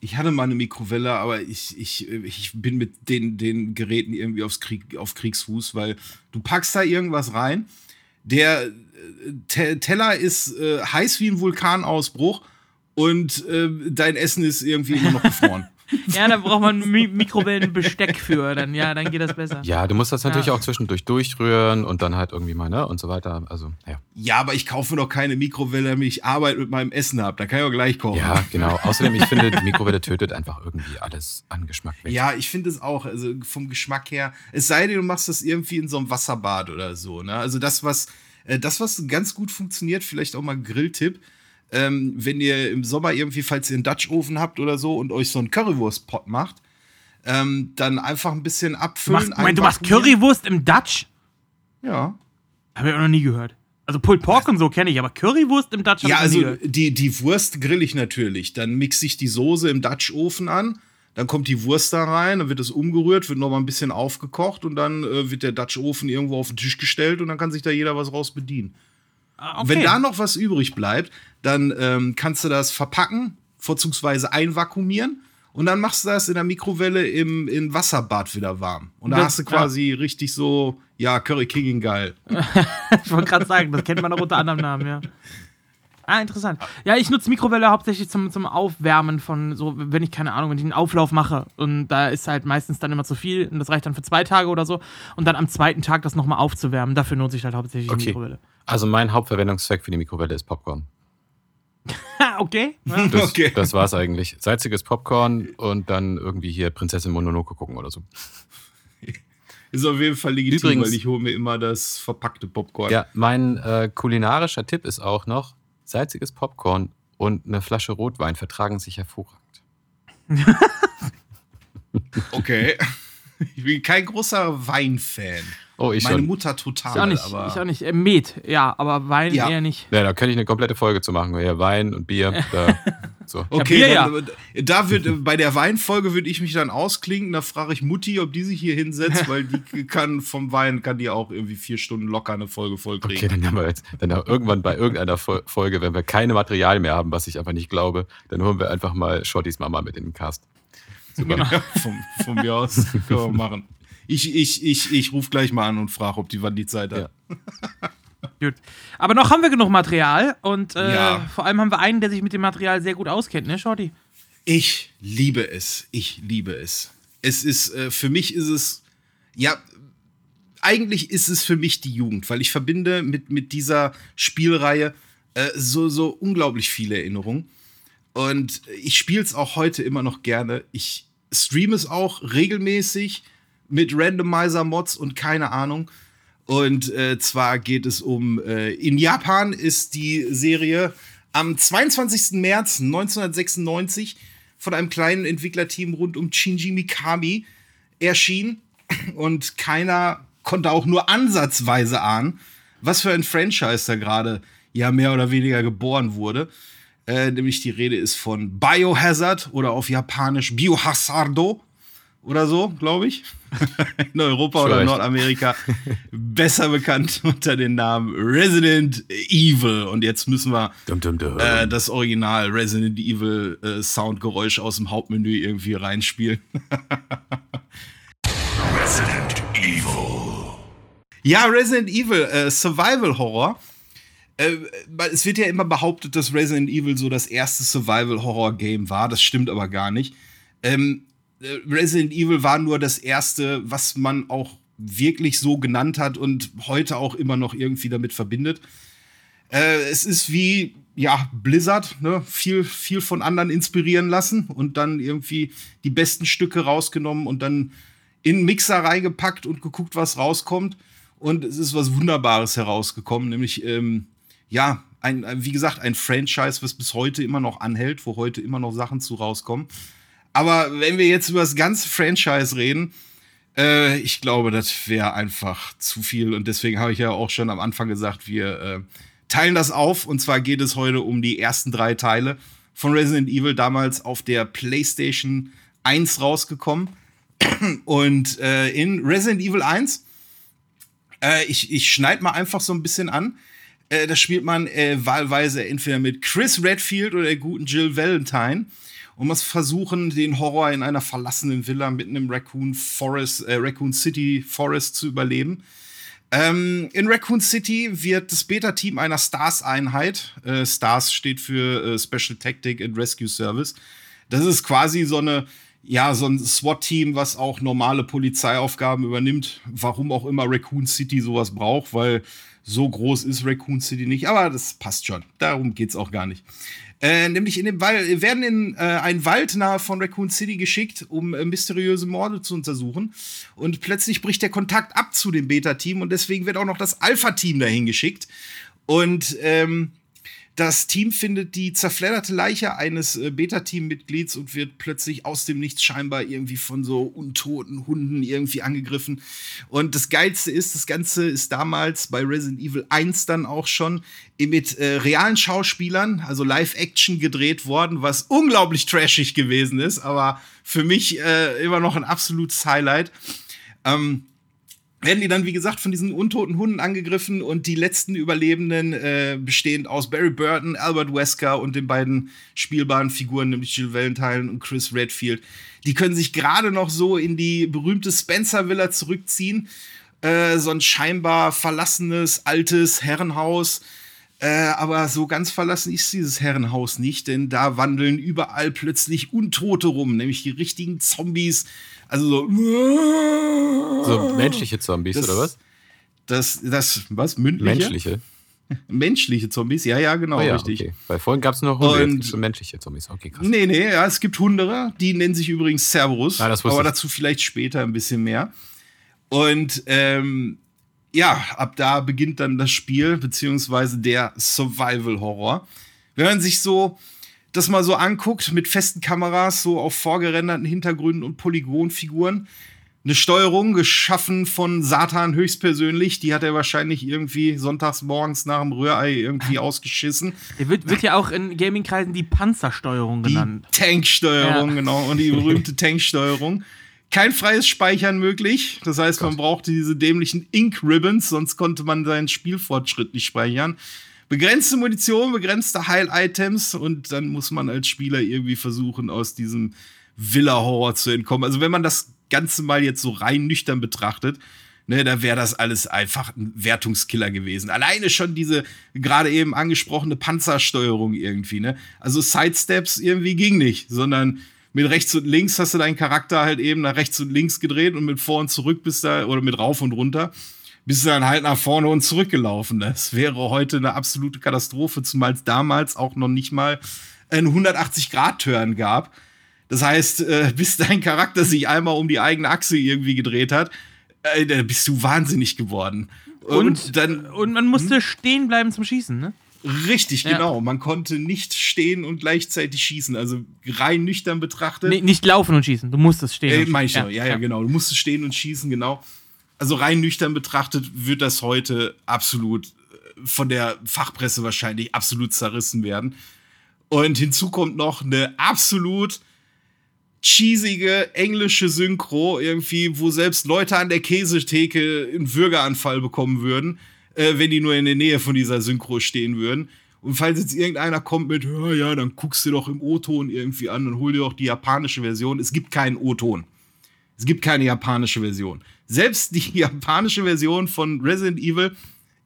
A: ich hatte mal eine Mikrowelle, aber ich, ich, ich bin mit den, den Geräten irgendwie aufs Krieg, auf Kriegsfuß, weil du packst da irgendwas rein, der Te Teller ist äh, heiß wie ein Vulkanausbruch und äh, dein Essen ist irgendwie immer noch gefroren. *laughs*
C: Ja, da braucht man Mi Mikrowellenbesteck für, dann, ja, dann geht das besser.
B: Ja, du musst das natürlich
C: Ja.
B: auch zwischendurch durchrühren und dann halt irgendwie mal, ne? Und so weiter. Also, ja.
A: ja, aber ich kaufe doch keine Mikrowelle, damit ich Arbeit mit meinem Essen habe. Da kann ich auch gleich kochen.
B: Ja, genau. Außerdem, ich finde, die Mikrowelle tötet einfach irgendwie alles an Geschmack weg.
A: Ja, ich finde es auch, also vom Geschmack her, es sei denn, du machst das irgendwie in so einem Wasserbad oder so, ne? Also das, was, das, was ganz gut funktioniert, vielleicht auch mal ein Grilltipp, ähm, wenn ihr im Sommer irgendwie, falls ihr einen Dutch-Ofen habt oder so und euch so einen Currywurst-Pot macht, ähm, dann einfach ein bisschen
C: Du
A: abfüllen.
C: machst, Moment, du machst. Currywurst im Dutch?
A: Ja.
C: Habe ich auch noch nie gehört. Also Pulled Pork und so kenne ich, aber Currywurst im Dutch
A: Ja,
C: ich noch nie
A: also die, die Wurst grill ich natürlich. Dann mixe ich die Soße im Dutch-Ofen an, Dann kommt die Wurst da rein, dann wird es umgerührt, wird noch mal ein bisschen aufgekocht und dann äh, wird der Dutch Ofen irgendwo auf den Tisch gestellt und dann kann sich da jeder was raus bedienen.
C: Ah,
A: Und Wenn da noch was übrig bleibt, dann ähm, kannst du das verpacken, vorzugsweise einvakuumieren und dann machst du das in der Mikrowelle im, im Wasserbad wieder warm. Und da
C: Das-
A: hast du quasi richtig so, ja, Curry King geil. *laughs*
C: Ich wollte gerade sagen, das kennt man auch unter anderem Namen, ja. Ah, interessant. Ja, ich nutze Mikrowelle hauptsächlich zum, zum Aufwärmen von so, wenn ich keine Ahnung, wenn ich einen Auflauf mache und da ist halt meistens dann immer zu viel und das reicht dann für zwei Tage oder so und dann am zweiten Tag das nochmal aufzuwärmen. Dafür nutze ich halt hauptsächlich die
B: Okay.
C: Mikrowelle.
B: Also mein Hauptverwendungszweck für die Mikrowelle ist Popcorn. *laughs*
C: Okay.
B: Das,
A: Okay.
B: das war's eigentlich. Salziges Popcorn und dann irgendwie hier Prinzessin Mononoke gucken oder so.
A: Ist auf jeden Fall legitim,
B: Übrigens-
A: weil ich hole mir immer das verpackte Popcorn.
B: Ja, mein äh, kulinarischer Tipp ist auch noch, salziges Popcorn und eine Flasche Rotwein vertragen sich hervorragend. *laughs*
A: Okay. Ich bin kein großer Weinfan.
B: Oh, ich
A: Meine
B: schon.
A: Mutter total.
C: Ich auch nicht.
A: aber
C: Ich auch nicht. Äh, Met, ja, aber Wein
A: Ja.
C: eher nicht.
B: Ja, da könnte ich eine komplette Folge zu machen. Ja, Wein und Bier. *laughs* Da, so.
A: Okay,
C: Bier
A: dann, da wird äh, bei der Weinfolge würde ich mich dann ausklinken. Da frage ich Mutti, ob die sich hier hinsetzt, *laughs* weil die kann vom Wein kann die auch irgendwie vier Stunden locker eine Folge voll kriegen.
B: Okay, dann haben wir jetzt, dann haben wir irgendwann bei irgendeiner Fol- Folge, wenn wir keine Material mehr haben, was ich einfach nicht glaube, dann holen wir einfach mal Schottys Mama mit in den Cast. Super.
A: Ja, von, von mir aus können wir machen. Ich, ich, ich, ich rufe gleich mal an und frage, ob die wann die Zeit hat.
B: Ja. *laughs*
C: Gut. Aber noch haben wir genug Material und äh,
A: Ja.
C: vor allem haben wir einen, der sich mit dem Material sehr gut auskennt, ne, Shorty?
A: Ich liebe es. Ich liebe es. Es ist, äh, für mich ist es, ja, eigentlich ist es für mich die Jugend, weil ich verbinde mit, mit dieser Spielreihe äh, so, so unglaublich viele Erinnerungen. Und ich spiele es auch heute immer noch gerne. Ich streame es auch regelmäßig mit Randomizer-Mods und keine Ahnung. Und äh, zwar geht es um, äh, in Japan ist die Serie am 22. März 1996 von einem kleinen Entwicklerteam rund um Shinji Mikami erschienen. Und keiner konnte auch nur ansatzweise ahnen, was für ein Franchise da gerade ja mehr oder weniger geboren wurde. Äh, nämlich die Rede ist von Biohazard oder auf Japanisch Biohazardo oder so, glaube ich. *laughs* In Europa oder
B: Vielleicht.
A: Nordamerika besser bekannt *laughs* unter dem Namen Resident Evil. Und jetzt müssen wir
B: Dum, dum, dum.
A: äh, das Original Resident Evil äh, Soundgeräusch aus dem Hauptmenü irgendwie reinspielen. *laughs*
E: Resident Evil.
A: Ja, Resident Evil, äh, Survival Horror. Äh, es wird ja immer behauptet, dass Resident Evil so das erste Survival Horror Game war. Das stimmt aber gar nicht. Ähm, äh, Resident Evil war nur das erste, was man auch wirklich so genannt hat und heute auch immer noch irgendwie damit verbindet. Äh, es ist wie, ja, Blizzard, ne? viel, viel von anderen inspirieren lassen und dann irgendwie die besten Stücke rausgenommen und dann in Mixer reingepackt und geguckt, was rauskommt. Und es ist was Wunderbares herausgekommen, nämlich, ähm, ja, ein, wie gesagt, ein Franchise, was bis heute immer noch anhält, wo heute immer noch Sachen zu rauskommen. Aber wenn wir jetzt über das ganze Franchise reden, äh, ich glaube, das wäre einfach zu viel. Und deswegen habe ich ja auch schon am Anfang gesagt, wir äh, teilen das auf. Und zwar geht es heute um die ersten drei Teile von Resident Evil, damals auf der PlayStation 1 rausgekommen. Und äh, in Resident Evil 1, äh, ich, ich schneide mal einfach so ein bisschen an. Äh, da spielt man äh, wahlweise entweder mit Chris Redfield oder der guten Jill Valentine und muss versuchen, den Horror in einer verlassenen Villa mitten im Raccoon Forest, äh, Raccoon City Forest zu überleben. Ähm, in Raccoon City wird das Beta-Team einer Stars-Einheit, äh, Stars steht für äh, Special Tactic and Rescue Service. Das ist quasi so eine, ja, so ein SWAT-Team, was auch normale Polizeiaufgaben übernimmt. Warum auch immer Raccoon City sowas braucht, weil so groß ist Raccoon City nicht. Aber das passt schon. Darum geht's auch gar nicht. Äh, nämlich in dem Wald, werden in äh, einen Wald nahe von Raccoon City geschickt, um äh, mysteriöse Morde zu untersuchen. Und plötzlich bricht der Kontakt ab zu dem Beta-Team und deswegen wird auch noch das Alpha-Team dahin geschickt. Und ähm, Das Team findet die zerfledderte Leiche eines äh, Beta-Team-Mitglieds und wird plötzlich aus dem Nichts scheinbar irgendwie von so untoten Hunden irgendwie angegriffen. Und das Geilste ist, das Ganze ist damals bei Resident Evil 1 dann auch schon mit äh, realen Schauspielern, also Live-Action gedreht worden, was unglaublich trashig gewesen ist, aber für mich äh, immer noch ein absolutes Highlight. Ähm, werden die dann, wie gesagt, von diesen untoten Hunden angegriffen und die letzten Überlebenden, äh, bestehend aus Barry Burton, Albert Wesker und den beiden spielbaren Figuren, nämlich Jill Valentine und Chris Redfield, die können sich gerade noch so in die berühmte Spencer Villa zurückziehen. Äh, so ein scheinbar verlassenes, altes Herrenhaus. Äh, aber so ganz verlassen ist dieses Herrenhaus nicht, denn da wandeln überall plötzlich Untote rum, nämlich die richtigen Zombies, also so.
B: So *laughs* menschliche Zombies,
A: Das-
B: oder was?
A: Das, das, was? Mündliche?
B: Menschliche. *laughs*
A: Menschliche Zombies, ja, ja, genau,
B: Oh ja,
A: richtig.
B: okay. Weil vorhin gab es noch Hunde,
A: Und-
B: schon menschliche Zombies. Okay, krass.
A: Nee, nee, ja, es gibt Hunderer, die nennen sich übrigens Cerberus,
B: Ah,
A: aber
B: ich.
A: dazu vielleicht später ein bisschen mehr. Und ähm, ja, ab da beginnt dann das Spiel, beziehungsweise der Survival-Horror. Wenn man sich so das mal so anguckt, mit festen Kameras, so auf vorgerenderten Hintergründen und Polygonfiguren, eine Steuerung geschaffen von Satan höchstpersönlich, die hat er wahrscheinlich irgendwie sonntags morgens nach dem Rührei irgendwie *laughs* ausgeschissen.
C: Der wird, wird ja auch in Gaming-Kreisen die Panzersteuerung
A: Die
C: genannt.
A: Tanksteuerung,
C: Ja.
A: genau. Und die *laughs* berühmte Tanksteuerung. Kein freies Speichern möglich. Das heißt, man brauchte diese dämlichen Ink-Ribbons, sonst konnte man seinen Spielfortschritt nicht speichern. Begrenzte Munition, begrenzte Heil-Items und dann muss man als Spieler irgendwie versuchen, aus diesem Villa-Horror zu entkommen. Also, wenn man das Ganze mal jetzt so rein nüchtern betrachtet, ne, da wäre das alles einfach ein Wertungskiller gewesen. Alleine schon diese gerade eben angesprochene Panzersteuerung irgendwie, ne? Also Sidesteps irgendwie ging nicht, sondern mit rechts und links hast du deinen Charakter halt eben nach rechts und links gedreht und mit vor und zurück bist da oder mit rauf und runter bist du dann halt nach vorne und zurückgelaufen. Das wäre heute eine absolute Katastrophe, zumal es damals auch noch nicht mal einen 180-Grad-Turn gab. Das heißt, äh, bis dein Charakter sich einmal um die eigene Achse irgendwie gedreht hat, äh, bist du wahnsinnig geworden. Und,
C: Und,
A: dann
C: und man musste stehen bleiben zum Schießen, ne?
A: richtig
C: Ja.
A: genau, man konnte nicht stehen und gleichzeitig schießen. Also rein nüchtern betrachtet.
C: Nee, nicht laufen und schießen, du musstest stehen.
A: Äh, mein ich schon. Ja, ja, genau. Du musstest stehen und schießen, genau. Also rein nüchtern betrachtet wird das heute absolut äh, von der Fachpresse wahrscheinlich absolut zerrissen werden. Und hinzu kommt noch eine absolut cheesige englische Synchro, irgendwie, wo selbst Leute an der Käsetheke einen Würgeanfall bekommen würden, äh, wenn die nur in der Nähe von dieser Synchro stehen würden. Und falls jetzt irgendeiner kommt mit, ja, ja, dann guckst du doch im O-Ton irgendwie an und hol dir doch die japanische Version. Es gibt keinen O-Ton. Es gibt keine japanische Version. Selbst die *laughs* japanische Version von Resident Evil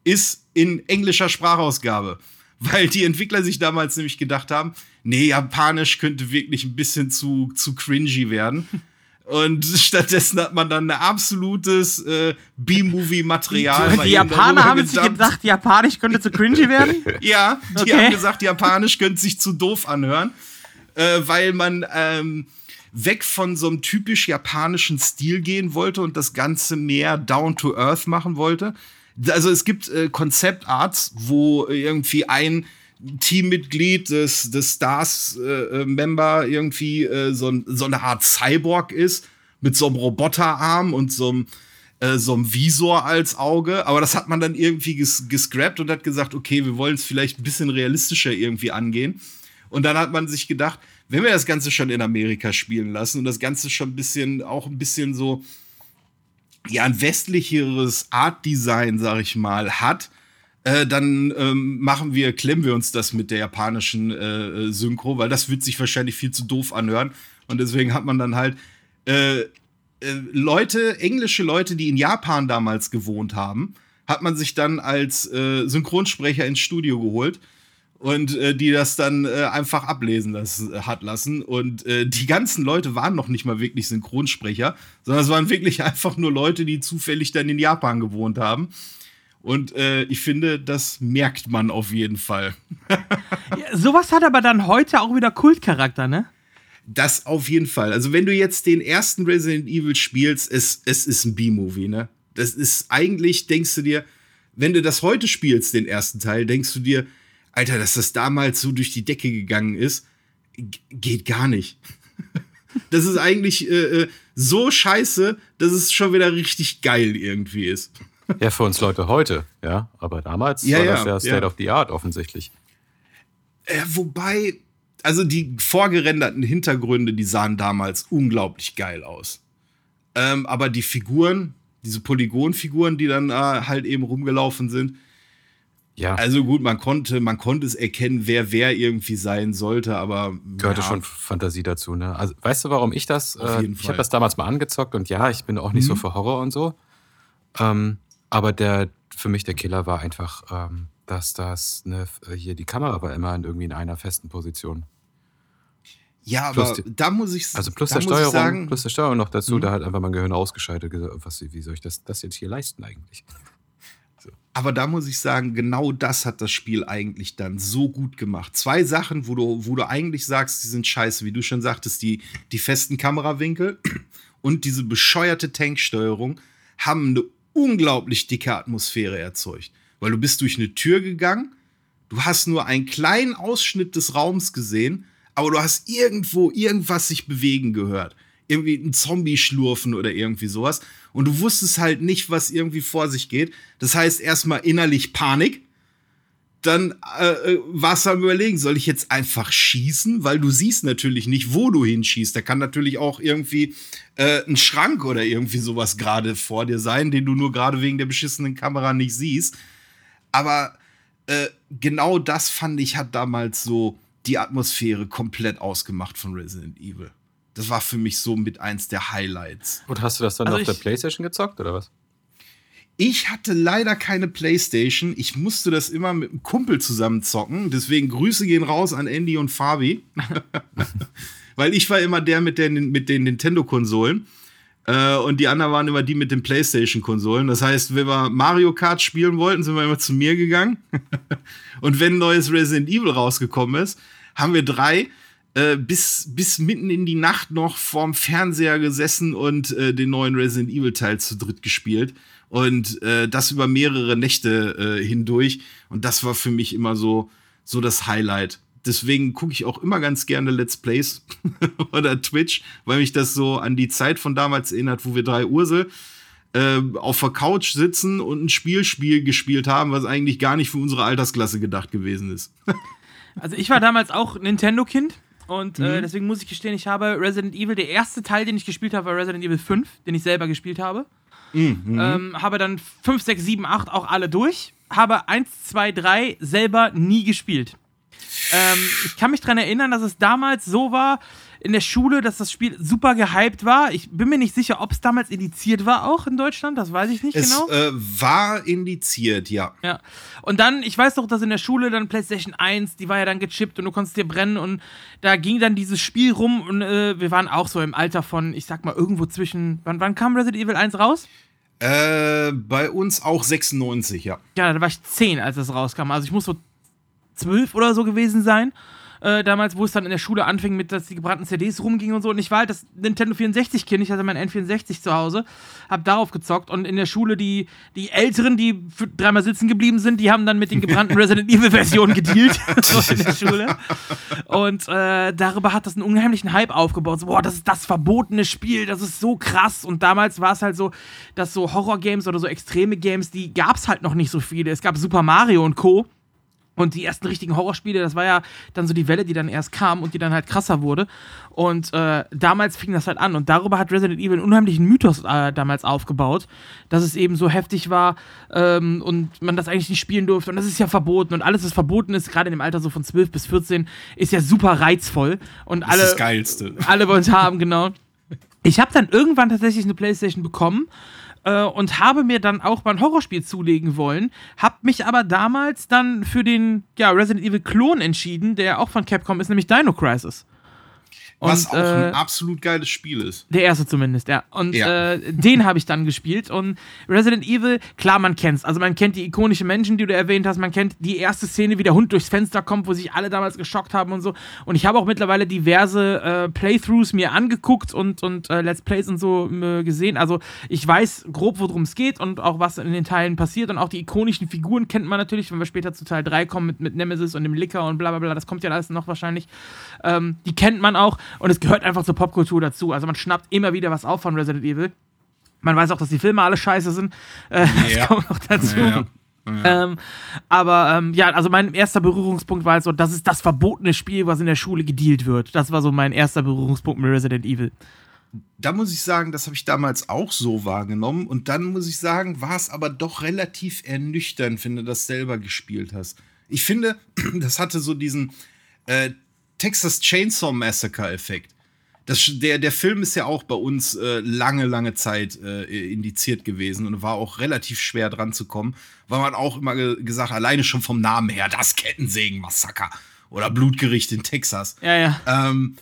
A: ist in englischer Sprachausgabe. Weil die Entwickler sich damals nämlich gedacht haben, nee, Japanisch könnte wirklich ein bisschen zu, zu cringy werden. *laughs* Und stattdessen hat man dann ein absolutes äh, B-Movie-Material.
C: Die Japaner haben sich
A: gedumpt.
C: gedacht, Japanisch könnte zu cringy werden. *laughs*
A: Ja, die
C: Okay.
A: haben gesagt, Japanisch könnte sich zu doof anhören, äh, weil man ähm, weg von so einem typisch japanischen Stil gehen wollte und das Ganze mehr down to earth machen wollte. Also es gibt äh, Konzeptarts, wo irgendwie ein Teammitglied des, des Stars-Member irgendwie äh, so, so eine Art Cyborg ist, mit so einem Roboterarm und so einem äh, so einem Visor als Auge, aber das hat man dann irgendwie ges gescrapt und hat gesagt, okay, wir wollen es vielleicht ein bisschen realistischer irgendwie angehen. Und dann hat man sich gedacht, wenn wir das Ganze schon in Amerika spielen lassen und das Ganze schon ein bisschen, auch ein bisschen so, ja, ein westlicheres Art-Design, sag ich mal, hat, äh, dann ähm, machen wir, klemmen wir uns das mit der japanischen äh, äh, Synchro, weil das wird sich wahrscheinlich viel zu doof anhören. Und deswegen hat man dann halt äh, äh, Leute, englische Leute, die in Japan damals gewohnt haben, hat man sich dann als äh, Synchronsprecher ins Studio geholt und äh, die das dann äh, einfach ablesen das, hat lassen. Und äh, die ganzen Leute waren noch nicht mal wirklich Synchronsprecher, sondern es waren wirklich *laughs* einfach nur Leute, die zufällig dann in Japan gewohnt haben. Und äh, ich finde, das merkt man auf jeden Fall. *laughs*
C: Ja, sowas hat aber dann heute auch wieder Kultcharakter, ne?
A: Das auf jeden Fall. Also, wenn du jetzt den ersten Resident Evil spielst, es, es ist ein B-Movie, ne? Das ist eigentlich, denkst du dir, wenn du das heute spielst, den ersten Teil, denkst du dir, Alter, dass das damals so durch die Decke gegangen ist, geht gar nicht. *laughs* Das ist eigentlich äh, äh, so scheiße, dass es schon wieder richtig geil irgendwie ist. *laughs*
B: Ja, für uns Leute heute, ja. Aber damals
A: Ja,
B: war
A: ja,
B: das ja State
A: ja.
B: of the Art offensichtlich.
A: Äh, wobei, also die vorgerenderten Hintergründe, die sahen damals unglaublich geil aus. Ähm, aber die Figuren, diese Polygonfiguren, die dann äh, halt eben rumgelaufen sind,
B: Ja,
A: also gut, man konnte, man konnte es erkennen, wer wer irgendwie sein sollte, aber
B: gehörte
A: ja,
B: schon Fantasie dazu, ne? Also, weißt du, warum ich das?
A: Auf
B: Äh,
A: jeden
B: ich
A: Fall.
B: habe das damals mal angezockt und ja, ich bin auch nicht so
A: Mhm.
B: für Horror und so. Ähm, aber der, für mich der Killer war einfach, ähm, dass das, ne, hier die Kamera war immer in irgendwie in einer festen Position.
A: Ja,
B: Plus
A: aber
B: die-
A: da muss ich
B: Also plus der
A: ich
B: Steuerung,
A: sagen,
B: plus der Steuerung noch dazu,
A: Mhm.
B: da hat einfach mein Gehirn ausgeschaltet, gesagt, was, wie soll ich das, das jetzt hier leisten eigentlich?
A: Aber da muss ich sagen, genau das hat das Spiel eigentlich dann so gut gemacht. Zwei Sachen, wo du, wo du eigentlich sagst, die sind scheiße, wie du schon sagtest, die, die festen Kamerawinkel *clears throat* und diese bescheuerte Tanksteuerung haben eine unglaublich dicke Atmosphäre erzeugt. Weil du bist durch eine Tür gegangen, du hast nur einen kleinen Ausschnitt des Raums gesehen, aber du hast irgendwo irgendwas sich bewegen gehört. Irgendwie ein Zombie schlurfen oder irgendwie sowas. Und du wusstest halt nicht, was irgendwie vor sich geht. Das heißt, erstmal innerlich Panik. Dann äh, äh, warst du am überlegen, soll ich jetzt einfach schießen? Weil du siehst natürlich nicht, wo du hinschießt. Da kann natürlich auch irgendwie äh, ein Schrank oder irgendwie sowas gerade vor dir sein, den du nur gerade wegen der beschissenen Kamera nicht siehst. Aber äh, genau das fand ich hat damals so die Atmosphäre komplett ausgemacht von Resident Evil. Das war für mich so mit eins der Highlights.
B: Und hast du das dann
C: Also
B: auf der Playstation gezockt oder was?
A: Ich hatte leider keine Playstation. Ich musste das immer mit einem Kumpel zusammen zocken. Deswegen Grüße gehen raus an Andy und Fabi. *laughs* Weil ich war immer der mit den, mit den Nintendo-Konsolen. Äh, und die anderen waren immer die mit den Playstation-Konsolen. Das heißt, wenn wir Mario Kart spielen wollten, sind wir immer zu mir gegangen. *laughs* und wenn ein neues Resident Evil rausgekommen ist, haben wir drei äh, bis, bis mitten in die Nacht noch vorm Fernseher gesessen und äh, den neuen Resident Evil Teil zu dritt gespielt. Und äh, das über mehrere Nächte äh, hindurch. Und das war für mich immer so, so das Highlight. Deswegen gucke ich auch immer ganz gerne Let's Plays *laughs* oder Twitch, weil mich das so an die Zeit von damals erinnert, wo wir drei Ursel äh, auf der Couch sitzen und ein Spielspiel gespielt haben, was eigentlich gar nicht für unsere Altersklasse gedacht gewesen ist. *laughs*
C: Also ich war damals auch Nintendo-Kind und äh, deswegen muss ich gestehen, ich habe Resident Evil, der erste Teil, den ich gespielt habe, war Resident Evil 5, den ich selber gespielt habe. Ähm, habe dann 5, 6, 7, 8 auch alle durch. Habe 1, 2, 3 selber nie gespielt. Ähm, ich kann mich daran erinnern, dass es damals so war in der Schule, dass das Spiel super gehypt war. Ich bin mir nicht sicher, ob es damals indiziert war auch in Deutschland, das weiß ich nicht
A: Es
C: genau.
A: äh, war indiziert, ja.
C: Ja. Und dann, ich weiß doch, dass in der Schule dann PlayStation 1, die war ja dann gechippt und du konntest dir brennen und da ging dann dieses Spiel rum und äh, wir waren auch so im Alter von, ich sag mal, irgendwo zwischen. Wann, wann kam Resident Evil 1 raus?
A: Äh, bei uns auch 96, ja.
C: Ja, da war ich 10, als das rauskam. Also ich muss so 12 oder so gewesen sein. Äh, damals, wo es dann in der Schule anfing, mit dass die gebrannten CDs rumgingen und so. Und ich war halt das Nintendo 64-Kind, ich hatte mein N64 zu Hause, hab darauf gezockt. Und in der Schule, die, die Älteren, die dreimal sitzen geblieben sind, die haben dann mit den gebrannten *laughs* Resident Evil-Versionen gedealt. *laughs* *laughs* so in der Schule. Und äh, darüber hat das einen unheimlichen Hype aufgebaut. So, boah, das ist das verbotene Spiel, das ist so krass. Und damals war es halt so, dass so Horror-Games oder so extreme Games, die gab es halt noch nicht so viele. Es gab Super Mario und Co. Und die ersten richtigen Horrorspiele, das war ja dann so die Welle, die dann erst kam und die dann halt krasser wurde. Und äh, damals fing das halt an. Und darüber hat Resident Evil einen unheimlichen Mythos äh, damals aufgebaut, dass es eben so heftig war ähm, und man das eigentlich nicht spielen durfte. Und das ist ja verboten. Und alles, was verboten ist, gerade in dem Alter so von 12 bis 14, ist ja super reizvoll. Und
A: Das
C: alle,
A: ist das Geilste.
C: alle wollen es haben, genau. Ich habe dann irgendwann tatsächlich eine Playstation bekommen äh, und habe mir dann auch mal ein Horrorspiel zulegen wollen, habe mich aber damals dann für den ja, Resident Evil Klon entschieden, der auch von Capcom ist, nämlich Dino Crisis.
A: Was
C: Und,
A: auch ein
C: äh,
A: absolut geiles Spiel ist.
C: Der erste zumindest, ja. Und
A: Ja.
C: Äh, den habe ich dann gespielt. Und Resident Evil, klar, man kennt's. Also man kennt die ikonischen Menschen, die du erwähnt hast. Man kennt die erste Szene, wie der Hund durchs Fenster kommt, wo sich alle damals geschockt haben und so. Und ich habe auch mittlerweile diverse äh, Playthroughs mir angeguckt und, und äh, Let's Plays und so gesehen. Also ich weiß grob, worum es geht und auch was in den Teilen passiert. Und auch die ikonischen Figuren kennt man natürlich, wenn wir später zu Teil 3 kommen mit, mit Nemesis und dem Licker und bla bla bla. Das kommt ja alles noch wahrscheinlich. Ähm, die kennt man auch und es gehört einfach zur Popkultur dazu. Also man schnappt immer wieder was auf von Resident Evil. Man weiß auch, dass die Filme alle scheiße sind. Äh, *laughs*
A: Ja.
C: Das kommt noch dazu.
A: Ja, ja.
C: Ähm, aber ähm, ja, also mein erster Berührungspunkt war halt so, das ist das verbotene Spiel, was in der Schule gedealt wird. Das war so mein erster Berührungspunkt mit Resident Evil.
A: da muss ich sagen, das habe ich damals auch so wahrgenommen. Und dann muss ich sagen, war es aber doch relativ ernüchternd, wenn du das selber gespielt hast. Ich finde, *clears throat* das hatte so diesen äh, Texas Chainsaw Massacre-Effekt. Das, der, der Film ist ja auch bei uns äh, lange, lange Zeit äh, indiziert gewesen und war auch relativ schwer dran zu kommen, weil man auch immer ge gesagt, alleine schon vom Namen her, das Kettensägen-Massaker oder Blutgericht in Texas.
C: Ja, ja.
A: Ähm,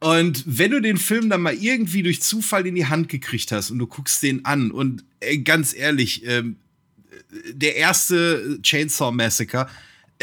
A: und wenn du den Film dann mal irgendwie durch Zufall in die Hand gekriegt hast und du guckst den an und ey, ganz ehrlich, ähm, der erste Chainsaw Massacre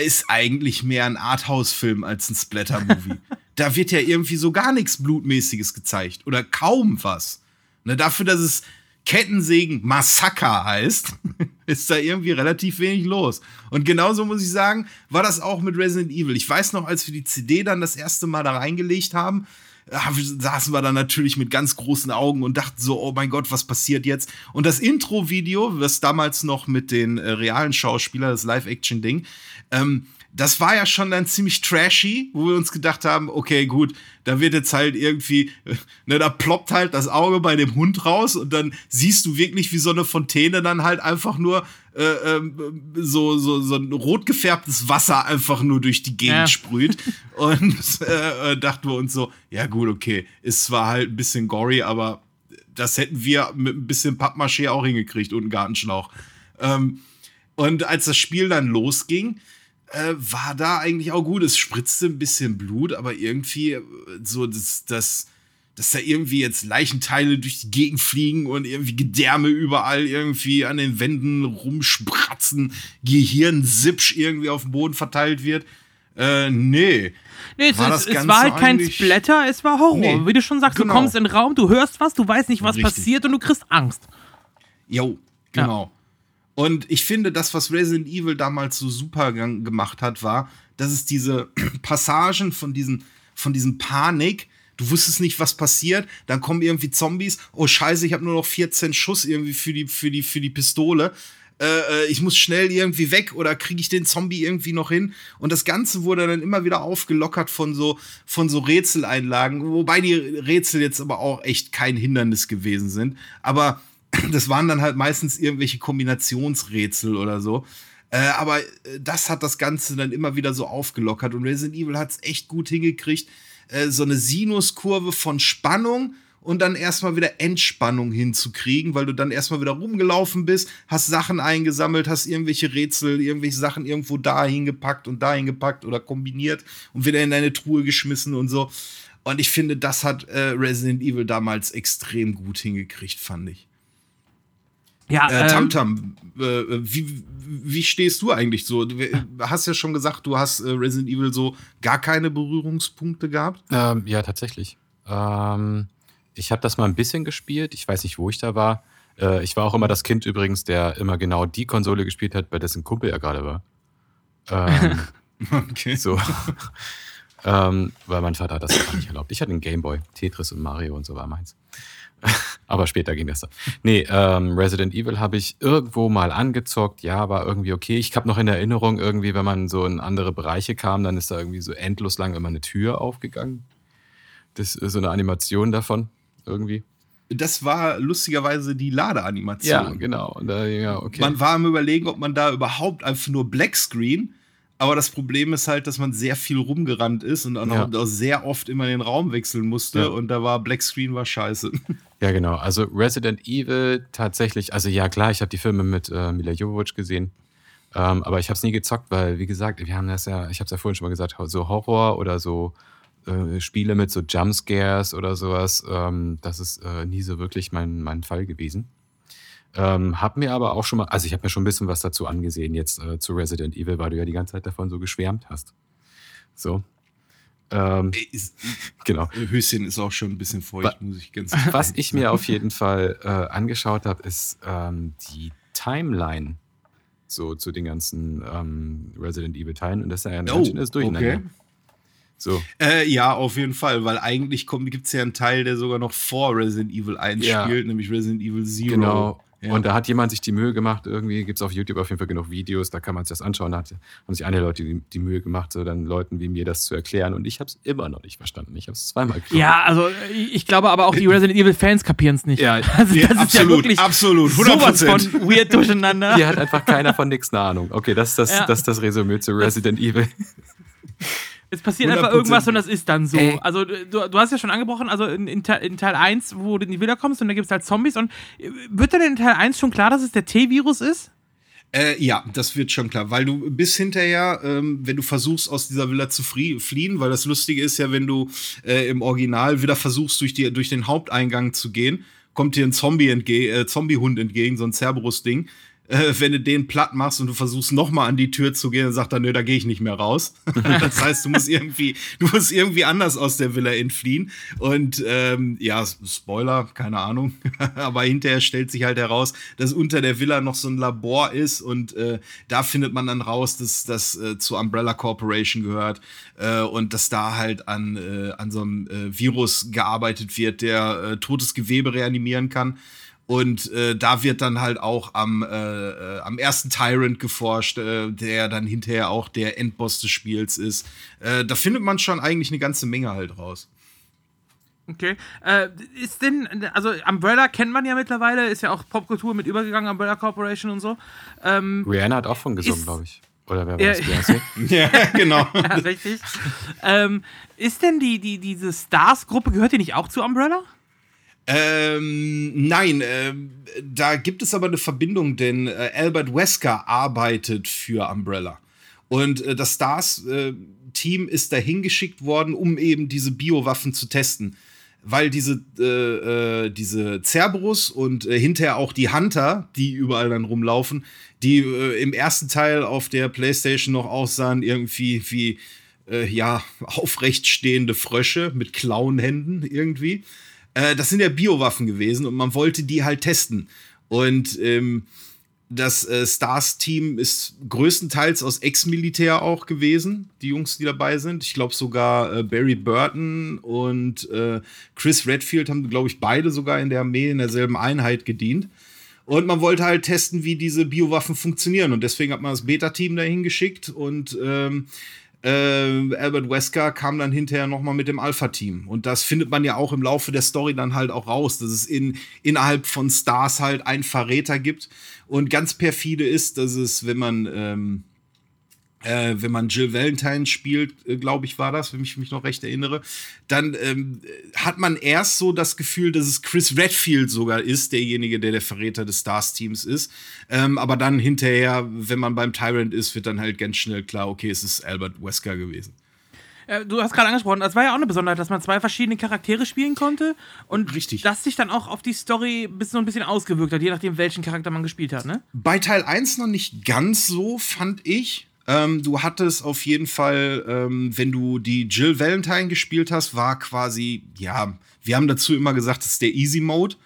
A: ist eigentlich mehr ein Arthouse-Film als ein Splatter-Movie. *laughs* da wird ja irgendwie so gar nichts Blutmäßiges gezeigt oder kaum was. Ne, dafür, dass es Kettensägen Massaker heißt, *laughs* ist da irgendwie relativ wenig los. Und genauso muss ich sagen, war das auch mit Resident Evil. Ich weiß noch, als wir die CD dann das erste Mal da reingelegt haben, saßen wir dann natürlich mit ganz großen Augen und dachten so, oh mein Gott, was passiert jetzt? Und das Intro-Video, was damals noch mit den äh, realen Schauspielern, das Live-Action-Ding, ähm, das war ja schon dann ziemlich trashy, wo wir uns gedacht haben, okay, gut, da wird jetzt halt irgendwie, ne, da ploppt halt das Auge bei dem Hund raus und dann siehst du wirklich, wie so eine Fontäne dann halt einfach nur äh, ähm, so, so, so ein rot gefärbtes Wasser einfach nur durch die Gegend
C: Ja.
A: sprüht. *laughs* Und äh, äh, dachten wir uns so, ja gut, okay, ist zwar halt ein bisschen gory, aber das hätten wir mit ein bisschen Pappmaché auch hingekriegt und einen Gartenschlauch. Ähm, und als das Spiel dann losging, äh, war da eigentlich auch gut. Es spritzte ein bisschen Blut, aber irgendwie äh, so, dass, dass, dass da irgendwie jetzt Leichenteile durch die Gegend fliegen und irgendwie Gedärme überall irgendwie an den Wänden rumspratzen, Gehirnsipsch irgendwie auf dem Boden verteilt wird. Äh, nee.
C: Nee, es,
A: War das
C: es war halt kein Splatter, es war Horror.
A: Nee,
C: Wie du schon sagst,
A: genau.
C: du kommst in den Raum, du hörst was, du weißt nicht, was
A: Richtig.
C: passiert und du kriegst Angst.
A: Jo, genau. Und ich finde, das, was Resident Evil damals so super gemacht hat, war, dass es diese *clears throat* Passagen von diesen, von diesem Panik, du wusstest nicht, was passiert, dann kommen irgendwie Zombies, oh scheiße, ich habe nur noch 14 Schuss irgendwie für die, für die, für die Pistole. Äh, äh, ich muss schnell irgendwie weg oder kriege ich den Zombie irgendwie noch hin? Und das Ganze wurde dann immer wieder aufgelockert von so, von so Rätseleinlagen, wobei die Rätsel jetzt aber auch echt kein Hindernis gewesen sind. Aber das waren dann halt meistens irgendwelche Kombinationsrätsel oder so. Äh, aber äh, das hat das Ganze dann immer wieder so aufgelockert und Resident Evil hat es echt gut hingekriegt, äh, so eine Sinuskurve von Spannung und dann erstmal wieder Entspannung hinzukriegen, weil du dann erstmal wieder rumgelaufen bist, hast Sachen eingesammelt, hast irgendwelche Rätsel, irgendwelche Sachen irgendwo dahin gepackt und dahin gepackt oder kombiniert und wieder in deine Truhe geschmissen und so. Und ich finde, das hat äh, Resident Evil damals extrem gut hingekriegt, fand ich.
C: Ja,
A: Äh,
C: ähm,
A: Tamtam, äh, wie, wie stehst du eigentlich so? Du äh, hast ja schon gesagt, du hast äh, Resident Evil so gar keine Berührungspunkte gehabt.
B: Ähm, ja, tatsächlich. Ähm, ich habe das mal ein bisschen gespielt. Ich weiß nicht, wo ich da war. Äh, ich war auch immer das Kind übrigens, der immer genau die Konsole gespielt hat, bei dessen Kumpel er gerade war. Ähm, *laughs*
A: Okay.
B: so. *laughs* ähm, weil mein Vater hat das einfach nicht erlaubt. Ich hatte einen Gameboy, Tetris und Mario und so war meins. *laughs* Aber später ging das dann. Nee, ähm, Resident Evil habe ich irgendwo mal angezockt. Ja, war irgendwie okay. Ich habe noch in Erinnerung, irgendwie, wenn man so in andere Bereiche kam, dann ist da irgendwie so endlos lang immer eine Tür aufgegangen. Das ist so eine Animation davon, irgendwie.
A: Das war lustigerweise die Ladeanimation.
B: Ja, genau. Da, ja, okay.
A: Man war am überlegen, ob man da überhaupt einfach nur Blackscreen. Aber das Problem ist halt, dass man sehr viel rumgerannt ist und auch,
B: Ja.
A: auch sehr oft immer den Raum wechseln musste.
B: Ja.
A: Und da war Blackscreen war scheiße. *laughs*
B: Ja, genau. Also Resident Evil tatsächlich, also ja klar, ich habe die Filme mit äh, Mila Jovovich gesehen, ähm, aber ich habe es nie gezockt, weil wie gesagt, wir haben das ja, ich habe es ja vorhin schon mal gesagt, so Horror oder so äh, Spiele mit so Jumpscares oder sowas, ähm, das ist äh, nie so wirklich mein, mein Fall gewesen. Ähm, hab mir aber auch schon mal, also ich habe mir schon ein bisschen was dazu angesehen jetzt äh, zu Resident Evil, weil du ja die ganze Zeit davon so geschwärmt hast. So. Ähm,
A: Ist,
B: genau.
A: Höschen ist auch schon ein bisschen feucht, muss ich ganz *laughs*
B: Was ich mir auf jeden Fall äh, angeschaut habe, ist ähm, die Timeline so zu den ganzen ähm, Resident Evil Teilen und das ist ja ein
A: Oh,
B: ganz schönes Durcheinander.
A: okay.
B: So,
A: Äh, ja, auf jeden Fall, weil eigentlich gibt es ja einen Teil, der sogar noch vor Resident Evil 1
B: Ja.
A: spielt, nämlich Resident Evil Zero.
B: genau.
A: Ja.
B: Und da hat jemand sich die Mühe gemacht, irgendwie gibt es auf YouTube auf jeden Fall genug Videos, da kann man sich das anschauen. Da hat, haben sich einige Leute die, die Mühe gemacht, so dann Leuten wie mir das zu erklären. Und ich habe es immer noch nicht verstanden. Ich habe es zweimal geguckt.
C: Ja, also ich glaube aber auch die Resident Evil Fans kapieren es nicht.
B: Ja, *laughs*
C: also,
A: Ja,
C: das ist ja
A: absolut,
C: wirklich
A: absolut,
C: sowas
A: 100%.
C: von weird durcheinander.
B: Hier hat einfach keiner von nix eine Ahnung. Okay, das ist das, das, ist das Resümee zu Resident Evil. *laughs*
C: Es passiert einfach
A: 100%.
C: irgendwas und das ist dann so.
B: Ey.
C: Also du, du hast ja schon angebrochen, also in, in, Teil, in Teil 1, wo du in die Villa kommst und da gibt es halt Zombies und äh, wird dann in Teil 1 schon klar, dass es der T-Virus ist?
A: Äh, ja, das wird schon klar, weil du bis hinterher, ähm, wenn du versuchst, aus dieser Villa zu fliehen, weil das Lustige ist ja, wenn du äh, im Original wieder versuchst, durch, die, durch den Haupteingang zu gehen, kommt dir ein Zombie entge äh, Zombiehund entgegen, so ein Cerberus-Ding. Äh, wenn du den platt machst und du versuchst nochmal an die Tür zu gehen, dann sagt er, nö, da gehe ich nicht mehr raus. *laughs* das heißt, du musst irgendwie, du musst irgendwie anders aus der Villa entfliehen. Und ähm, ja, Spoiler, keine Ahnung. *laughs* Aber hinterher stellt sich halt heraus, dass unter der Villa noch so ein Labor ist und äh, da findet man dann raus, dass das äh, zur Umbrella Corporation gehört äh, und dass da halt an, äh, an so einem äh, Virus gearbeitet wird, der äh, totes Gewebe reanimieren kann. Und äh, da wird dann halt auch am, äh, äh, am ersten Tyrant geforscht, äh, der dann hinterher auch der Endboss des Spiels ist. Äh, da findet man schon eigentlich eine ganze Menge halt raus.
C: Okay. Äh, ist denn, also Umbrella kennt man ja mittlerweile, ist ja auch Popkultur mit übergegangen, Umbrella Corporation und so. Ähm,
B: Rihanna hat auch von gesungen, glaube ich. Oder wer war
C: Ja.
B: das? *laughs* Beyoncé?
A: ja, genau. *laughs*
C: ja, richtig. ähm, ist denn die, die, diese Stars-Gruppe, gehört die nicht auch zu Umbrella?
A: Ähm, nein, ähm, da gibt es aber eine Verbindung, denn äh, Albert Wesker arbeitet für Umbrella. Und äh, das Stars-Team ist dahin geschickt worden, um eben diese Biowaffen zu testen. Weil diese, äh, äh, diese Cerberus und äh, hinterher auch die Hunter, die überall dann rumlaufen, die äh, im ersten Teil auf der Playstation noch aussahen, irgendwie wie, äh, ja, *laughs* aufrecht stehende Frösche mit Klauenhänden irgendwie. Äh, das sind ja Biowaffen gewesen und man wollte die halt testen. Und ähm, das äh, Stars-Team ist größtenteils aus Ex-Militär auch gewesen, die Jungs, die dabei sind. Ich glaube sogar äh, Barry Burton und äh, Chris Redfield haben, glaube ich, beide sogar in der Armee in derselben Einheit gedient. Und man wollte halt testen, wie diese Biowaffen funktionieren. Und deswegen hat man das Beta-Team dahin geschickt und ähm, äh, Albert Wesker kam dann hinterher noch mal mit dem Alpha-Team. Und das findet man ja auch im Laufe der Story dann halt auch raus, dass es in, innerhalb von Stars halt einen Verräter gibt. Und ganz perfide ist, dass es, wenn man, ähm, äh, wenn man Jill Valentine spielt, äh, glaube ich, war das, wenn ich mich noch recht erinnere, dann ähm, hat man erst so das Gefühl, dass es Chris Redfield sogar ist, derjenige, der der Verräter des Stars-Teams ist. Ähm, aber dann hinterher, wenn man beim Tyrant ist, wird dann halt ganz schnell klar, okay, es ist Albert Wesker gewesen.
C: Äh, du hast gerade angesprochen, das war ja auch eine Besonderheit, dass man zwei verschiedene Charaktere spielen konnte und
A: Richtig.
C: das sich dann auch auf die Story bis so ein bisschen ausgewirkt hat, je nachdem, welchen Charakter man gespielt hat, ne?
A: Bei Teil 1 noch nicht ganz so, fand ich. Ähm, du hattest auf jeden Fall, ähm, wenn du die Jill Valentine gespielt hast, war quasi, ja, wir haben dazu immer gesagt, das ist der Easy Mode,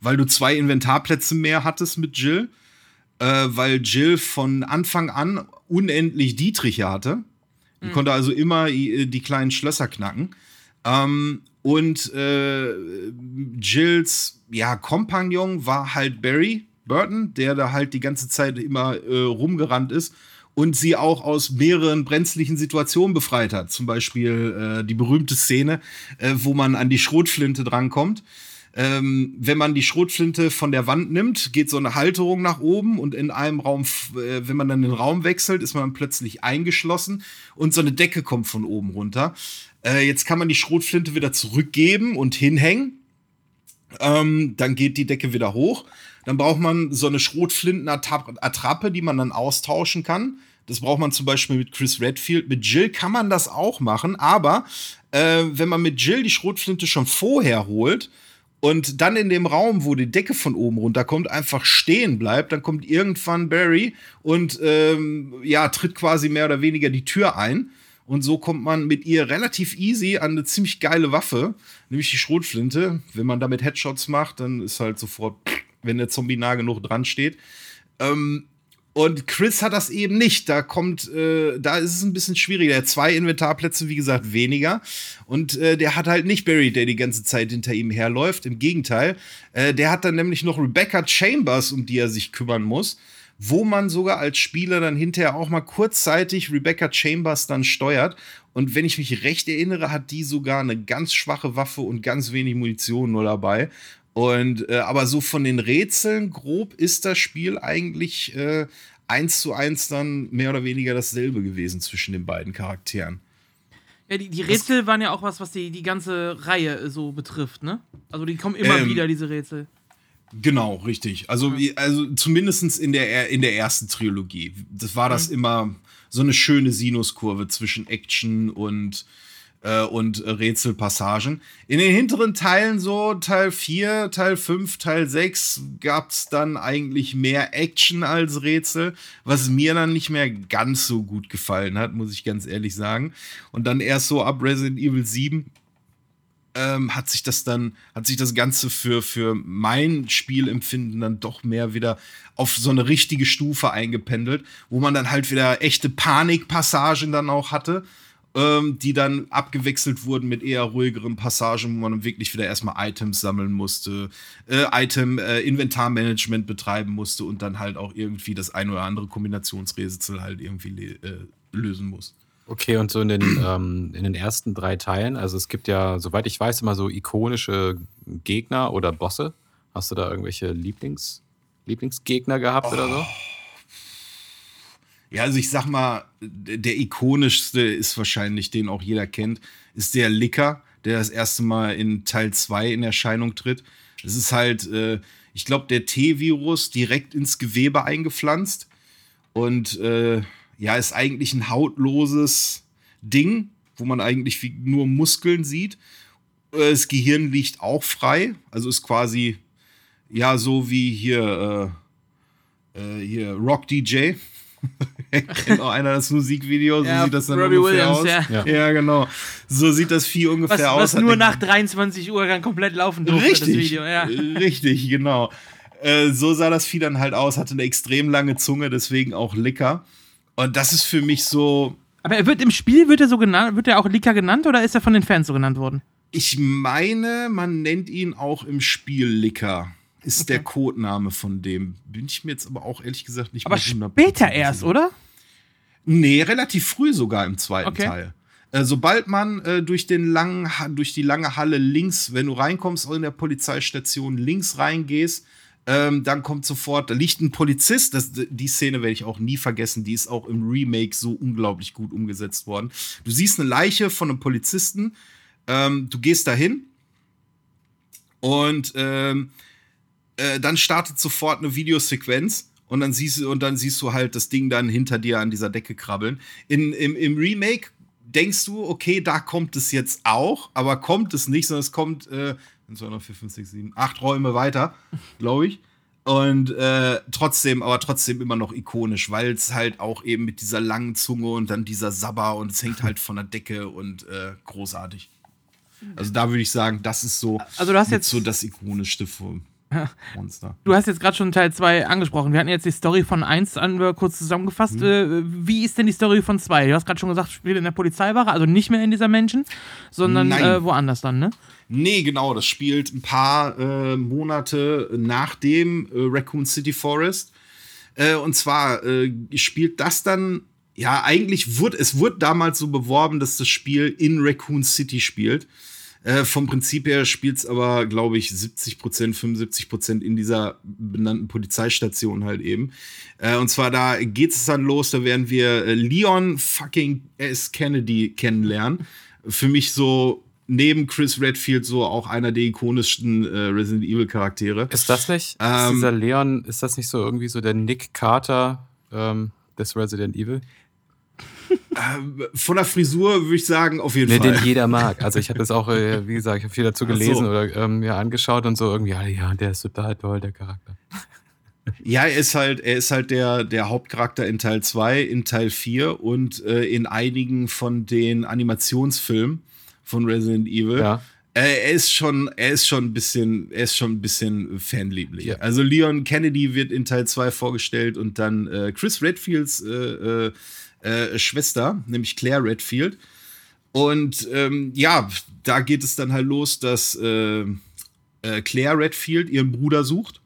A: weil du zwei Inventarplätze mehr hattest mit Jill, äh, weil Jill von Anfang an unendlich Dietriche hatte. Die konnte also immer äh, die kleinen Schlösser knacken. Ähm, und äh, Jills ja, Kompagnon war halt Barry Burton, der da halt die ganze Zeit immer äh, rumgerannt ist und sie auch aus mehreren brenzlichen Situationen befreit hat. Zum Beispiel äh, die berühmte Szene, äh, wo man an die Schrotflinte drankommt. Ähm, wenn man die Schrotflinte von der Wand nimmt, geht so eine Halterung nach oben und in einem Raum, äh, wenn man dann den Raum wechselt, ist man plötzlich eingeschlossen und so eine Decke kommt von oben runter. Äh, jetzt kann man die Schrotflinte wieder zurückgeben und hinhängen. Ähm, dann geht die Decke wieder hoch. Dann braucht man so eine Schrotflintenattrappe, die man dann austauschen kann. Das braucht man zum Beispiel mit Chris Redfield. Mit Jill kann man das auch machen, aber äh, wenn man mit Jill die Schrotflinte schon vorher holt und dann in dem Raum, wo die Decke von oben runterkommt, einfach stehen bleibt, dann kommt irgendwann Barry und ähm, ja, tritt quasi mehr oder weniger die Tür ein. Und so kommt man mit ihr relativ easy an eine ziemlich geile Waffe, nämlich die Schrotflinte. Wenn man damit Headshots macht, dann ist halt sofort, wenn der Zombie nah genug dran steht. Ähm, und Chris hat das eben nicht. Da kommt, äh, da ist es ein bisschen schwieriger. Er hat zwei Inventarplätze, wie gesagt, weniger. Und äh, der hat halt nicht Barry, der die ganze Zeit hinter ihm herläuft. Im Gegenteil. Äh, der hat dann nämlich noch Rebecca Chambers, um die er sich kümmern muss wo man sogar als Spieler dann hinterher auch mal kurzzeitig Rebecca Chambers dann steuert. Und wenn ich mich recht erinnere, hat die sogar eine ganz schwache Waffe und ganz wenig Munition nur dabei. Und äh, aber so von den Rätseln grob ist das Spiel eigentlich äh, eins zu eins dann mehr oder weniger dasselbe gewesen zwischen den beiden Charakteren.
C: Ja, die, die Rätsel waren ja auch was, was die, die ganze Reihe so betrifft, ne? Also die kommen immer
A: Ähm,
C: wieder, diese Rätsel.
A: Genau, richtig. Also, wie, also zumindest in der, in der ersten Trilogie. Das war das immer so eine schöne Sinuskurve zwischen Action und, äh, und äh, Rätselpassagen. In den hinteren Teilen, so Teil 4, Teil 5, Teil 6, gab es dann eigentlich mehr Action als Rätsel, was mir dann nicht mehr ganz so gut gefallen hat, muss ich ganz ehrlich sagen. Und dann erst so ab Resident Evil 7 ähm, hat sich das dann, hat sich das Ganze für, für mein Spielempfinden dann doch mehr wieder auf so eine richtige Stufe eingependelt, wo man dann halt wieder echte Panikpassagen dann auch hatte, ähm, die dann abgewechselt wurden mit eher ruhigeren Passagen, wo man wirklich wieder erstmal Items sammeln musste, äh, Item, äh, Inventarmanagement betreiben musste und dann halt auch irgendwie das ein oder andere Kombinationsrätsel halt irgendwie äh, lösen muss.
B: Okay, und so in den, *clears throat* ähm, in den ersten drei Teilen, also es gibt ja, soweit ich weiß, immer so ikonische Gegner oder Bosse. Hast du da irgendwelche Lieblings, Lieblingsgegner gehabt oder so?
A: Ja, also ich sag mal, der ikonischste ist wahrscheinlich, den auch jeder kennt, ist der Licker, der das erste Mal in Teil 2 in Erscheinung tritt. Das ist halt, äh, ich glaube, der T-Virus direkt ins Gewebe eingepflanzt und äh, ja, ist eigentlich ein hautloses Ding, wo man eigentlich nur Muskeln sieht. Äh, Das Gehirn liegt auch frei, also ist quasi ja so wie hier äh, äh, hier Rock DJ. *laughs* Kennt auch einer das Musikvideo, so
C: Ja,
A: sieht das dann
C: Robbie
A: ungefähr
C: Williams,
A: aus.
C: ja.
A: Ja. genau. So sieht das Vieh ungefähr
C: Was,
A: aus.
C: was nur nach 23 Uhr dann komplett laufen durfte,
A: Richtig,
C: das Video. Ja.
A: richtig, genau. Äh, so sah das Vieh dann halt aus, hatte eine extrem lange Zunge, deswegen auch Licker. Und das ist für mich so,
C: Aber er wird im Spiel, wird er so genannt, wird er auch Lika genannt oder ist er von den Fans so genannt worden?
A: ich meine, man nennt ihn auch im Spiel Licker. Ist der Codename von dem. Bin ich mir jetzt aber auch ehrlich gesagt nicht
C: Aber
A: mehr 100%
C: später erst, oder?
A: Nee, relativ früh sogar im zweiten
C: Okay.
A: Teil. Äh, sobald man äh, durch, den langen, durch die lange Halle links, wenn du reinkommst in der Polizeistation, links reingehst, ähm, dann kommt sofort, da liegt ein Polizist. Das, die Szene werde ich auch nie vergessen. Die ist auch im Remake so unglaublich gut umgesetzt worden. Du siehst eine Leiche von einem Polizisten. Ähm, du gehst dahin und ähm, äh, dann startet sofort eine Videosequenz und dann siehst du und dann siehst du halt das Ding dann hinter dir an dieser Decke krabbeln. In, im, Im Remake denkst du, okay, da kommt es jetzt auch, aber kommt es nicht, sondern es kommt äh, 2, 3, 4, 5, 6, 7, 8 Räume weiter, *laughs* glaube ich. Und äh, trotzdem, aber trotzdem immer noch ikonisch, weil es halt auch eben mit dieser langen Zunge und dann dieser Sabber und es hängt halt von der Decke und äh, großartig. Also da würde ich sagen, das ist so,
C: Also du hast jetzt-
A: so das ikonischste vom Monster.
C: Du hast jetzt gerade schon Teil 2 angesprochen. Wir hatten jetzt die Story von 1 an, wir kurz zusammengefasst. Äh, wie ist denn die Story von 2? Du hast gerade schon gesagt, spielt in der Polizeiwache, also nicht mehr in dieser Menschen, sondern äh, woanders dann, ne?
A: Nee, genau, das spielt ein paar äh, Monate nach dem äh, Raccoon City Forest. Äh, und zwar äh, spielt das dann, ja, eigentlich wurde, es wurde damals so beworben, dass das Spiel in Raccoon City spielt. Äh, vom Prinzip her spielt es aber, glaube ich, 70 Prozent, 75 Prozent in dieser benannten Polizeistation halt eben. Äh, und zwar da geht es dann los, da werden wir äh, Leon fucking S. Kennedy kennenlernen. Für mich so neben Chris Redfield so auch einer der ikonischsten äh, Resident Evil Charaktere.
B: Ist das nicht, ist
A: Ähm,
B: dieser Leon, ist das nicht so irgendwie so der Nick Carter ähm, des Resident Evil?
A: Ähm, von der Frisur würde ich sagen, auf jeden
B: Nee,
A: Fall.
B: den jeder mag. Also ich habe das auch, äh, wie gesagt, ich habe viel dazu
A: Ach so.
B: gelesen oder ähm, mir angeschaut und so irgendwie, ja, ja, der ist total toll, der Charakter.
A: Ja, er ist halt, er ist halt der, der Hauptcharakter in Teil 2, in Teil 4 und äh, in einigen von den Animationsfilmen von Resident Evil.
B: Ja.
A: Äh, er ist schon, er ist schon ein bisschen, er ist schon ein bisschen fanlieblich.
B: Ja.
A: Also Leon Kennedy wird in Teil 2 vorgestellt und dann äh, Chris Redfields äh, Schwester, nämlich Claire Redfield. Und ähm, ja, da geht es dann halt los, dass äh, äh, Claire Redfield ihren Bruder sucht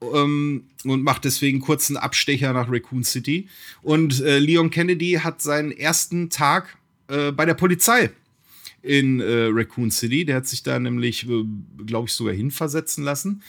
A: ähm, und macht deswegen kurzen Abstecher nach Raccoon City. Und äh, Leon Kennedy hat seinen ersten Tag äh, bei der Polizei in äh, Raccoon City. Der hat sich da nämlich, glaube ich, sogar hinversetzen lassen.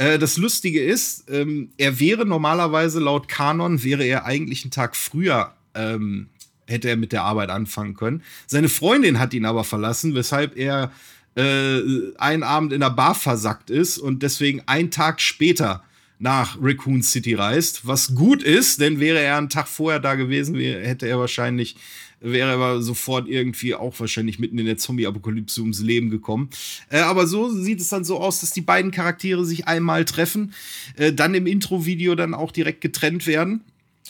A: Das Lustige ist, ähm, er wäre normalerweise laut Kanon, wäre er eigentlich einen Tag früher, ähm, hätte er mit der Arbeit anfangen können. Seine Freundin hat ihn aber verlassen, weshalb er äh, einen Abend in der Bar versackt ist und deswegen einen Tag später nach Raccoon City reist, was gut ist, denn wäre er einen Tag vorher da gewesen, hätte er wahrscheinlich, wäre er sofort irgendwie auch wahrscheinlich mitten in der Zombie-Apokalypse ums Leben gekommen. Äh, aber so sieht es dann so aus, dass die beiden Charaktere sich einmal treffen, äh, dann im Intro-Video dann auch direkt getrennt werden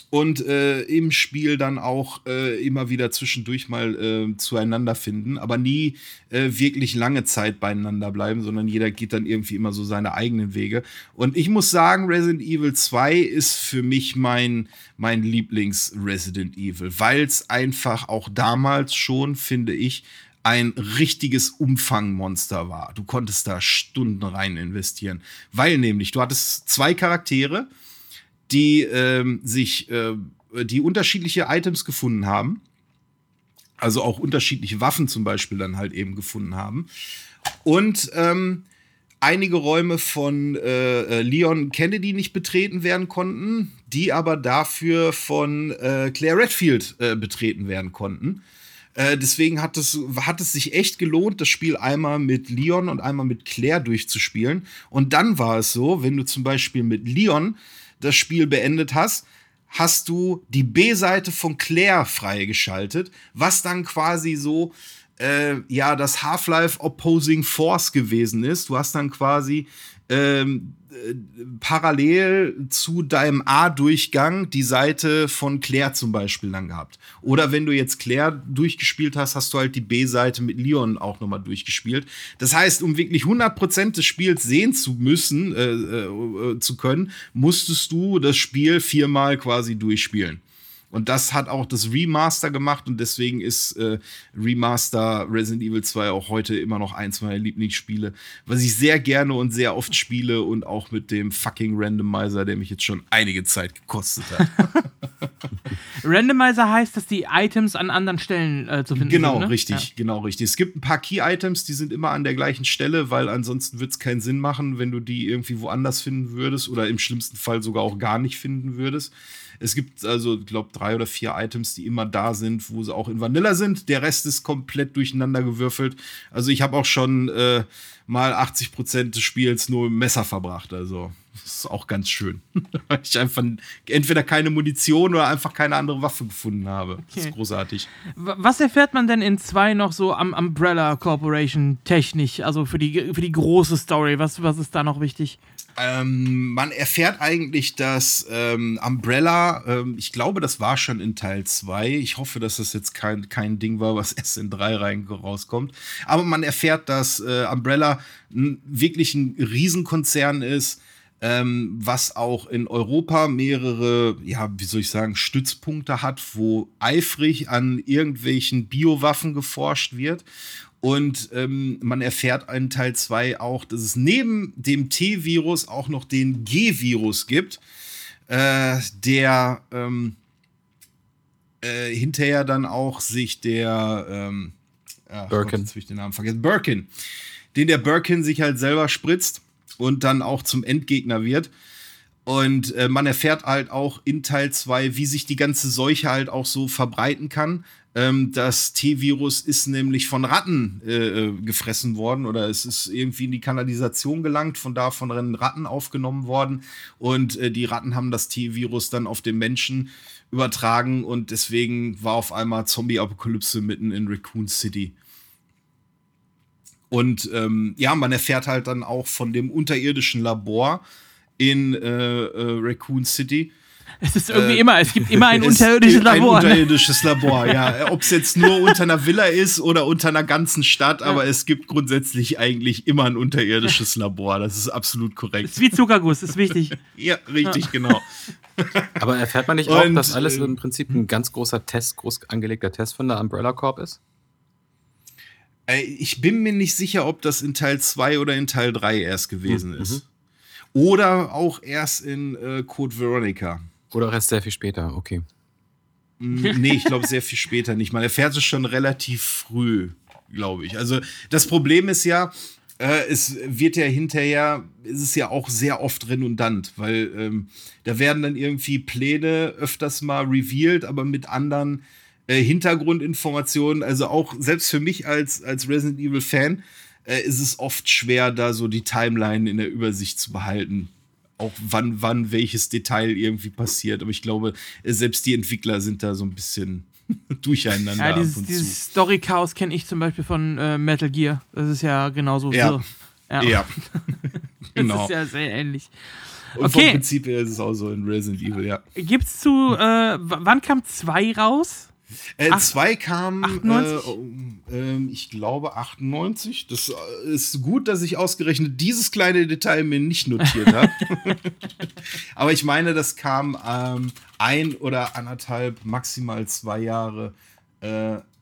A: und äh, im Spiel dann auch äh, immer wieder zwischendurch mal äh, zueinander finden, aber nie äh, wirklich lange Zeit beieinander bleiben, sondern jeder geht dann irgendwie immer so seine eigenen Wege. Und ich muss sagen, Resident Evil 2 ist für mich mein, mein Lieblings-Resident Evil, weil es einfach auch damals schon, finde ich, ein richtiges Umfangmonster war. Du konntest da Stunden rein investieren, weil nämlich du hattest zwei Charaktere, die ähm, sich, äh, die unterschiedliche Items gefunden haben. Also auch unterschiedliche Waffen zum Beispiel dann halt eben gefunden haben. Und ähm, einige Räume von äh, äh, Leon Kennedy nicht betreten werden konnten, die aber dafür von äh, Claire Redfield äh, betreten werden konnten. Äh, deswegen hat es, hat es sich echt gelohnt, das Spiel einmal mit Leon und einmal mit Claire durchzuspielen. Und dann war es so, wenn du zum Beispiel mit Leon das Spiel beendet hast, hast du die B-Seite von Claire freigeschaltet, was dann quasi so äh, ja das Half-Life Opposing Force gewesen ist. Du hast dann quasi ähm, äh, parallel zu deinem A-Durchgang die Seite von Claire zum Beispiel dann gehabt. Oder wenn du jetzt Claire durchgespielt hast, hast du halt die B-Seite mit Leon auch nochmal durchgespielt. Das heißt, um wirklich 100% des Spiels sehen zu müssen, äh, äh, zu können, musstest du das Spiel viermal quasi durchspielen. Und das hat auch das Remaster gemacht und deswegen ist äh, Remaster Resident Evil 2 auch heute immer noch eins meiner Lieblingsspiele, was ich sehr gerne und sehr oft spiele und auch mit dem fucking Randomizer, der mich jetzt schon einige Zeit gekostet hat. *laughs*
C: Randomizer heißt, dass die Items an anderen Stellen äh, zu finden
A: genau,
C: sind. ne?
A: richtig, genau, richtig. Es gibt ein paar Key-Items, die sind immer an der gleichen Stelle, weil ansonsten wird es keinen Sinn machen, wenn du die irgendwie woanders finden würdest oder im schlimmsten Fall sogar auch gar nicht finden würdest. Es gibt also, ich glaube, drei oder vier Items, die immer da sind, wo sie auch in Vanilla sind. Der Rest ist komplett durcheinander gewürfelt. Also ich habe auch schon äh, mal 80 Prozent des Spiels nur im Messer verbracht. Also das ist auch ganz schön. *laughs* Weil ich einfach entweder keine Munition oder einfach keine andere Waffe gefunden habe. Das ist
C: Okay.
A: großartig.
C: Was erfährt man denn in zwei noch so am Umbrella Corporation technisch? Also für die, für die große Story. Was, was ist da noch wichtig?
A: Ähm, man erfährt eigentlich, dass ähm, Umbrella, ähm, ich glaube, das war schon in Teil 2. Ich hoffe, dass das jetzt kein, kein Ding war, was *laughs* erst in 3 rein rauskommt. Aber man erfährt, dass äh, Umbrella wirklich ein Riesenkonzern ist, ähm, was auch in Europa mehrere, ja, wie soll ich sagen, Stützpunkte hat, wo eifrig an irgendwelchen Biowaffen geforscht wird. Und ähm, man erfährt in Teil 2 auch, dass es neben dem T-Virus auch noch den G-Virus gibt, äh, der ähm, äh, hinterher dann auch sich der ähm, ach Gott,
B: Birkin.
A: hab ich den Namen vergessen. Birkin. Den der Birkin sich halt selber spritzt und dann auch zum Endgegner wird. Und äh, man erfährt halt auch in Teil 2, wie sich die ganze Seuche halt auch so verbreiten kann. Ähm, das T-Virus ist nämlich von Ratten äh, äh, gefressen worden oder es ist irgendwie in die Kanalisation gelangt, von da von Ratten aufgenommen worden. Und äh, die Ratten haben das T-Virus dann auf den Menschen übertragen und deswegen war auf einmal Zombie-Apokalypse mitten in Raccoon City. Und ähm, ja, man erfährt halt dann auch von dem unterirdischen Labor in äh, äh, Raccoon City.
C: Es ist irgendwie immer, es gibt immer ein *laughs*
A: Es
C: unterirdisches
A: gibt
C: Labor.
A: Ein unterirdisches Labor, ja. *laughs* Ob es jetzt nur unter einer Villa ist oder unter einer ganzen Stadt, aber es gibt grundsätzlich eigentlich immer ein unterirdisches Labor. Das ist absolut
C: Das
A: korrekt.
C: ist wie Zuckerguss, ist wichtig. *laughs*
A: Ja, richtig, genau.
B: Aber erfährt man nicht auch,
A: Und,
B: dass alles
A: ähm,
B: im Prinzip ein ganz großer Test, groß angelegter Test von der Umbrella Corp ist?
A: Äh, Ich bin mir nicht sicher, ob das in Teil 2 oder in Teil 3 erst gewesen
B: Mhm.
A: ist. Oder auch erst in äh, Code Veronica.
B: Oder auch erst sehr viel später? Okay.
A: Mm, Nee, ich glaube sehr viel später nicht. Man erfährt es schon relativ früh, glaube ich. Also das Problem ist ja, äh, es wird ja hinterher, ist es ja auch sehr oft redundant, weil ähm, da werden dann irgendwie Pläne öfters mal revealed, aber mit anderen äh, Hintergrundinformationen. Also auch selbst für mich als, als Resident Evil Fan äh, ist es oft schwer, da so die Timeline in der Übersicht zu behalten. Auch wann, wann welches Detail irgendwie passiert. Aber ich glaube, äh, selbst die Entwickler sind da so ein bisschen *laughs* durcheinander
C: Ja, dieses, dieses Story-Chaos kenne ich zum Beispiel von äh, Metal Gear. Das ist ja genauso.
A: Ja.
C: ja.
A: Ja. *laughs*
C: Das *laughs*
A: genau.
C: ist ja sehr ähnlich.
A: Und vom
C: okay.
A: Prinzip her ist es auch so in Resident Evil, ja.
C: Gibt's zu, äh, wann kam 2 raus?
A: Äh,
C: Ach,
A: zwei kam,
C: 98?
A: Äh, ähm, ich glaube 98. Das äh, ist gut, dass ich ausgerechnet dieses kleine Detail mir nicht notiert habe. *laughs* Aber ich meine, das kam ähm, ein oder anderthalb, maximal zwei Jahre.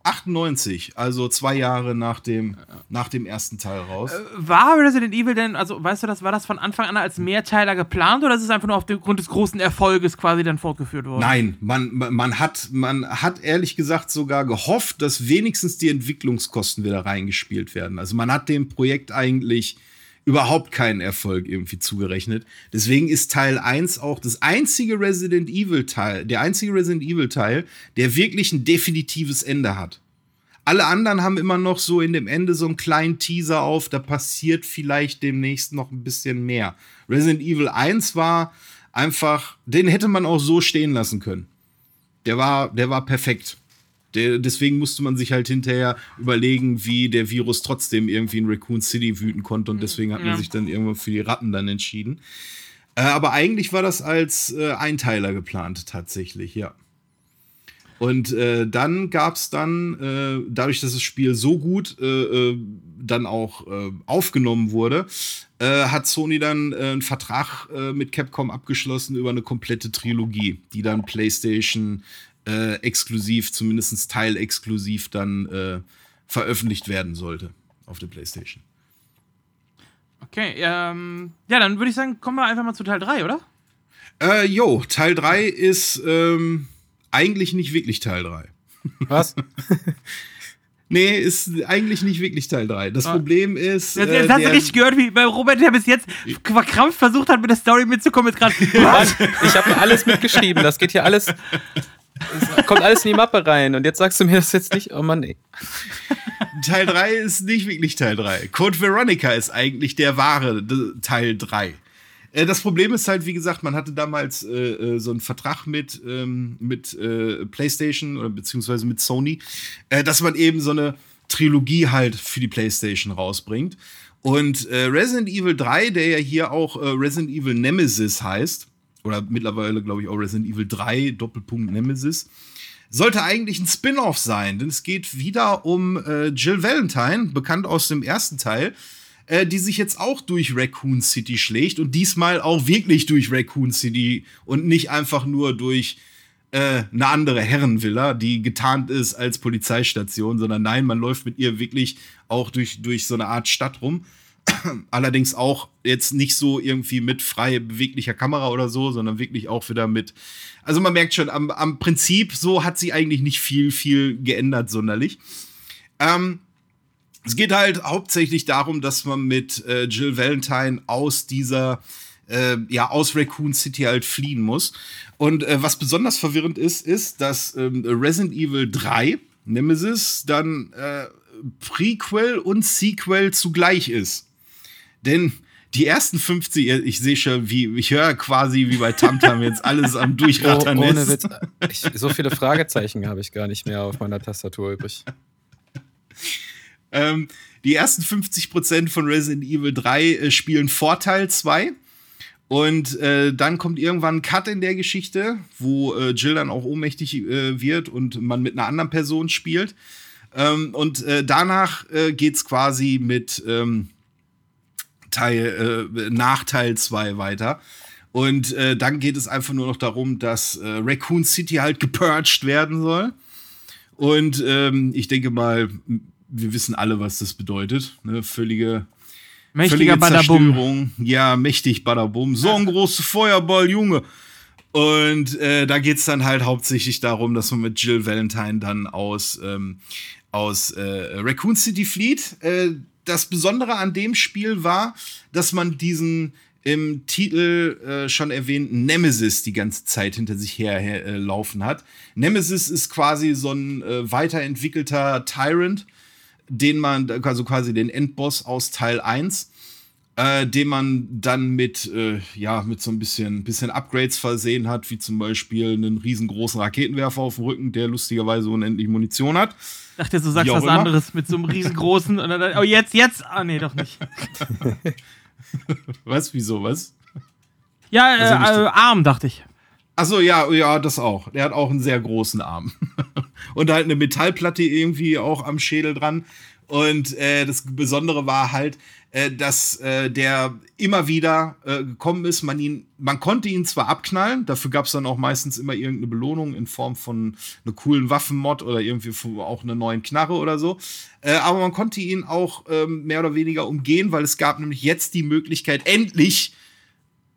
A: Äh, 98, also zwei Jahre nach dem, nach dem ersten Teil raus.
C: War Resident Evil denn, also weißt du das, war das von Anfang an als Mehrteiler geplant oder ist es einfach nur aufgrund des großen Erfolges quasi dann fortgeführt worden?
A: Nein, man, man, hat, man hat ehrlich gesagt sogar gehofft, dass wenigstens die Entwicklungskosten wieder reingespielt werden. Also man hat dem Projekt eigentlich überhaupt keinen Erfolg irgendwie zugerechnet. Deswegen ist Teil 1 auch das einzige Resident Evil Teil, der einzige Resident Evil Teil, der wirklich ein definitives Ende hat. Alle anderen haben immer noch so in dem Ende so einen kleinen Teaser auf, da passiert vielleicht demnächst noch ein bisschen mehr. Resident Evil 1 war einfach, den hätte man auch so stehen lassen können. Der war, der war perfekt. Der, deswegen musste man sich halt hinterher überlegen, wie der Virus trotzdem irgendwie in Raccoon City wüten konnte und deswegen hat man
C: Ja.
A: sich dann irgendwann für die Ratten dann entschieden. Äh, aber eigentlich war das als äh, Einteiler geplant, tatsächlich, ja. Und äh, dann gab es dann, äh, dadurch, dass das Spiel so gut äh, äh, dann auch äh, aufgenommen wurde, äh, hat Sony dann einen Vertrag mit Capcom abgeschlossen über eine komplette Trilogie, die dann PlayStation äh, exklusiv, zumindest teilexklusiv dann äh, veröffentlicht werden sollte auf der PlayStation.
C: Okay, ähm, ja, dann würde ich sagen, kommen wir einfach mal zu Teil 3, oder?
A: Äh, jo, Teil 3 ist ähm, eigentlich nicht wirklich Teil 3.
B: Was? *laughs*
A: Nee, ist eigentlich nicht wirklich Teil 3. Das Problem ist.
C: Jetzt,
A: äh,
C: jetzt hast du richtig gehört, wie bei Robert, der bis jetzt verkrampft versucht hat, mit der Story mitzukommen, jetzt gerade.
B: Mann, *laughs* ich habe mir alles mitgeschrieben. Das geht hier alles. Kommt alles in die Mappe rein. Und jetzt sagst du mir das jetzt nicht. Oh Mann, ey.
A: Teil 3 ist nicht wirklich Teil 3. Code Veronica ist eigentlich der wahre Teil 3. Äh, Das Problem ist halt, wie gesagt, man hatte damals äh, äh, so einen Vertrag mit, ähm, mit äh, PlayStation oder beziehungsweise mit Sony, äh, dass man eben so eine Trilogie halt für die PlayStation rausbringt. Und äh, Resident Evil 3, der ja hier auch Resident Evil Nemesis heißt, oder mittlerweile glaube ich auch Resident Evil 3, Doppelpunkt Nemesis, sollte eigentlich ein Spin-off sein, denn es geht wieder um äh, Jill Valentine, bekannt aus dem ersten Teil, äh, die sich jetzt auch durch Raccoon City schlägt und diesmal auch wirklich durch Raccoon City und nicht einfach nur durch äh, eine andere Herrenvilla, die getarnt ist als Polizeistation, sondern nein, man läuft mit ihr wirklich auch durch, durch so eine Art Stadt rum. *clears throat* Allerdings auch jetzt nicht so irgendwie mit frei beweglicher Kamera oder so, sondern wirklich auch wieder mit. Also man merkt schon, am, am Prinzip so hat sie eigentlich nicht viel, viel geändert, sonderlich. Ähm, es geht halt hauptsächlich darum, dass man mit äh, Jill Valentine aus dieser äh, ja aus Raccoon City halt fliehen muss. Und äh, was besonders verwirrend ist, ist, dass ähm, Resident Evil 3 Nemesis dann äh, Prequel und Sequel zugleich ist. Denn die ersten 50, ich sehe schon, wie, ich höre quasi wie bei Tamtam jetzt alles am Durchrattern *laughs*
B: Oh, ohne. Witz. Ich, so viele Fragezeichen habe ich gar nicht mehr auf meiner Tastatur übrig. *laughs*
A: Ähm, die ersten 50% von Resident Evil 3 äh, spielen Vorteil 2. Und äh, dann kommt irgendwann ein Cut in der Geschichte, wo äh, Jill dann auch ohnmächtig äh, wird und man mit einer anderen Person spielt. Ähm, und äh, danach äh, geht's quasi mit ähm, Teil, äh, nach Teil 2 weiter. Und äh, dann geht es einfach nur noch darum, dass äh, Raccoon City halt gepurged werden soll. Und ähm, ich denke mal, wir wissen alle, was das bedeutet. Ne? Völlige,
C: Mächtiger
A: völlige
C: Badabum.
A: Zerstörung. Ja, mächtig Badabum. So ein *laughs* großer Feuerball, Junge. Und äh, da geht's dann halt hauptsächlich darum, dass man mit Jill Valentine dann aus, ähm, aus äh, Raccoon City flieht. Äh, das Besondere an dem Spiel war, dass man diesen im Titel äh, schon erwähnten Nemesis die ganze Zeit hinter sich her, äh, laufen hat. Nemesis ist quasi so ein äh, weiterentwickelter Tyrant, den man, also quasi den Endboss aus Teil 1, äh, den man dann mit, äh, ja, mit so ein bisschen, bisschen Upgrades versehen hat, wie zum Beispiel einen riesengroßen Raketenwerfer auf dem Rücken, der lustigerweise unendlich Munition hat.
C: Dachte, du sagst was
A: immer.
C: anderes mit so einem *laughs* riesengroßen. Und dann, oh, jetzt, jetzt. Ah, nee, doch nicht. *laughs*
A: Was? Wieso? Was?
C: Ja, äh,
A: Also
C: äh, Arm, dachte ich.
A: Achso, ja, ja, das auch. Der hat auch einen sehr großen Arm. *laughs* und halt eine Metallplatte irgendwie auch am Schädel dran. Und äh, das Besondere war halt, äh, dass äh, der immer wieder äh, gekommen ist. Man, ihn, man konnte ihn zwar abknallen, dafür gab es dann auch meistens immer irgendeine Belohnung in Form von einer coolen Waffenmod oder irgendwie auch einer neuen Knarre oder so. Äh, aber man konnte ihn auch ähm, mehr oder weniger umgehen, weil es gab nämlich jetzt die Möglichkeit, endlich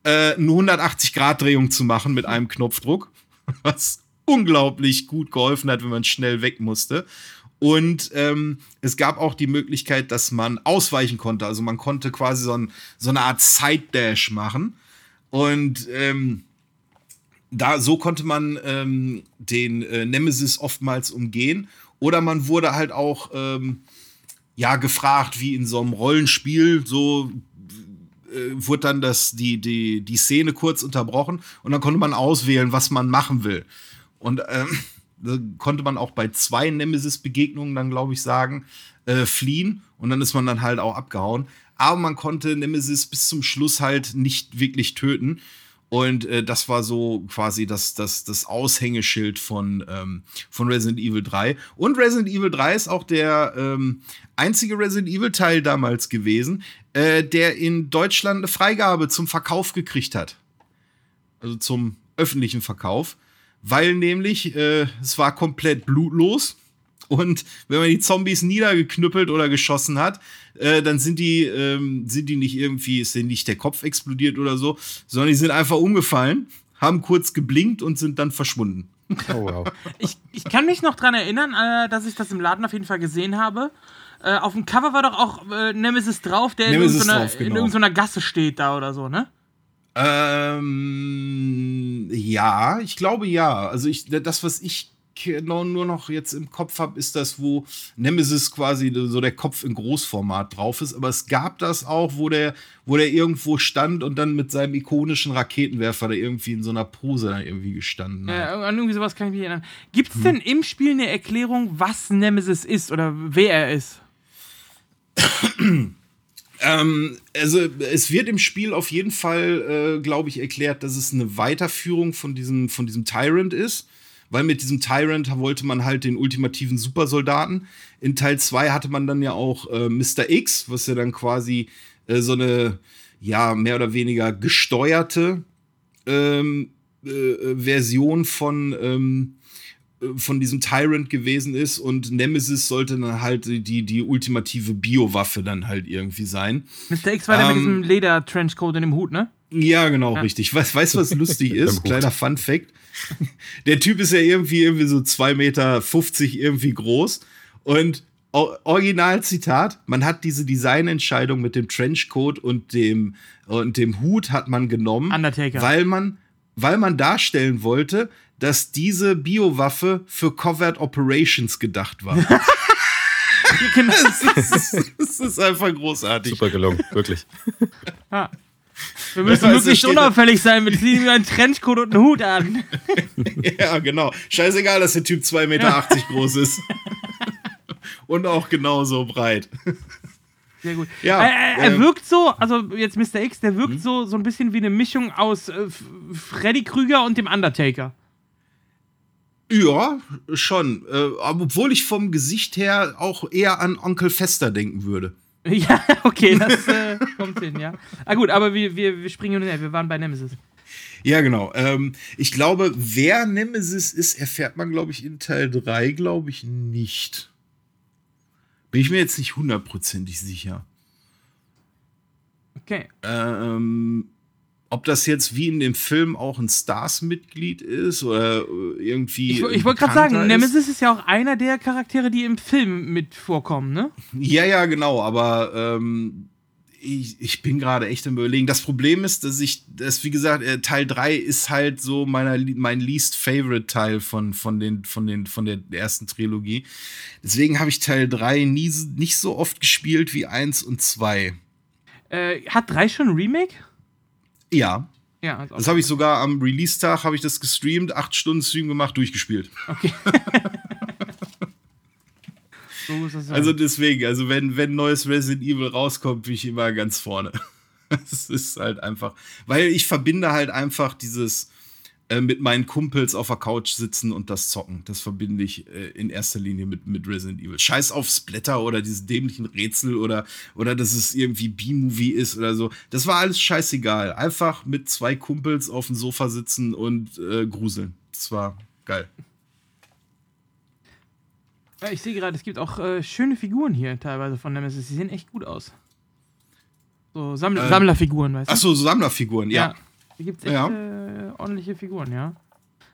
A: äh, eine 180-Grad-Drehung zu machen mit einem Knopfdruck, *laughs* was unglaublich gut geholfen hat, wenn man schnell weg musste. Und ähm, es gab auch die Möglichkeit, dass man ausweichen konnte. Also man konnte quasi so, ein, so eine Art Side-Dash machen. Und ähm, da so konnte man ähm, den äh, Nemesis oftmals umgehen. Oder man wurde halt auch ähm, ja gefragt, wie in so einem Rollenspiel, so äh, wurde dann das, die, die, die Szene kurz unterbrochen und dann konnte man auswählen, was man machen will. Und ähm, konnte man auch bei zwei Nemesis-Begegnungen dann, glaube ich, sagen, äh, fliehen und dann ist man dann halt auch abgehauen. Aber man konnte Nemesis bis zum Schluss halt nicht wirklich töten. Und äh, das war so quasi das, das, das Aushängeschild von, ähm, von Resident Evil 3. Und Resident Evil 3 ist auch der ähm, einzige Resident Evil Teil damals gewesen, äh, der in Deutschland eine Freigabe zum Verkauf gekriegt hat. Also zum öffentlichen Verkauf. Weil nämlich äh, es war komplett blutlos. Und wenn man die Zombies niedergeknüppelt oder geschossen hat, äh, dann sind die, ähm, sind die nicht irgendwie, ist denen nicht der Kopf explodiert oder so, sondern die sind einfach umgefallen, haben kurz geblinkt und sind dann verschwunden.
B: Oh, wow. *laughs*
C: Ich, ich kann mich noch dran erinnern, äh, dass ich das im Laden auf jeden Fall gesehen habe. Äh, auf dem Cover war doch auch äh, Nemesis drauf, der
A: Nemesis
C: in, irgendeiner,
A: drauf, genau.
C: in irgendeiner Gasse steht da oder so, ne?
A: Ähm, ja, ich glaube ja. Also ich, das, was ich genau nur noch jetzt im Kopf habe, ist das, wo Nemesis quasi so der Kopf in Großformat drauf ist. Aber es gab das auch, wo der, wo der irgendwo stand und dann mit seinem ikonischen Raketenwerfer da irgendwie in so einer Pose da irgendwie gestanden hat.
C: Ja, an irgendwie sowas kann ich mich erinnern. Gibt es denn im Spiel eine Erklärung, was Nemesis ist oder wer er ist? *coughs*
A: Ähm, also es wird im Spiel auf jeden Fall, äh, glaube ich, erklärt, dass es eine Weiterführung von diesem, von diesem Tyrant ist. Weil mit diesem Tyrant wollte man halt den ultimativen Supersoldaten. In Teil 2 hatte man dann ja auch äh, Mr. X, was ja dann quasi äh, so eine, ja, mehr oder weniger gesteuerte ähm, äh, äh, Version von, ähm, äh, von diesem Tyrant gewesen ist und Nemesis sollte dann halt die, die ultimative Biowaffe dann halt irgendwie sein.
C: Mr. X war der mit
A: Ähm,
C: diesem Leder-Trenchcoat in dem Hut, ne?
A: Ja, genau, richtig. Weißt weißt du, was lustig *laughs* ist? Kleiner Fun Fact. *laughs* Der Typ ist ja irgendwie, irgendwie so 2,50 Meter irgendwie groß. Und Originalzitat, man hat diese Designentscheidung mit dem Trenchcoat und dem, und dem Hut hat man genommen,
C: Undertaker.
A: weil man, weil man darstellen wollte, dass diese Biowaffe für Covert Operations gedacht war.
C: Genau.
A: das, *laughs* ist, das ist einfach großartig.
B: Super gelungen, wirklich. *laughs*
C: Ja. Wir müssen möglichst
A: da-
C: unauffällig sein. Wir ziehen mir einen Trenchcoat und einen Hut an. *laughs*
A: Ja, genau. Scheißegal, dass der Typ 2,80 Meter groß ist. Und auch genauso breit.
C: Sehr gut.
A: Ja,
C: er, er, er
A: ähm,
C: wirkt so, also jetzt Mr. X, der wirkt so, so ein bisschen wie eine Mischung aus äh, Freddy Krüger und dem Undertaker.
A: Ja, schon. Äh, obwohl ich vom Gesicht her auch eher an Onkel Fester denken würde. *laughs*
C: Ja, okay, das äh, kommt hin, ja. Ah gut, aber wir, wir, wir springen hin. Wir waren bei Nemesis.
A: Ja, genau. Ähm, ich glaube, wer Nemesis ist, erfährt man, glaube ich, in Teil 3, glaube ich, nicht. Bin ich mir jetzt nicht hundertprozentig sicher.
C: Okay.
A: Ähm, ob das jetzt wie in dem Film auch ein Stars-Mitglied ist oder äh, irgendwie.
C: Ich, ich wollte gerade sagen. Nemesis ist ja auch einer der Charaktere, die im Film mit vorkommen, ne?
A: Ja, ja, genau, aber ähm, ich, ich bin gerade echt am überlegen. Das Problem ist, dass ich, dass, wie gesagt, äh, Teil 3 ist halt so meiner, mein least favorite Teil von, von, den, von, den, von der ersten Trilogie. Deswegen habe ich Teil 3 nie, nicht so oft gespielt wie 1 und 2.
C: Äh, hat 3 schon ein Remake?
A: Ja,
C: Ja, also
A: das habe ich sogar am Release-Tag, habe ich das gestreamt, acht Stunden Stream gemacht, durchgespielt. *laughs*
C: so ist das.
A: Also deswegen, also wenn, wenn neues Resident Evil rauskommt, bin ich immer ganz vorne. *laughs* Es ist halt einfach, weil ich verbinde halt einfach dieses äh, mit meinen Kumpels auf der Couch sitzen und das zocken. Das verbinde ich äh, in erster Linie mit, mit Resident Evil. Scheiß auf Splatter oder diese dämlichen Rätsel oder, oder dass es irgendwie B-Movie ist oder so. Das war alles scheißegal. Einfach mit zwei Kumpels auf dem Sofa sitzen und äh, gruseln. Das war geil.
C: Ja, ich sehe gerade, es gibt auch äh, schöne Figuren hier teilweise von Nemesis. Die sehen echt gut aus. So Samml
A: Äh,
C: Sammlerfiguren, weißt du?
A: Achso, so Sammlerfiguren, ja.
C: Hier gibt es echt
A: Ja.
C: äh, ordentliche Figuren, ja.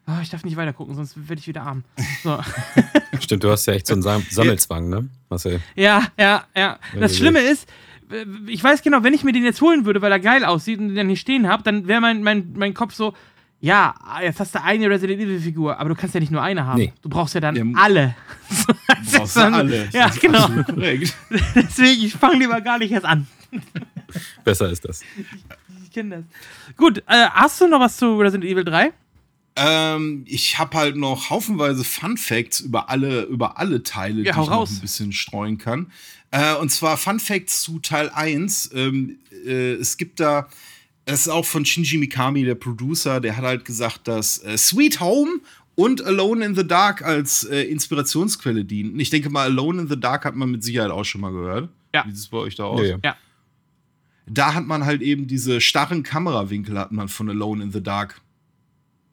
C: Ah, ich darf nicht weiter gucken, sonst werde ich wieder arm. So. *laughs*
B: Stimmt, du hast ja echt so einen Sam Sammelzwang, ne? Marcel.
C: ja, ja, ja. Das Schlimme ist, äh, ich weiß genau, wenn ich mir den jetzt holen würde, weil er geil aussieht und den dann hier stehen habe, dann wäre mein, mein, mein Kopf so, ja, jetzt hast du eine Resident Evil Figur, aber du kannst ja nicht nur eine haben.
B: Nee.
C: Du brauchst ja dann
A: Ja,
C: alle. *laughs*
A: Brauchst du *laughs* alle.
C: Ja,
A: Das ist
C: genau. Deswegen, ich fange lieber gar nicht erst an.
B: Besser ist das.
C: Das. Gut, äh, hast du noch was zu Resident Evil 3?
A: Ähm, ich habe halt noch haufenweise Fun Facts über alle, über alle Teile,
C: Ja,
A: die ich noch
C: raus.
A: ein bisschen streuen kann. Äh, und zwar Fun Facts zu Teil 1. Ähm, äh, es gibt da, das ist auch von Shinji Mikami, der Producer, der hat halt gesagt, dass äh, Sweet Home und Alone in the Dark als äh, Inspirationsquelle dienten. Ich denke mal, Alone in the Dark hat man mit Sicherheit auch schon mal gehört.
C: Ja.
A: Wie sieht es bei euch da aus?
B: Ja, ja.
C: Ja.
A: Da hat man halt eben diese starren Kamerawinkel hat man von Alone in the Dark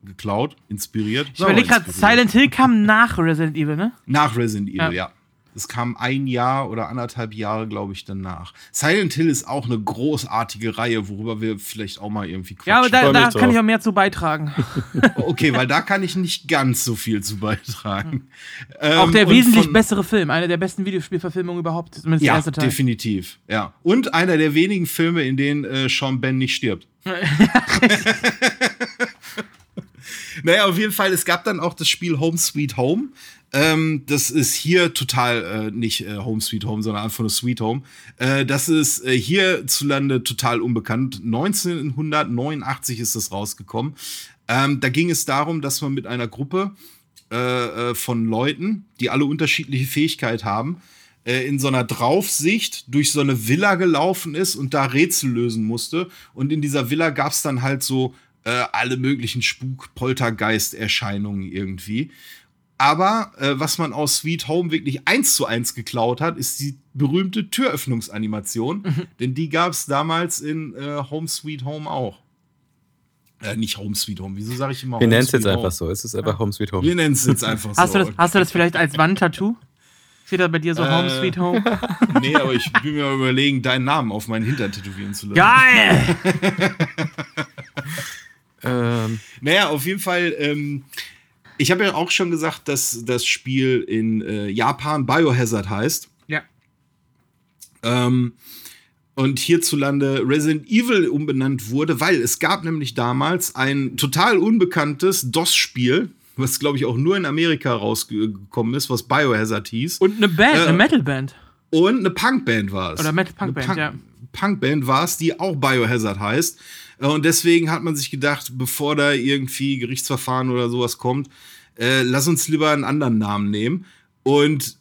A: geklaut, inspiriert.
C: Ich überlege gerade, Silent Hill kam nach Resident Evil, ne?
A: Nach Resident Evil,
C: Ja.
A: ja. Es kam ein Jahr oder anderthalb Jahre, glaube ich, danach. Silent Hill ist auch eine großartige Reihe, worüber wir vielleicht auch mal irgendwie quatschen.
C: Ja, aber da, da
B: drauf.
C: kann ich auch mehr zu beitragen. *laughs*
A: okay, weil da kann ich nicht ganz so viel zu beitragen. Ähm,
C: auch der wesentlich
A: von-
C: bessere Film, einer der besten Videospielverfilmungen überhaupt, zumindest der
A: Ja,
C: erste Teil.
A: definitiv. Ja. Und einer der wenigen Filme, in denen äh, Sean Ben nicht stirbt. *laughs* *laughs* naja, auf jeden Fall, es gab dann auch das Spiel Home Sweet Home. Ähm, das ist hier total äh, nicht äh, Home Sweet Home, sondern einfach nur Sweet Home. Äh, das ist äh, hierzulande total unbekannt. 1989 ist das rausgekommen. Ähm, da ging es darum, dass man mit einer Gruppe äh, äh, von Leuten, die alle unterschiedliche Fähigkeit haben, äh, in so einer Draufsicht durch so eine Villa gelaufen ist und da Rätsel lösen musste. Und in dieser Villa gab es dann halt so äh, alle möglichen Spuk-Poltergeist-Erscheinungen irgendwie. Aber äh, was man aus Sweet Home wirklich eins zu eins geklaut hat, ist die berühmte Türöffnungsanimation. Denn die gab es damals in äh, Home Sweet Home auch. Äh, nicht Home Sweet Home, wieso sage ich immer
B: Wir
A: Home
B: nennen es jetzt
A: Sweet
B: einfach
A: Home?
B: so. Es ist einfach Home Sweet Home.
A: Wir nennen es jetzt einfach so.
C: Hast du, das, hast du das vielleicht als Wandtattoo? Steht da bei dir so Home
A: Äh,
C: Sweet Home? *laughs*
A: Nee, aber ich bin mir überlegen, deinen Namen auf meinen Hintern tätowieren zu lassen.
C: Geil! *laughs*
B: Ähm,
A: Naja, auf jeden Fall, ähm, ich habe ja auch schon gesagt, dass das Spiel in äh, Japan Biohazard heißt. Ähm, und hierzulande Resident Evil umbenannt wurde, weil es gab nämlich damals ein total unbekanntes DOS-Spiel, was glaube ich auch nur in Amerika rausgekommen ist, was Biohazard hieß.
C: Und eine Band,
A: Äh,
C: eine Metalband.
A: Und eine Punkband war es.
C: Oder Metal Punkband,
A: Eine
C: ja.
A: Punkband war es, die auch Biohazard heißt. Äh, Und deswegen hat man sich gedacht, bevor da irgendwie Gerichtsverfahren oder sowas kommt, äh, lass uns lieber einen anderen Namen nehmen. Und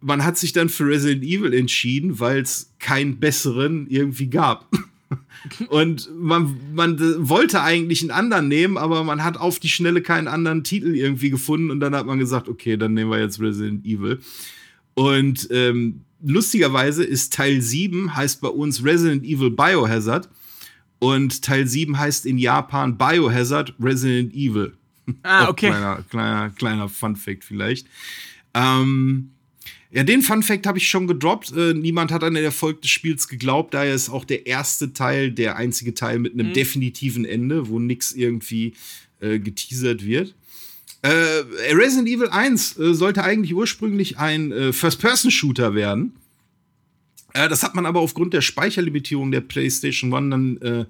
A: man hat sich dann für Resident Evil entschieden, weil es keinen besseren irgendwie gab. *laughs* Und man, man wollte eigentlich einen anderen nehmen, aber man hat auf die Schnelle keinen anderen Titel irgendwie gefunden und dann hat man gesagt, okay, dann nehmen wir jetzt Resident Evil. Und ähm, lustigerweise ist Teil 7 heißt bei uns Resident Evil Biohazard und Teil 7 heißt in Japan Biohazard Resident Evil.
C: Ah, okay.
A: Kleiner, kleiner, kleiner Fun Fact vielleicht. Ähm, ja, den Fun Fact habe ich schon gedroppt. Äh, niemand hat an den Erfolg des Spiels geglaubt. Daher ist auch der erste Teil der einzige Teil mit
C: Mhm.
A: einem definitiven Ende, wo nichts irgendwie äh, geteasert wird. Äh, Resident Evil 1 äh, sollte eigentlich ursprünglich ein äh, First-Person-Shooter werden. Äh, das hat man aber aufgrund der Speicherlimitierung der PlayStation One dann äh,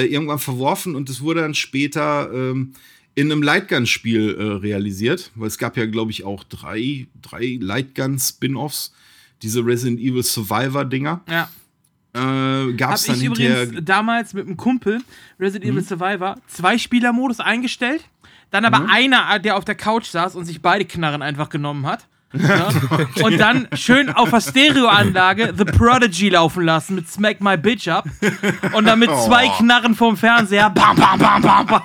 A: äh, irgendwann verworfen und es wurde dann später ähm, in einem Lightgun-Spiel äh, realisiert, weil es gab ja, glaube ich, auch drei, drei Lightgun-Spin-Offs, diese Resident Evil Survivor-Dinger.
C: Ja.
A: Äh, gab
C: Hab
A: es dann
C: ich übrigens damals mit einem Kumpel Resident
A: Mhm.
C: Evil Survivor zwei Spieler-Modus eingestellt. Dann aber
A: Mhm.
C: einer, der auf der Couch saß und sich beide Knarren einfach genommen hat. Ja. Und dann schön auf der Stereoanlage The Prodigy laufen lassen mit Smack My Bitch Up. Und dann mit zwei
A: Oh.
C: Knarren vorm Fernseher. Bam, bam, bam, bam, bam.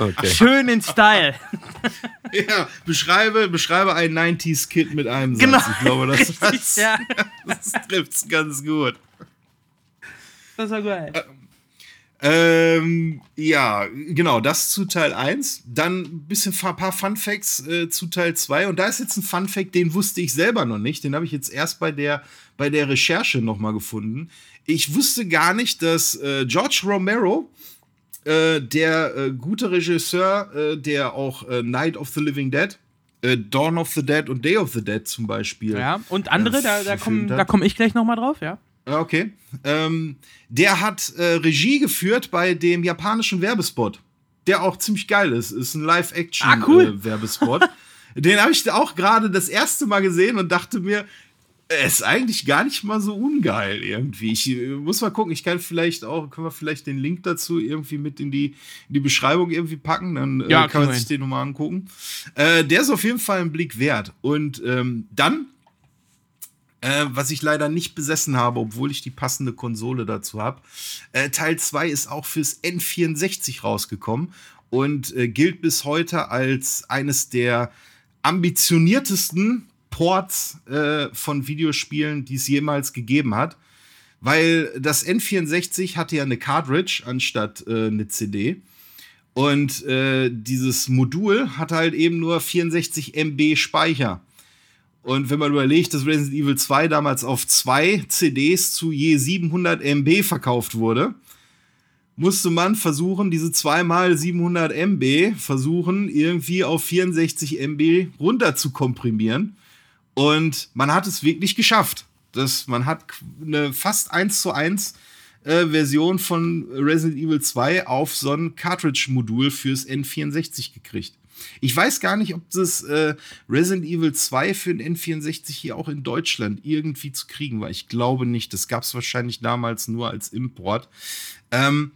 B: Okay.
C: Schön in Style.
A: Ja, beschreibe, beschreibe ein 90s-Kid mit einem Satz.
C: Genau.
A: Ich glaube, das, das,
C: Ja, *laughs*
A: das trifft's ganz gut.
C: das war geil.
A: Ähm, ja, genau, das zu Teil 1. Dann ein bisschen ein paar Fun Facts äh, zu Teil 2. Und da ist jetzt ein Fun Fact, den wusste ich selber noch nicht. Den habe ich jetzt erst bei der, bei der Recherche noch mal gefunden. Ich wusste gar nicht, dass äh, George Romero, äh, der äh, gute Regisseur, äh, der auch äh, Night of the Living Dead, Dawn of the Dead und Day of the Dead zum Beispiel
C: Ja, und andere, da, da komme da komm ich gleich nochmal drauf, ja.
A: Ja, Okay. Ähm, der hat äh, Regie geführt bei dem japanischen Werbespot, der auch ziemlich geil ist. Ist ein
C: Ah, cool.
A: Live-Action-Werbespot. *laughs* Den habe ich auch gerade das erste Mal gesehen und dachte mir, er ist eigentlich gar nicht mal so ungeil irgendwie. Ich äh, muss mal gucken, ich kann vielleicht auch, können wir vielleicht den Link dazu irgendwie mit in die, in die Beschreibung irgendwie packen, dann äh,
C: Ja,
A: kann
C: kriegen
A: man sich den nochmal angucken. Äh, der ist auf jeden Fall ein Blick wert. Und ähm, dann äh, was ich leider nicht besessen habe, obwohl ich die passende Konsole dazu habe. Äh, Teil 2 ist auch fürs N64 rausgekommen und äh, gilt bis heute als eines der ambitioniertesten Ports äh, von Videospielen, die es jemals gegeben hat. Weil das N64 hatte ja eine Cartridge anstatt äh, eine CD. Und äh, dieses Modul hat halt eben nur 64 MB Speicher. Und wenn man überlegt, dass Resident Evil 2 damals auf zwei CDs zu je 700 MB verkauft wurde, musste man versuchen, diese zweimal 700 MB versuchen, irgendwie auf 64 MB runter zu komprimieren. Und man hat es wirklich geschafft. Das, man hat eine fast 1 zu 1 äh, Version von Resident Evil 2 auf so ein Cartridge-Modul fürs N64 gekriegt. Ich weiß gar nicht, ob das äh, Resident Evil 2 für den N64 hier auch in Deutschland irgendwie zu kriegen war. Ich glaube nicht. Das gab es wahrscheinlich damals nur als Import. Ähm,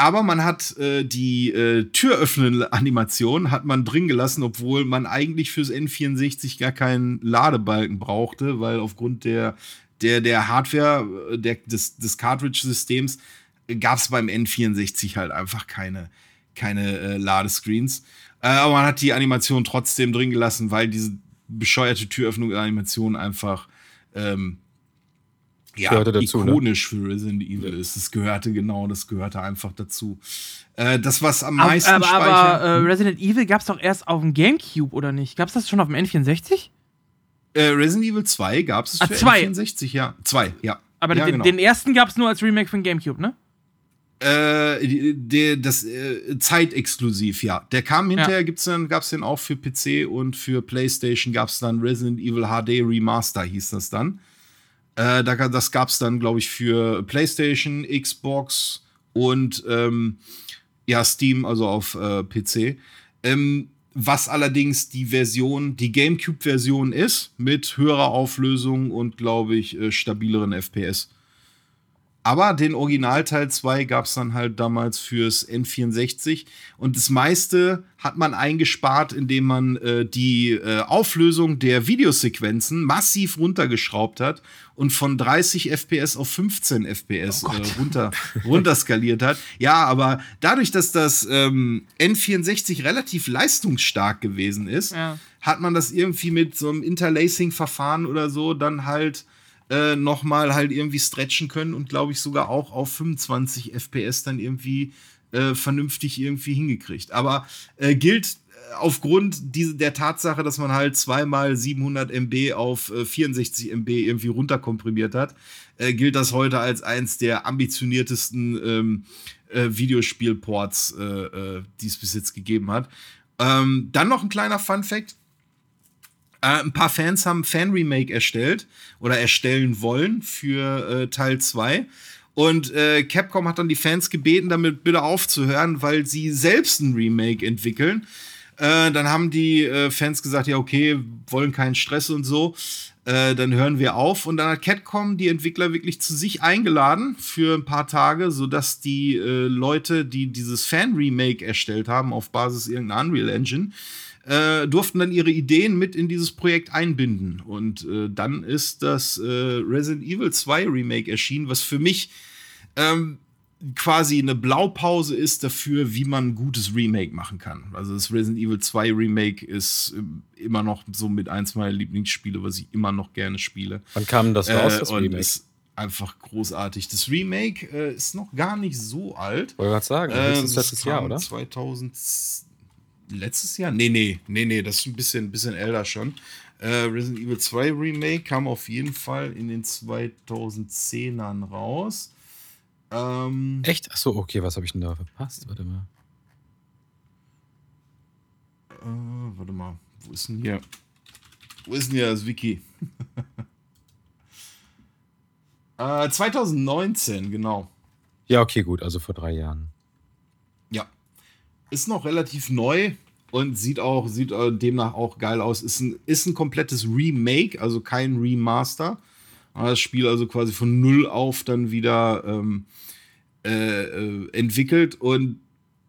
A: aber man hat äh, die äh, Türöffnen-Animation hat man drin gelassen, obwohl man eigentlich fürs N64 gar keinen Ladebalken brauchte, weil aufgrund der, der, der Hardware äh, der, des, des Cartridge-Systems gab es beim N64 halt einfach keine, keine äh, Ladescreens. Äh, aber man hat die Animation trotzdem drin gelassen, weil diese bescheuerte Türöffnung-Animation einfach ähm, ja,
B: dazu, ne?
A: ikonisch für Resident Evil ist. Das gehörte genau, das gehörte einfach dazu. Äh, das, was am
C: Aber,
A: meisten
C: aber,
A: Speicher.
C: aber äh, Resident Evil gab es doch erst auf dem Gamecube, oder nicht? Gab es das schon auf dem N64?
A: äh, Resident Evil 2 gab es
C: Ah,
A: für
C: zwei.
A: N64, ja. Zwei, ja.
C: Aber
A: ja,
C: den,
A: genau.
C: den ersten gab es nur als Remake den Gamecube, ne?
A: Äh, der, das äh, zeitexklusiv, ja. Der kam hinterher, gibt's dann, gab's den auch für PC und für PlayStation gab's dann Resident Evil HD Remaster, hieß das dann. Äh, da, das gab es dann, glaube ich, für PlayStation, Xbox und ähm, ja, Steam, also auf äh, PC. Ähm, was allerdings die Version, die GameCube-Version ist, mit höherer Auflösung und, glaube ich, äh, stabileren FPS. Aber den Originalteil 2 gab es dann halt damals fürs N64. Und das meiste hat man eingespart, indem man äh, die äh, Auflösung der Videosequenzen massiv runtergeschraubt hat und von 30 FPS auf 15 FPS
B: Oh
A: äh, runter, runterskaliert hat. Ja, aber dadurch, dass das ähm, N64 relativ leistungsstark gewesen ist,
C: Ja.
A: hat man das irgendwie mit so einem Interlacing-Verfahren oder so dann halt äh, nochmal halt irgendwie stretchen können und glaube ich sogar auch auf 25 FPS dann irgendwie äh, vernünftig irgendwie hingekriegt. Aber äh, gilt äh, aufgrund diese, der Tatsache, dass man halt zweimal 700 MB auf äh, 64 MB irgendwie runterkomprimiert hat, äh, gilt das heute als eins der ambitioniertesten ähm, äh, Videospielports, äh, äh, die es bis jetzt gegeben hat. Ähm, dann noch ein kleiner Fun-Fact. Äh, ein paar Fans haben Fan-Remake erstellt oder erstellen wollen für äh, Teil 2. Und äh, Capcom hat dann die Fans gebeten, damit bitte aufzuhören, weil sie selbst ein Remake entwickeln. Äh, dann haben die äh, Fans gesagt, ja, okay, wollen keinen Stress und so. Äh, dann hören wir auf. Und dann hat Capcom die Entwickler wirklich zu sich eingeladen für ein paar Tage, sodass die Leute, die dieses Fan-Remake erstellt haben auf Basis irgendeiner Unreal Engine, äh, durften dann ihre Ideen mit in dieses Projekt einbinden. Und äh, dann ist das äh, Resident Evil 2 Remake erschienen, was für mich ähm, quasi eine Blaupause ist dafür, wie man ein gutes Remake machen kann. Also das Resident Evil 2 Remake ist ähm, immer noch so mit eins meiner Lieblingsspiele, was ich immer noch gerne spiele.
B: Wann kam das raus,
A: Äh,
B: das
A: und
B: Remake?
A: ist einfach großartig. Das Remake äh, ist noch gar nicht so alt.
B: Wollte gerade sagen,
A: Äh, das
B: letztes Jahr, oder?
A: 2000 letztes Jahr? Nee, nee, nee, nee, das ist ein bisschen, bisschen älter schon. Äh, Resident Evil 2 Remake kam auf jeden Fall in den 2010ern raus. Ähm,
B: Echt? Achso, okay, was habe ich denn da verpasst? Warte mal.
A: äh, warte mal, wo ist denn hier? Wo ist denn hier das Wiki? *laughs* äh, 2019, genau.
B: Ja, okay, gut, also vor drei Jahren.
A: Ist noch relativ neu und sieht auch, sieht äh, demnach auch geil aus. Ist ein, ist ein komplettes Remake, also kein Remaster. Das Spiel also quasi von null auf dann wieder ähm, äh, äh, entwickelt und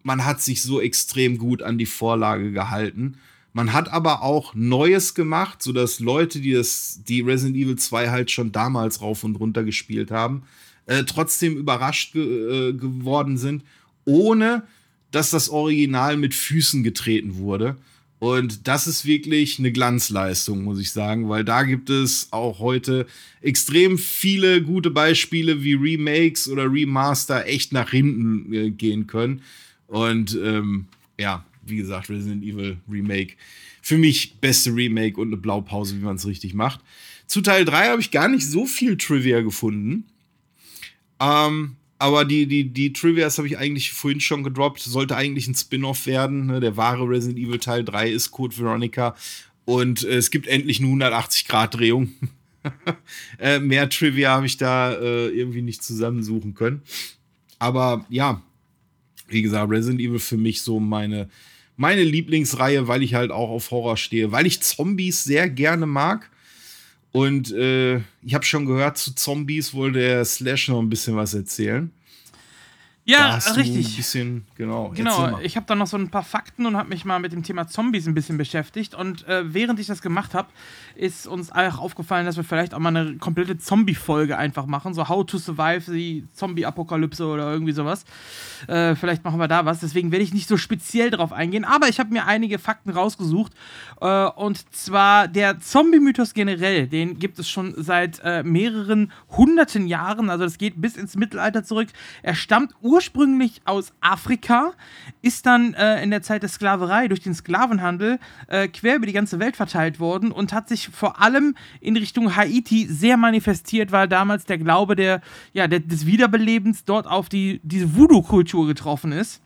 A: man hat sich so extrem gut an die Vorlage gehalten. Man hat aber auch Neues gemacht, sodass Leute, die das, die Resident Evil 2 halt schon damals rauf und runter gespielt haben, äh, trotzdem überrascht ge äh, geworden sind, ohne dass das Original mit Füßen getreten wurde. Und das ist wirklich eine Glanzleistung, muss ich sagen, weil da gibt es auch heute extrem viele gute Beispiele, wie Remakes oder Remaster echt nach hinten äh, gehen können. Und ähm, ja, wie gesagt, Resident Evil Remake. Für mich beste Remake und eine Blaupause, wie man es richtig macht. Zu Teil 3 habe ich gar nicht so viel Trivia gefunden. Ähm, aber die, die, die Trivias habe ich eigentlich vorhin schon gedroppt. Sollte eigentlich ein Spin-off werden. Ne? Der wahre Resident Evil Teil 3 ist Code Veronica. Und äh, es gibt endlich eine 180-Grad-Drehung. *laughs* äh, mehr Trivia habe ich da äh, irgendwie nicht zusammensuchen können. Aber ja, wie gesagt, Resident Evil für mich so meine, meine Lieblingsreihe, weil ich halt auch auf Horror stehe, weil ich Zombies sehr gerne mag. Und äh, ich habe schon gehört, zu Zombies wollte der Slash noch ein bisschen was erzählen.
C: Ja,
A: du Ein
C: richtig.
A: bisschen, genau.
C: Genau, ich habe da noch so ein paar Fakten und habe mich mal mit dem Thema Zombies ein bisschen beschäftigt. Und äh, während ich das gemacht habe, ist uns auch aufgefallen, dass wir vielleicht auch mal eine komplette Zombie-Folge einfach machen. So How to Survive the Zombie-Apokalypse oder irgendwie sowas. Äh, vielleicht machen wir da was. Deswegen werde ich nicht so speziell drauf eingehen. Aber ich habe mir einige Fakten rausgesucht. Äh, und zwar der Zombie-Mythos generell. Den gibt es schon seit äh, mehreren hunderten Jahren. Also das geht bis ins Mittelalter zurück. Er stammt ursprünglich aus Afrika, ist dann äh, in der Zeit der Sklaverei durch den Sklavenhandel äh, quer über die ganze Welt verteilt worden und hat sich vor allem in Richtung Haiti sehr manifestiert, weil damals der Glaube der, ja, der, des Wiederbelebens dort auf die, diese Voodoo-Kultur getroffen ist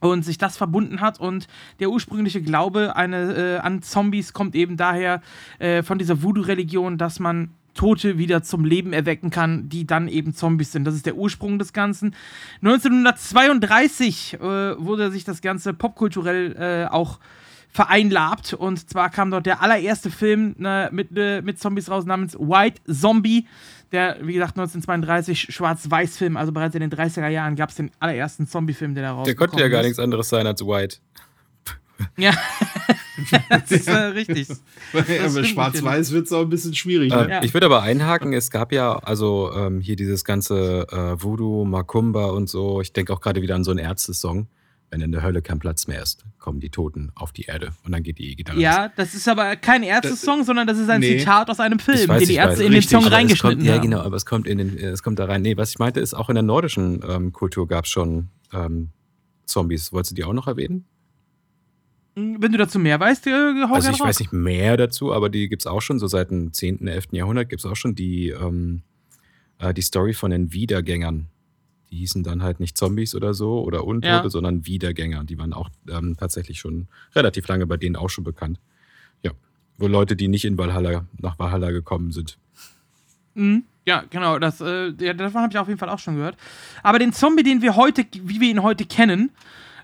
C: und sich das verbunden hat und der ursprüngliche Glaube eine, äh, an Zombies kommt eben daher äh, von dieser Voodoo-Religion, dass man Tote wieder zum Leben erwecken kann, die dann eben Zombies sind. Das ist der Ursprung des Ganzen. 1932 äh, wurde sich das Ganze popkulturell äh, auch vereinlabt. Und zwar kam dort der allererste Film äh, mit, äh, mit Zombies raus namens White Zombie. Der, wie gesagt, 1932 Schwarz-Weiß-Film, also bereits in den 30er Jahren gab es den allerersten Zombie-Film, der da rausgekommen
B: Der konnte ja gar
C: ist.
B: nichts anderes sein als White.
C: Ja, *laughs* das ist äh, richtig.
A: Aber Schwarz-Weiß wird es auch ein bisschen schwierig.
B: Äh,
A: Ne?
C: Ja.
B: Ich würde aber einhaken, es gab ja also ähm, hier dieses ganze äh, Voodoo, Macumba und so. Ich denke auch gerade wieder an so einen Ärzte-Song. Wenn in der Hölle kein Platz mehr ist, kommen die Toten auf die Erde und dann geht die Gitarre.
C: Ja, das ist aber kein Ärzte-Song, sondern das ist ein
A: Nee.
C: Zitat aus einem Film,
B: weiß,
C: den die
B: weiß,
C: Ärzte in den
A: richtig,
C: Song
A: Aber
B: es
C: reingeschnitten
B: kommt, ja,
C: haben.
B: genau, aber es kommt, in den, es kommt da rein. Nee, was ich meinte, ist auch in der nordischen ähm, Kultur gab es schon ähm, Zombies. Wolltest du die auch noch erwähnen?
C: Wenn du dazu mehr weißt, äh, hau
B: Also ich
C: raus.
B: weiß nicht mehr dazu, aber die gibt es auch schon, so seit dem 10., 11. Jahrhundert gibt es auch schon die, ähm, äh, die Story von den Wiedergängern. Die hießen dann halt nicht Zombies oder so oder Untote,
C: Ja.
B: sondern Wiedergänger. Die waren auch ähm, tatsächlich schon relativ lange bei denen auch schon bekannt. Ja, wo Leute, die nicht in Valhalla, nach Valhalla gekommen sind.
C: Mhm. Ja, genau, das, äh, ja, davon habe ich auf jeden Fall auch schon gehört. Aber den Zombie, den wir heute, wie wir ihn heute kennen,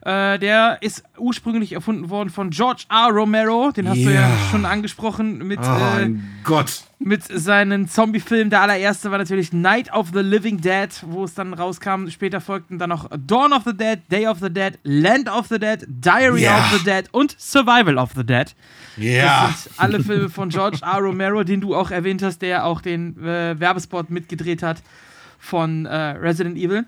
C: äh, der ist ursprünglich erfunden worden von George R. Romero. Den hast du ja schon angesprochen mit,
A: Oh,
C: äh,
A: Gott.
C: mit seinen Zombie-Filmen. Der allererste war natürlich Night of the Living Dead, wo es dann rauskam. Später folgten dann noch Dawn of the Dead, Day of the Dead, Land of the Dead, Diary
A: Ja.
C: of the Dead und Survival of the Dead.
A: Ja.
C: Das sind alle Filme von George R. Romero, den du auch erwähnt hast, der auch den äh, Werbespot mitgedreht hat von äh, Resident Evil.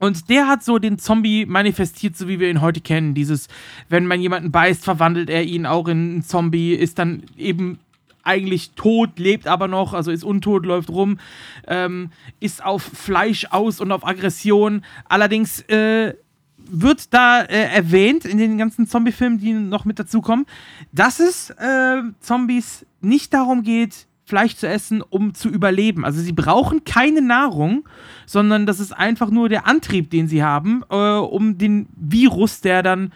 C: Und der hat so den Zombie manifestiert, so wie wir ihn heute kennen. Dieses, wenn man jemanden beißt, verwandelt er ihn auch in einen Zombie, ist dann eben eigentlich tot, lebt aber noch, also ist untot, läuft rum, ähm, ist auf Fleisch aus und auf Aggression. Allerdings äh, wird da äh, erwähnt in den ganzen Zombie-Filmen, die noch mit dazukommen, dass es äh, Zombies nicht darum geht, Fleisch zu essen, um zu überleben. Also sie brauchen keine Nahrung, sondern das ist einfach nur der Antrieb, den sie haben, äh, um den Virus, der dann,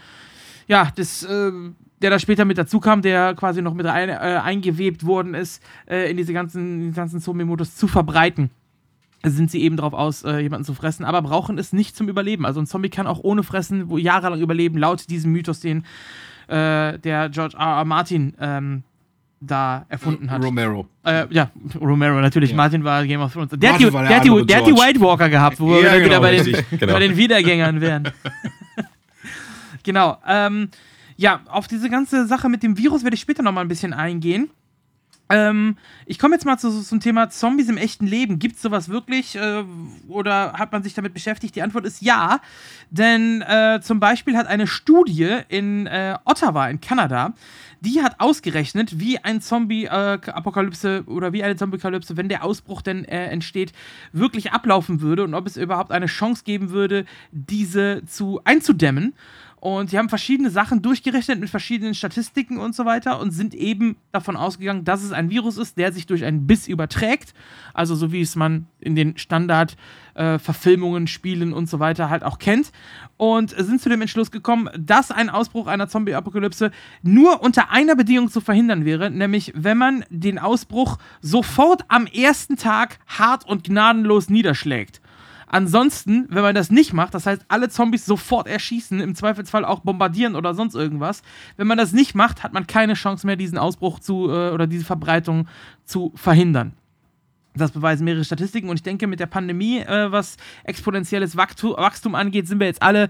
C: ja, das, äh, der da später mit dazu kam, der quasi noch mit ein, äh, eingewebt worden ist, äh, in diese ganzen, ganzen Zombie-Modus zu verbreiten sind sie eben darauf aus, äh, jemanden zu fressen, aber brauchen es nicht zum Überleben. Also ein Zombie kann auch ohne Fressen jahrelang überleben, laut diesem Mythos, den äh, der George R. R. Martin ähm, da erfunden hat.
A: Romero.
C: Äh, ja, Romero natürlich.
A: Ja.
C: Martin war Game of Thrones. Der, hat die,
A: der
C: der, hat die, der hat die. White Walker gehabt, wo wir
A: Ja,
C: wieder
A: genau,
C: bei den,
B: genau.
C: bei den Wiedergängern wären. *laughs* genau. Ähm, ja, auf diese ganze Sache mit dem Virus werde ich später nochmal ein bisschen eingehen. Ähm, ich komme jetzt mal zu, zum Thema Zombies im echten Leben. Gibt es sowas wirklich äh, oder hat man sich damit beschäftigt? Die Antwort ist ja, denn äh, zum Beispiel hat eine Studie in äh, Ottawa in Kanada, die hat ausgerechnet, wie ein Zombie-Apokalypse oder wie eine Zombie-Apokalypse, wenn der Ausbruch denn äh, entsteht, wirklich ablaufen würde und ob es überhaupt eine Chance geben würde, diese zu einzudämmen. Und sie haben verschiedene Sachen durchgerechnet mit verschiedenen Statistiken und so weiter und sind eben davon ausgegangen, dass es ein Virus ist, der sich durch einen Biss überträgt. Also so wie es man in den Standard-Verfilmungen, Spielen und so weiter halt auch kennt. Und sind zu dem Entschluss gekommen, dass ein Ausbruch einer Zombie-Apokalypse nur unter einer Bedingung zu verhindern wäre, nämlich wenn man den Ausbruch sofort am ersten Tag hart und gnadenlos niederschlägt. Ansonsten, wenn man das nicht macht, das heißt, alle Zombies sofort erschießen, im Zweifelsfall auch bombardieren oder sonst irgendwas, wenn man das nicht macht, hat man keine Chance mehr, diesen Ausbruch zu äh, oder diese Verbreitung zu verhindern. Das beweisen mehrere Statistiken und ich denke, mit der Pandemie, äh, was exponentielles Wachstum angeht, sind wir jetzt alle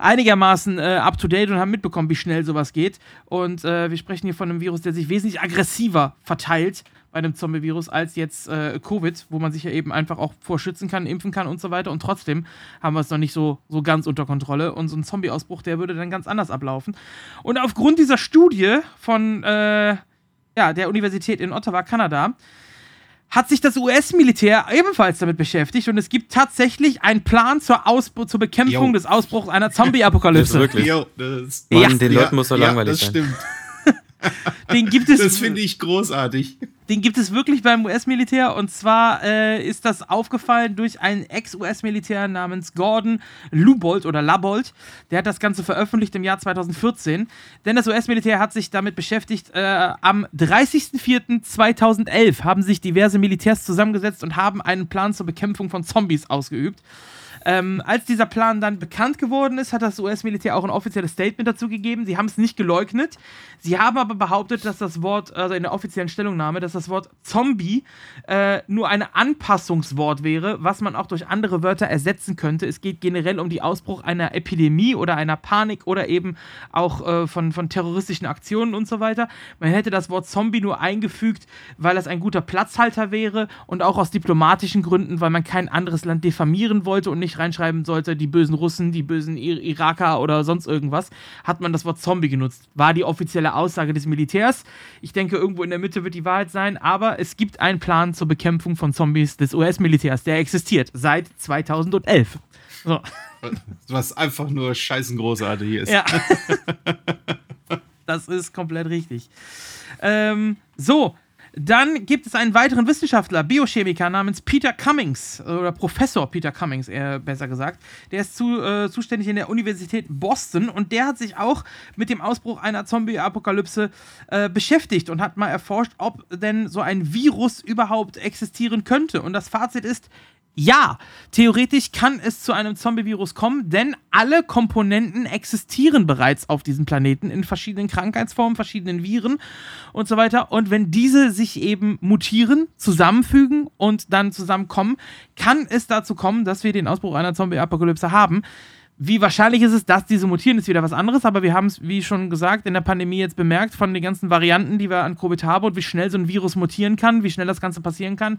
C: einigermaßen äh, up to date und haben mitbekommen, wie schnell sowas geht. Und äh, wir sprechen hier von einem Virus, der sich wesentlich aggressiver verteilt bei einem Zombie-Virus als jetzt äh, Covid, wo man sich ja eben einfach auch vorschützen kann, impfen kann und so weiter. Und trotzdem haben wir es noch nicht so, so ganz unter Kontrolle. Und so ein Zombie-Ausbruch, der würde dann ganz anders ablaufen. Und aufgrund dieser Studie von äh, ja, der Universität in Ottawa, Kanada, hat sich das US-Militär ebenfalls damit beschäftigt und es gibt tatsächlich einen Plan zur, Ausbru zur Bekämpfung
A: Jo.
C: des Ausbruchs einer
B: Das
C: Zombie-Apokalypse.
B: ist wirklich.
A: Jo, das,
B: Mann,
C: Ja.
B: den
A: ja,
B: Leuten muss so
A: ja,
B: langweilig
A: das
B: sein.
A: stimmt.
C: Den gibt es.
A: Das finde ich großartig.
C: Den gibt es wirklich beim US-Militär und zwar äh, ist das aufgefallen durch einen Ex-US-Militär namens Gordon Lubold oder Labold. Der hat das Ganze veröffentlicht im Jahr 2014. Denn das US-Militär hat sich damit beschäftigt. Äh, am 30.04.2011 haben sich diverse Militärs zusammengesetzt und haben einen Plan zur Bekämpfung von Zombies ausgeübt. Ähm, als dieser Plan dann bekannt geworden ist, hat das US-Militär auch ein offizielles Statement dazu gegeben. Sie haben es nicht geleugnet. Sie haben aber behauptet, dass das Wort, also in der offiziellen Stellungnahme, dass das Wort Zombie äh, nur ein Anpassungswort wäre, was man auch durch andere Wörter ersetzen könnte. Es geht generell um die Ausbruch einer Epidemie oder einer Panik oder eben auch äh, von, von terroristischen Aktionen und so weiter. Man hätte das Wort Zombie nur eingefügt, weil das ein guter Platzhalter wäre und auch aus diplomatischen Gründen, weil man kein anderes Land diffamieren wollte und nicht reinschreiben sollte, die bösen Russen, die bösen Ir Iraker oder sonst irgendwas, hat man das Wort Zombie genutzt. War die offizielle Aussage des Militärs. Ich denke, irgendwo in der Mitte wird die Wahrheit sein, aber es gibt einen Plan zur Bekämpfung von Zombies des US-Militärs, der existiert seit 2011. So. *laughs*
A: Was einfach nur scheißen großartig ist.
C: Ja. *laughs* das ist komplett richtig. Ähm, so, dann gibt es einen weiteren Wissenschaftler, Biochemiker namens Peter Cummings, oder Professor Peter Cummings, eher besser gesagt. Der ist zu, äh, zuständig in der Universität Boston und der hat sich auch mit dem Ausbruch einer Zombie-Apokalypse äh, beschäftigt und hat mal erforscht, ob denn so ein Virus überhaupt existieren könnte. Und das Fazit ist, ja, theoretisch kann es zu einem Zombie-Virus kommen, denn alle Komponenten existieren bereits auf diesem Planeten in verschiedenen Krankheitsformen, verschiedenen Viren und so weiter. Und wenn diese sich eben mutieren, zusammenfügen und dann zusammenkommen, kann es dazu kommen, dass wir den Ausbruch einer Zombie-Apokalypse haben. Wie wahrscheinlich ist es, dass diese mutieren, ist wieder was anderes, aber wir haben es, wie schon gesagt, in der Pandemie jetzt bemerkt, von den ganzen Varianten, die wir an Covid haben und wie schnell so ein Virus mutieren kann, wie schnell das Ganze passieren kann.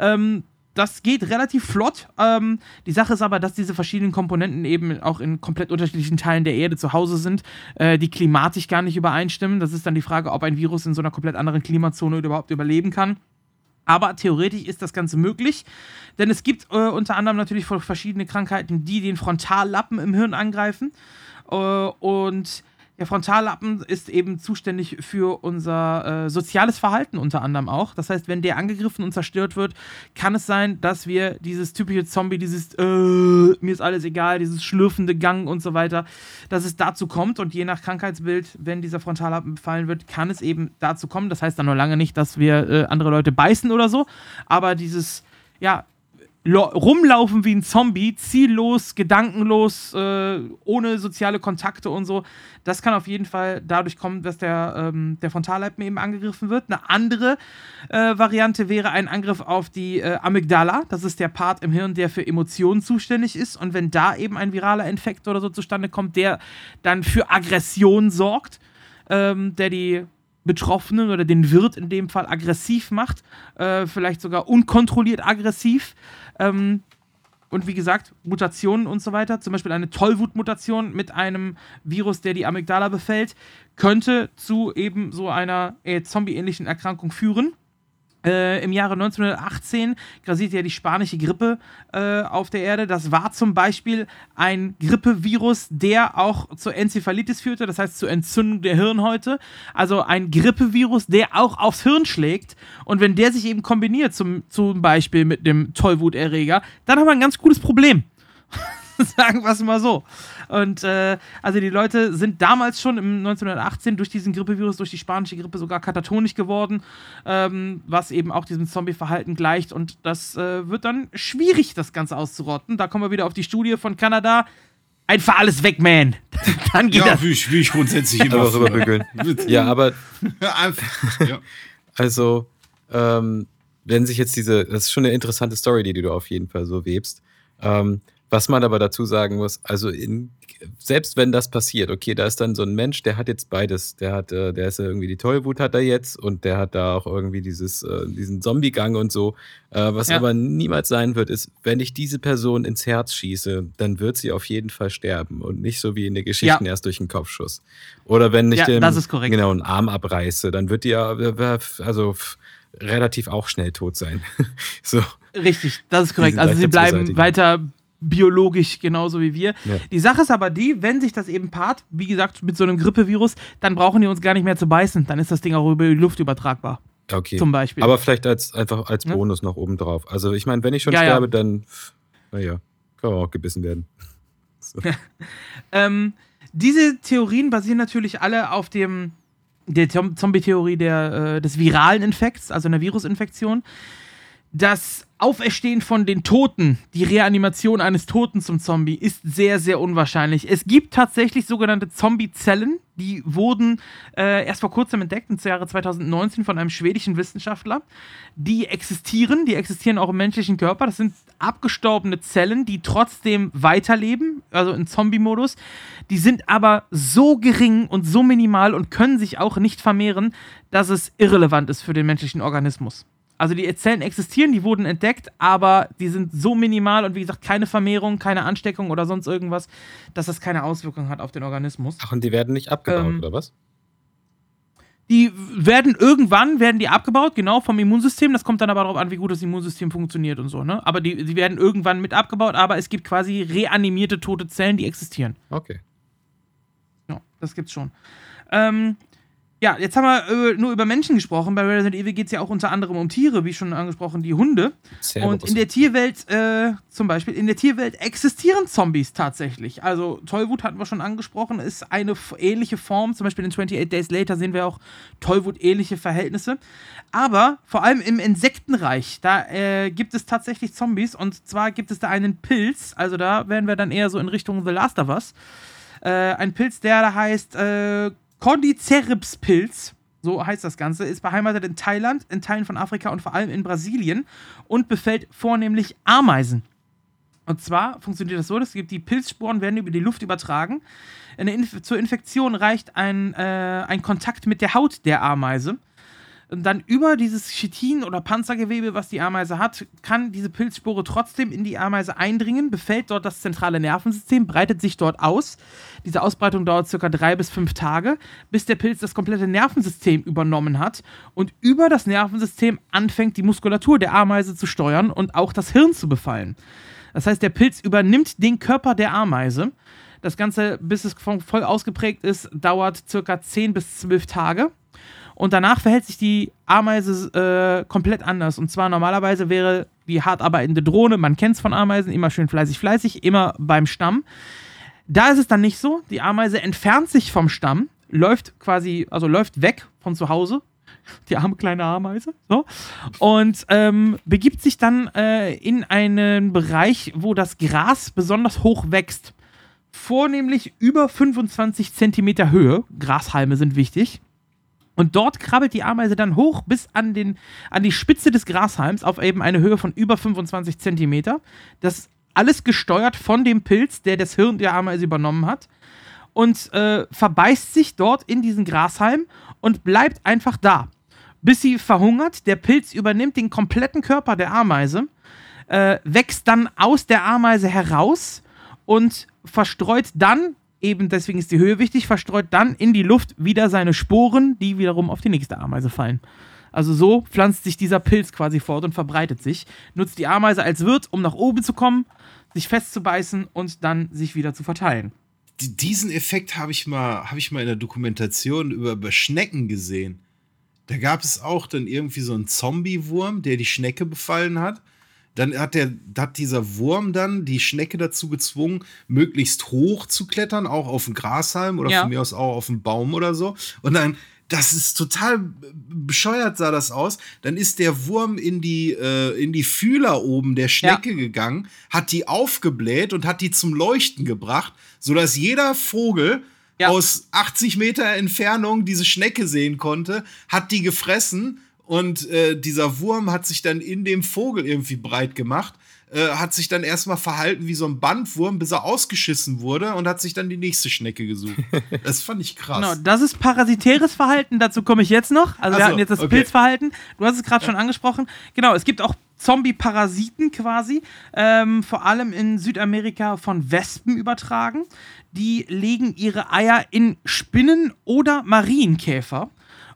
C: Ähm, das geht relativ flott. Ähm, die Sache ist aber, dass diese verschiedenen Komponenten eben auch in komplett unterschiedlichen Teilen der Erde zu Hause sind, äh, die klimatisch gar nicht übereinstimmen. Das ist dann die Frage, ob ein Virus in so einer komplett anderen Klimazone überhaupt überleben kann. Aber theoretisch ist das Ganze möglich, denn es gibt äh, unter anderem natürlich verschiedene Krankheiten, die den Frontallappen im Hirn angreifen. Äh, und der Frontallappen ist eben zuständig für unser äh, soziales Verhalten unter anderem auch. Das heißt, wenn der angegriffen und zerstört wird, kann es sein, dass wir dieses typische Zombie, dieses äh, mir ist alles egal, dieses schlürfende Gang und so weiter, dass es dazu kommt. Und je nach Krankheitsbild, wenn dieser Frontallappen befallen wird, kann es eben dazu kommen. Das heißt dann noch lange nicht, dass wir äh, andere Leute beißen oder so. Aber dieses, ja, rumlaufen wie ein Zombie, ziellos, gedankenlos, äh, ohne soziale Kontakte und so. Das kann auf jeden Fall dadurch kommen, dass der, ähm, der Frontallappen eben angegriffen wird. Eine andere äh, Variante wäre ein Angriff auf die äh, Amygdala. Das ist der Part im Hirn, der für Emotionen zuständig ist. Und wenn da eben ein viraler Infekt oder so zustande kommt, der dann für Aggression sorgt, ähm, der die Betroffenen oder den Wirt in dem Fall aggressiv macht, äh, vielleicht sogar unkontrolliert aggressiv. Ähm, und wie gesagt, Mutationen und so weiter, zum Beispiel eine Tollwut-Mutation mit einem Virus, der die Amygdala befällt, könnte zu eben so einer äh, zombie-ähnlichen Erkrankung führen. Äh, Im Jahre 1918 grasierte ja die spanische Grippe äh, auf der Erde. Das war zum Beispiel ein Grippevirus, der auch zur Enzephalitis führte, das heißt zur Entzündung der Hirnhäute. Also ein Grippevirus, der auch aufs Hirn schlägt. Und wenn der sich eben kombiniert, zum, zum Beispiel mit dem Tollwuterreger, dann haben wir ein ganz cooles Problem. *laughs* Sagen wir es mal so. Und äh, also die Leute sind damals schon im 1918 durch diesen Grippevirus, durch die spanische Grippe sogar katatonisch geworden, ähm, was eben auch diesem Zombie-Verhalten gleicht. Und das äh, wird dann schwierig, das Ganze auszurotten. Da kommen wir wieder auf die Studie von Kanada. Einfach alles weg, man. *laughs*
A: Dann geht ja, das. Wie ich, wie ich grundsätzlich immer
B: rüberbügeln. *laughs* ja, aber. ja. Also, ähm, wenn sich jetzt diese, das ist schon eine interessante Story, die du auf jeden Fall so webst. Ähm, was man aber dazu sagen muss, also in, selbst wenn das passiert, okay, da ist dann so ein Mensch, der hat jetzt beides. Der hat, äh, der ist irgendwie die Tollwut hat er jetzt und der hat da auch irgendwie dieses, äh, diesen Zombie-Gang und so. Äh, was ja. aber niemals sein wird, ist, wenn ich diese Person ins Herz schieße, dann wird sie auf jeden Fall sterben und nicht so wie in der Geschichte ja. erst durch einen Kopfschuss. Oder wenn ich
C: ja,
B: dem
C: genau
B: einen Arm abreiße, dann wird die ja also relativ auch schnell tot sein. *laughs* so.
C: Richtig, das ist korrekt. Also sie bleiben weiter biologisch genauso wie wir.
B: Ja.
C: Die Sache ist aber die, wenn sich das eben paart, wie gesagt, mit so einem Grippevirus, dann brauchen die uns gar nicht mehr zu beißen. Dann ist das Ding auch über die Luft übertragbar.
B: Okay.
C: Zum Beispiel.
B: Aber vielleicht als, einfach als? Bonus noch oben drauf. Also ich meine, wenn ich schon
C: Ja, ja.
B: sterbe, dann, naja, kann man auch gebissen werden. *laughs* So.
C: Ähm, diese Theorien basieren natürlich alle auf dem der Zom- Zombie-Theorie äh, des viralen Infekts, also einer Virusinfektion. Das Auferstehen von den Toten, die Reanimation eines Toten zum Zombie, ist sehr, sehr unwahrscheinlich. Es gibt tatsächlich sogenannte Zombie-Zellen, die wurden äh, erst vor kurzem entdeckt, im Jahre 2019 von einem schwedischen Wissenschaftler. Die existieren, die existieren auch im menschlichen Körper. Das sind abgestorbene Zellen, die trotzdem weiterleben, also in Zombie-Modus. Die sind aber so gering und so minimal und können sich auch nicht vermehren, dass es irrelevant ist für den menschlichen Organismus. Also die Zellen existieren, die wurden entdeckt, aber die sind so minimal und wie gesagt keine Vermehrung, keine Ansteckung oder sonst irgendwas, dass das keine Auswirkung hat auf den Organismus.
B: Ach, und die werden nicht abgebaut,
C: Ähm,
B: oder was?
C: Die werden irgendwann werden die abgebaut, genau vom Immunsystem. Das kommt dann aber darauf an, wie gut das Immunsystem funktioniert und so. Ne? Aber die, die werden irgendwann mit abgebaut. Aber es gibt quasi reanimierte tote Zellen, die existieren.
B: Okay.
C: Ja, das gibt's schon. Ähm, ja, jetzt haben wir äh, nur über Menschen gesprochen. Bei Resident Evil geht es ja auch unter anderem um Tiere, wie schon angesprochen, die Hunde.
B: Cerberus.
C: Und in der Tierwelt, äh, zum Beispiel, in der Tierwelt existieren Zombies tatsächlich. Also Tollwut hatten wir schon angesprochen, ist eine ähnliche Form. Zum Beispiel in 28 Days Later sehen wir auch Tollwut-ähnliche Verhältnisse. Aber vor allem im Insektenreich, da äh, gibt es tatsächlich Zombies. Und zwar gibt es da einen Pilz, also da werden wir dann eher so in Richtung The Last of Us. Äh, ein Pilz, der da heißt äh, Cordyceps-Pilz. So heißt das Ganze, ist beheimatet in Thailand, in Teilen von Afrika und vor allem in Brasilien und befällt vornehmlich Ameisen. Und zwar funktioniert das so, dass die Pilzsporen werden über die Luft übertragen. Eine Inf zur Infektion reicht ein, äh, ein Kontakt mit der Haut der Ameise. Und dann über dieses Chitin oder Panzergewebe, was die Ameise hat, kann diese Pilzspore trotzdem in die Ameise eindringen, befällt dort das zentrale Nervensystem, breitet sich dort aus. Diese Ausbreitung dauert circa drei bis fünf Tage, bis der Pilz das komplette Nervensystem übernommen hat und über das Nervensystem anfängt, die Muskulatur der Ameise zu steuern und auch das Hirn zu befallen. Das heißt, der Pilz übernimmt den Körper der Ameise. Das Ganze, bis es voll ausgeprägt ist, dauert circa 10 bis 12 Tage. Und danach verhält sich die Ameise äh, komplett anders. Und zwar normalerweise wäre die hart arbeitende Drohne, man kennt es von Ameisen, immer schön fleißig, fleißig, immer beim Stamm. Da ist es dann nicht so. Die Ameise entfernt sich vom Stamm, läuft quasi, also läuft weg von zu Hause. *laughs* Die arme kleine Ameise. So. Und ähm, begibt sich dann äh, in einen Bereich, wo das Gras besonders hoch wächst. Vornehmlich über 25 Zentimeter Höhe. Grashalme sind wichtig. Und dort krabbelt die Ameise dann hoch bis an, den, an die Spitze des Grashalms auf eben eine Höhe von über 25 Zentimeter. Das alles gesteuert von dem Pilz, der das Hirn der Ameise übernommen hat. Und äh, verbeißt sich dort in diesen Grashalm und bleibt einfach da. Bis sie verhungert. Der Pilz übernimmt den kompletten Körper der Ameise, äh, wächst dann aus der Ameise heraus und verstreut dann, eben deswegen ist die Höhe wichtig, verstreut dann in die Luft wieder seine Sporen, die wiederum auf die nächste Ameise fallen. Also so pflanzt sich dieser Pilz quasi fort und verbreitet sich, nutzt die Ameise als Wirt, um nach oben zu kommen, sich festzubeißen und dann sich wieder zu verteilen.
A: Die- Diesen Effekt habe ich, mal- hab ich mal in der Dokumentation über, über Schnecken gesehen. Da gab es auch dann irgendwie so einen Zombie-Wurm, der die Schnecke befallen hat. Dann hat, der, hat dieser Wurm dann die Schnecke dazu gezwungen, möglichst hoch zu klettern, auch auf den Grashalm oder
C: Ja.
A: von mir aus auch auf den Baum oder so. Und dann, das ist total bescheuert, sah das aus. Dann ist der Wurm in die, äh, in die Fühler oben der Schnecke gegangen, hat die aufgebläht und hat die zum Leuchten gebracht, sodass jeder Vogel
C: Ja.
A: aus 80 Meter Entfernung diese Schnecke sehen konnte, hat die gefressen und äh, dieser Wurm hat sich dann in dem Vogel irgendwie breit gemacht, äh, hat sich dann erstmal verhalten wie so ein Bandwurm, bis er ausgeschissen wurde und hat sich dann die nächste Schnecke gesucht. *laughs* Das fand ich krass.
C: Genau, das ist parasitäres Verhalten, dazu komme ich jetzt noch. Also wir
A: so,
C: hatten jetzt das
A: okay.
C: Pilzverhalten, du hast es gerade schon angesprochen. Genau, es gibt auch Zombie-Parasiten quasi, ähm, vor allem in Südamerika von Wespen übertragen. Die legen ihre Eier in Spinnen oder Marienkäfer.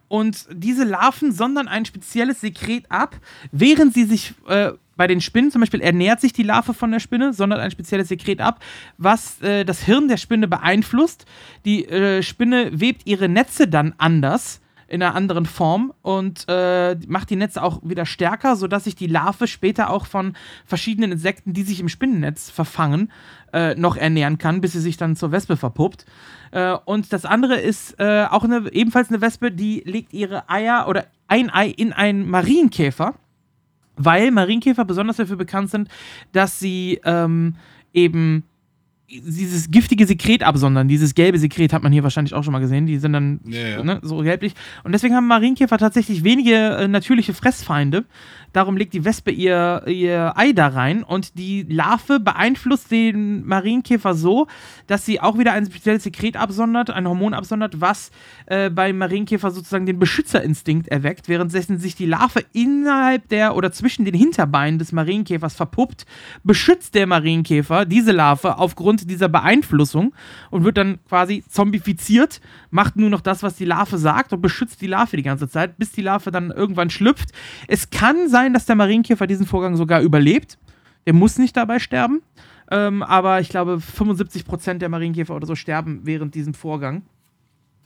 C: Und diese Larven sondern ein spezielles Sekret ab, während sie sich äh, bei den Spinnen zum Beispiel ernährt sich die Larve von der Spinne, sondert ein spezielles Sekret ab, was äh, das Hirn der Spinne beeinflusst. Die äh, Spinne webt ihre Netze dann anders in einer anderen Form und äh, macht die Netze auch wieder stärker, sodass sich die Larve später auch von verschiedenen Insekten, die sich im Spinnennetz verfangen, äh, noch ernähren kann, bis sie sich dann zur Wespe verpuppt. Äh, und das andere ist äh, auch eine, ebenfalls eine Wespe, die legt ihre Eier oder ein Ei in einen Marienkäfer, weil Marienkäfer besonders dafür bekannt sind, dass sie ähm, eben dieses giftige Sekret absondern. Dieses gelbe Sekret hat man hier wahrscheinlich auch schon mal gesehen. Die sind dann
A: Ja, ja.
C: Ne, so gelblich. Und deswegen haben Marienkäfer tatsächlich wenige äh, natürliche Fressfeinde. Darum legt die Wespe ihr, ihr Ei da rein und die Larve beeinflusst den Marienkäfer so, dass sie auch wieder ein spezielles Sekret absondert, ein Hormon absondert, was äh, beim Marienkäfer sozusagen den Beschützerinstinkt erweckt, währenddessen sich die Larve innerhalb der oder zwischen den Hinterbeinen des Marienkäfers verpuppt, beschützt der Marienkäfer diese Larve aufgrund dieser Beeinflussung und wird dann quasi zombifiziert, macht nur noch das, was die Larve sagt und beschützt die Larve die ganze Zeit, bis die Larve dann irgendwann schlüpft. Es kann sein, dass der Marienkäfer diesen Vorgang sogar überlebt. Der muss nicht dabei sterben. Ähm, aber ich glaube, 75% der Marienkäfer oder so sterben während diesem Vorgang.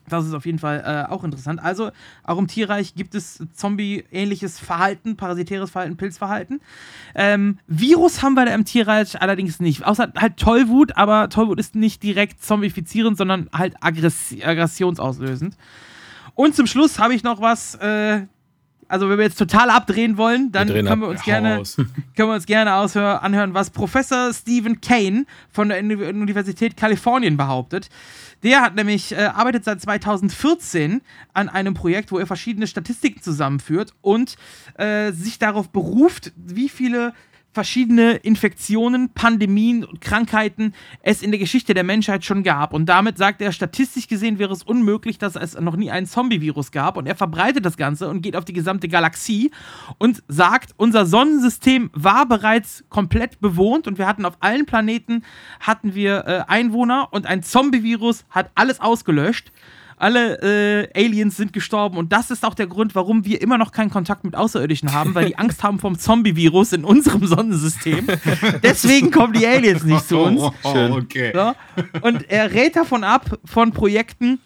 C: Das ist auf jeden Fall äh, auch interessant. Also, auch im Tierreich gibt es Zombie-ähnliches Verhalten, parasitäres Verhalten, Pilzverhalten. Ähm, Virus haben wir da im Tierreich allerdings nicht. Außer halt Tollwut, aber Tollwut ist nicht direkt zombifizierend, sondern halt aggress aggressionsauslösend. Und zum Schluss habe ich noch was. Äh, also, wenn wir jetzt total abdrehen wollen, dann *laughs* können wir uns gerne können wir uns gerne aushör, anhören, was Professor Stephen Kane von der Uni- Universität Kalifornien behauptet. Der hat nämlich äh, arbeitet seit 2014 an einem Projekt, wo er verschiedene Statistiken zusammenführt und äh, sich darauf beruft, wie viele verschiedene Infektionen, Pandemien und Krankheiten es in der Geschichte der Menschheit schon gab. Und damit sagt er, statistisch gesehen wäre es unmöglich, dass es noch nie einen Zombie-Virus gab. Und er verbreitet das Ganze und geht auf die gesamte Galaxie und sagt, unser Sonnensystem war bereits komplett bewohnt und wir hatten auf allen Planeten hatten wir äh, Einwohner und ein Zombie-Virus hat alles ausgelöscht. Alle äh, Aliens sind gestorben und das ist auch der Grund, warum wir immer noch keinen Kontakt mit Außerirdischen haben, weil die Angst haben vom Zombie-Virus in unserem Sonnensystem. *laughs* Deswegen kommen die Aliens nicht zu uns.
A: Oh,
B: Schön.
A: okay.
C: So. Und er rät davon ab, von Projekten,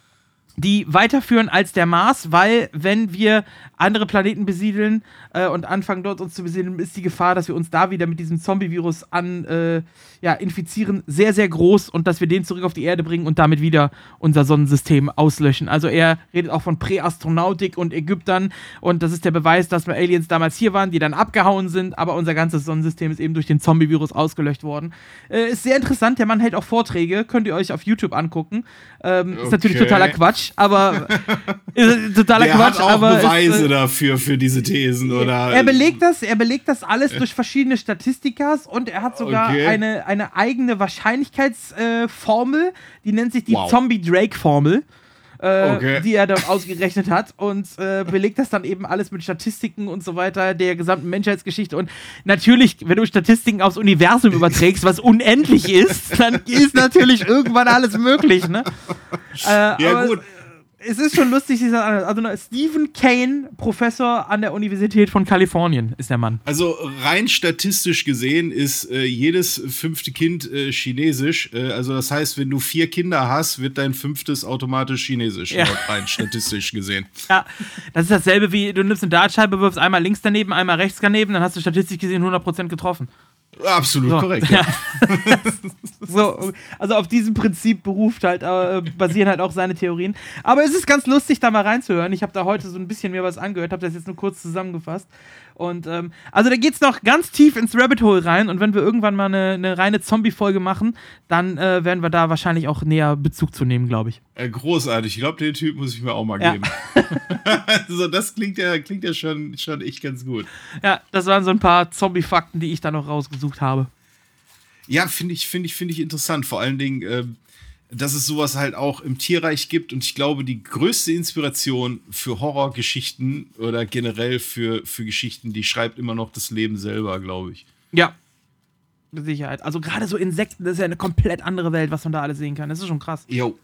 C: die weiterführen als der Mars, weil wenn wir andere Planeten besiedeln äh, und anfangen dort uns zu besiedeln, ist die Gefahr, dass wir uns da wieder mit diesem Zombie-Virus an äh, ja, infizieren, sehr, sehr groß und dass wir den zurück auf die Erde bringen und damit wieder unser Sonnensystem auslöschen. Also er redet auch von Präastronautik und Ägyptern und das ist der Beweis, dass wir Aliens damals hier waren, die dann abgehauen sind, aber unser ganzes Sonnensystem ist eben durch den Zombie-Virus ausgelöscht worden. Äh, ist sehr interessant, der Mann hält auch Vorträge, könnt ihr euch auf YouTube angucken. Ähm, Ist natürlich
A: Okay.
C: totaler Quatsch, aber *laughs* totaler
A: Der
C: Quatsch,
A: hat auch
C: aber
A: Beweise
C: ist, äh,
A: dafür, für diese Thesen, oder?
C: Er belegt das, er belegt das alles durch verschiedene Statistikas und er hat sogar
A: Okay.
C: eine, eine eigene Wahrscheinlichkeitsformel, äh, die nennt sich die
A: Wow.
C: Zombie-Drake-Formel. Äh,
A: Okay.
C: die er dort ausgerechnet hat und äh, belegt das dann eben alles mit Statistiken und so weiter der gesamten Menschheitsgeschichte. Und natürlich, wenn du Statistiken aufs Universum überträgst, was unendlich ist, dann ist natürlich irgendwann alles möglich, ne? *laughs* Äh,
A: Ja,
C: aber
A: gut.
C: Es ist schon lustig, dieser also Stephen Kane, Professor an der Universität von Kalifornien, ist der Mann.
A: Also rein statistisch gesehen ist äh, jedes fünfte Kind äh, chinesisch. Äh, also das heißt, wenn du vier Kinder hast, wird dein fünftes automatisch chinesisch,
C: Ja.
A: rein statistisch gesehen. *laughs*
C: Ja, das ist dasselbe wie du nimmst eine Dartscheibe, wirfst einmal links daneben, einmal rechts daneben, dann hast du statistisch gesehen 100% getroffen.
A: Absolut
C: So.
A: korrekt. Ja. *laughs*
C: So, also auf diesem Prinzip beruft halt, äh, basieren halt auch seine Theorien. Aber es ist ganz lustig, da mal reinzuhören. Ich habe da heute so ein bisschen mir was angehört, habe das jetzt nur kurz zusammengefasst. Und ähm, also da geht's noch ganz tief ins Rabbit Hole rein. Und wenn wir irgendwann mal eine, eine reine Zombie-Folge machen, dann äh, werden wir da wahrscheinlich auch näher Bezug zu nehmen, glaube ich.
A: Äh, großartig. Ich glaube, den Typ muss ich mir auch mal
C: Ja.
A: geben. *laughs* also das klingt ja, klingt ja schon, schon echt ganz gut.
C: Ja, das waren so ein paar Zombie-Fakten, die ich da noch rausgesucht habe.
A: Ja, finde ich, finde ich, finde ich interessant. Vor allen Dingen, ähm, dass es sowas halt auch im Tierreich gibt. Und ich glaube, die größte Inspiration für Horrorgeschichten oder generell für, für Geschichten, die schreibt immer noch das Leben selber, glaube ich.
C: Ja. Mit Sicherheit. Also gerade so Insekten, das ist ja eine komplett andere Welt, was man da alles sehen kann. Das ist schon krass.
A: Jo.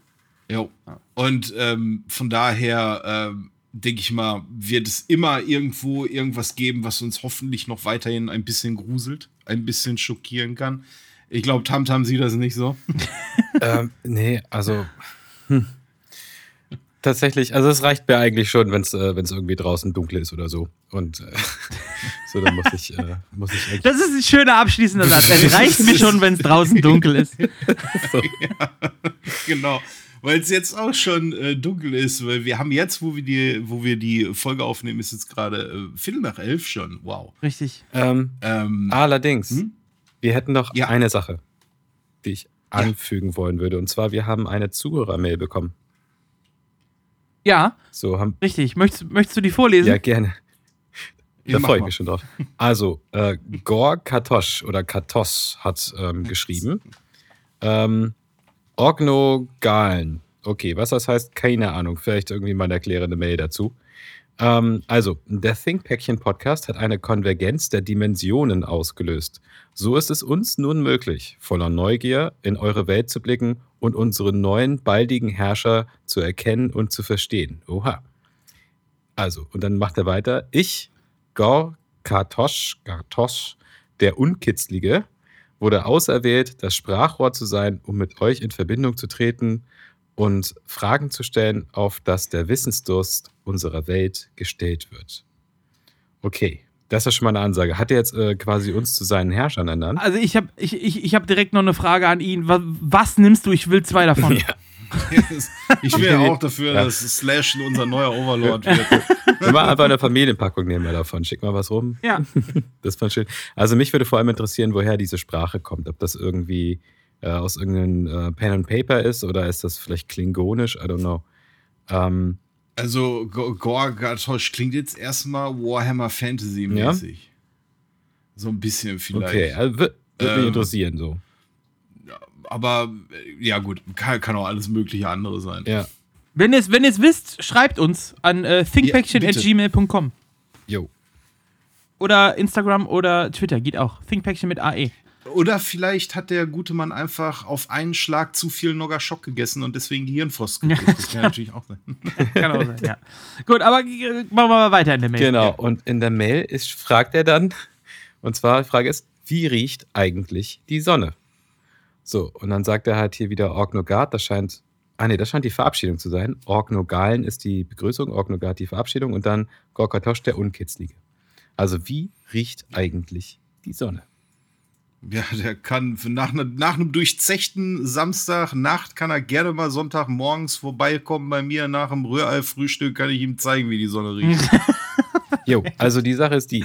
A: Jo. Und ähm, von daher, ähm, denke ich mal, wird es immer irgendwo irgendwas geben, was uns hoffentlich noch weiterhin ein bisschen gruselt, ein bisschen schockieren kann. Ich glaube, Tamtam sieht das nicht so. *laughs*
B: ähm, nee, also. Hm. Tatsächlich, also es reicht mir eigentlich schon, wenn es äh, irgendwie draußen dunkel ist oder so. Und äh, *laughs* so, dann muss ich, äh, muss ich eigentlich.
C: Das ist ein schöner abschließender Satz. Es reicht mir *laughs* schon, wenn es draußen dunkel ist.
A: so. ja, genau. Weil es jetzt auch schon äh, dunkel ist, weil wir haben jetzt, wo wir die, wo wir die Folge aufnehmen, ist jetzt gerade äh, Viertel nach elf schon. Wow.
C: Richtig.
B: Ähm, ähm, allerdings, hm? wir hätten noch ja. eine Sache, die ich anfügen ja. wollen würde. Und zwar, wir haben eine Zuhörermail bekommen.
C: Ja.
B: So haben,
C: richtig. Möchtest, möchtest du die vorlesen?
B: Ja, gerne. Da freue ich mich schon drauf. Also, äh, Gor Katosch oder Katos hat ähm, geschrieben. Ähm, Orgnogalen. Okay, was das heißt, keine Ahnung. Vielleicht irgendwie mal eine erklärende Mail dazu. Ähm, also, der ThinkPackchen Podcast hat eine Konvergenz der Dimensionen ausgelöst. So ist es uns nun möglich, voller Neugier in eure Welt zu blicken und unseren neuen, baldigen Herrscher zu erkennen und zu verstehen. Oha. Also, und dann macht er weiter. Ich, Gor Kartosch, Kartosch, der Unkitzlige, wurde auserwählt, das Sprachrohr zu sein, um mit euch in Verbindung zu treten und Fragen zu stellen, auf das der Wissensdurst unserer Welt gestellt wird. Okay, das ist schon mal eine Ansage. Hat er jetzt äh, quasi uns zu seinen Herrschern ernannt?
C: Also ich habe ich, ich, ich hab direkt noch eine Frage an ihn. Was, was nimmst du? Ich will zwei davon. *laughs*
A: ja. Ich wäre auch dafür, ja. dass Slash unser neuer Overlord wird.
B: Wir machen einfach eine Familienpackung nehmen wir davon. Schick mal was rum.
C: Ja.
B: Das fand schön. Also mich würde vor allem interessieren, woher diese Sprache kommt. Ob das irgendwie äh, aus irgendeinem äh, Pen and Paper ist oder ist das vielleicht klingonisch? I don't know. Ähm,
A: also Gorgatosch klingt jetzt erstmal Warhammer Fantasy mäßig. Ja? So ein bisschen vielleicht.
B: Okay, also würde ähm, mich interessieren so
A: aber äh, ja gut, kann, kann, auch alles mögliche andere sein.
B: Ja.
C: Wenn ihr es wenn wisst, schreibt uns an äh, thinkpaction.gmail.com.
B: Jo.
C: Oder Instagram oder Twitter, geht auch. Thinkpaction mit AE.
A: Oder vielleicht hat der gute Mann einfach auf einen Schlag zu viel Nogger-Schock gegessen und deswegen Gehirnfrost *laughs* gekriegt. Das kann natürlich auch sein. *laughs*
C: kann auch sein, ja. Gut, aber äh, machen wir mal weiter in der Mail.
B: Genau, und in der Mail ist, fragt er dann, und zwar, die Frage ist, wie riecht eigentlich die Sonne? So, und dann sagt er halt hier wieder Orgnogard, das scheint, ah nee, das scheint die Verabschiedung zu sein. Orgnogalen ist die Begrüßung, Orgnogard die Verabschiedung und dann Gorkatosch der Unkitzlige. Also wie riecht eigentlich die Sonne?
A: Ja, der kann nach, ne, nach einem durchzechten Samstagnacht kann er gerne mal Sonntagmorgens vorbeikommen bei mir nach dem Rührei-Frühstück, kann ich ihm zeigen, wie die Sonne riecht. *laughs*
B: jo, also die Sache ist die.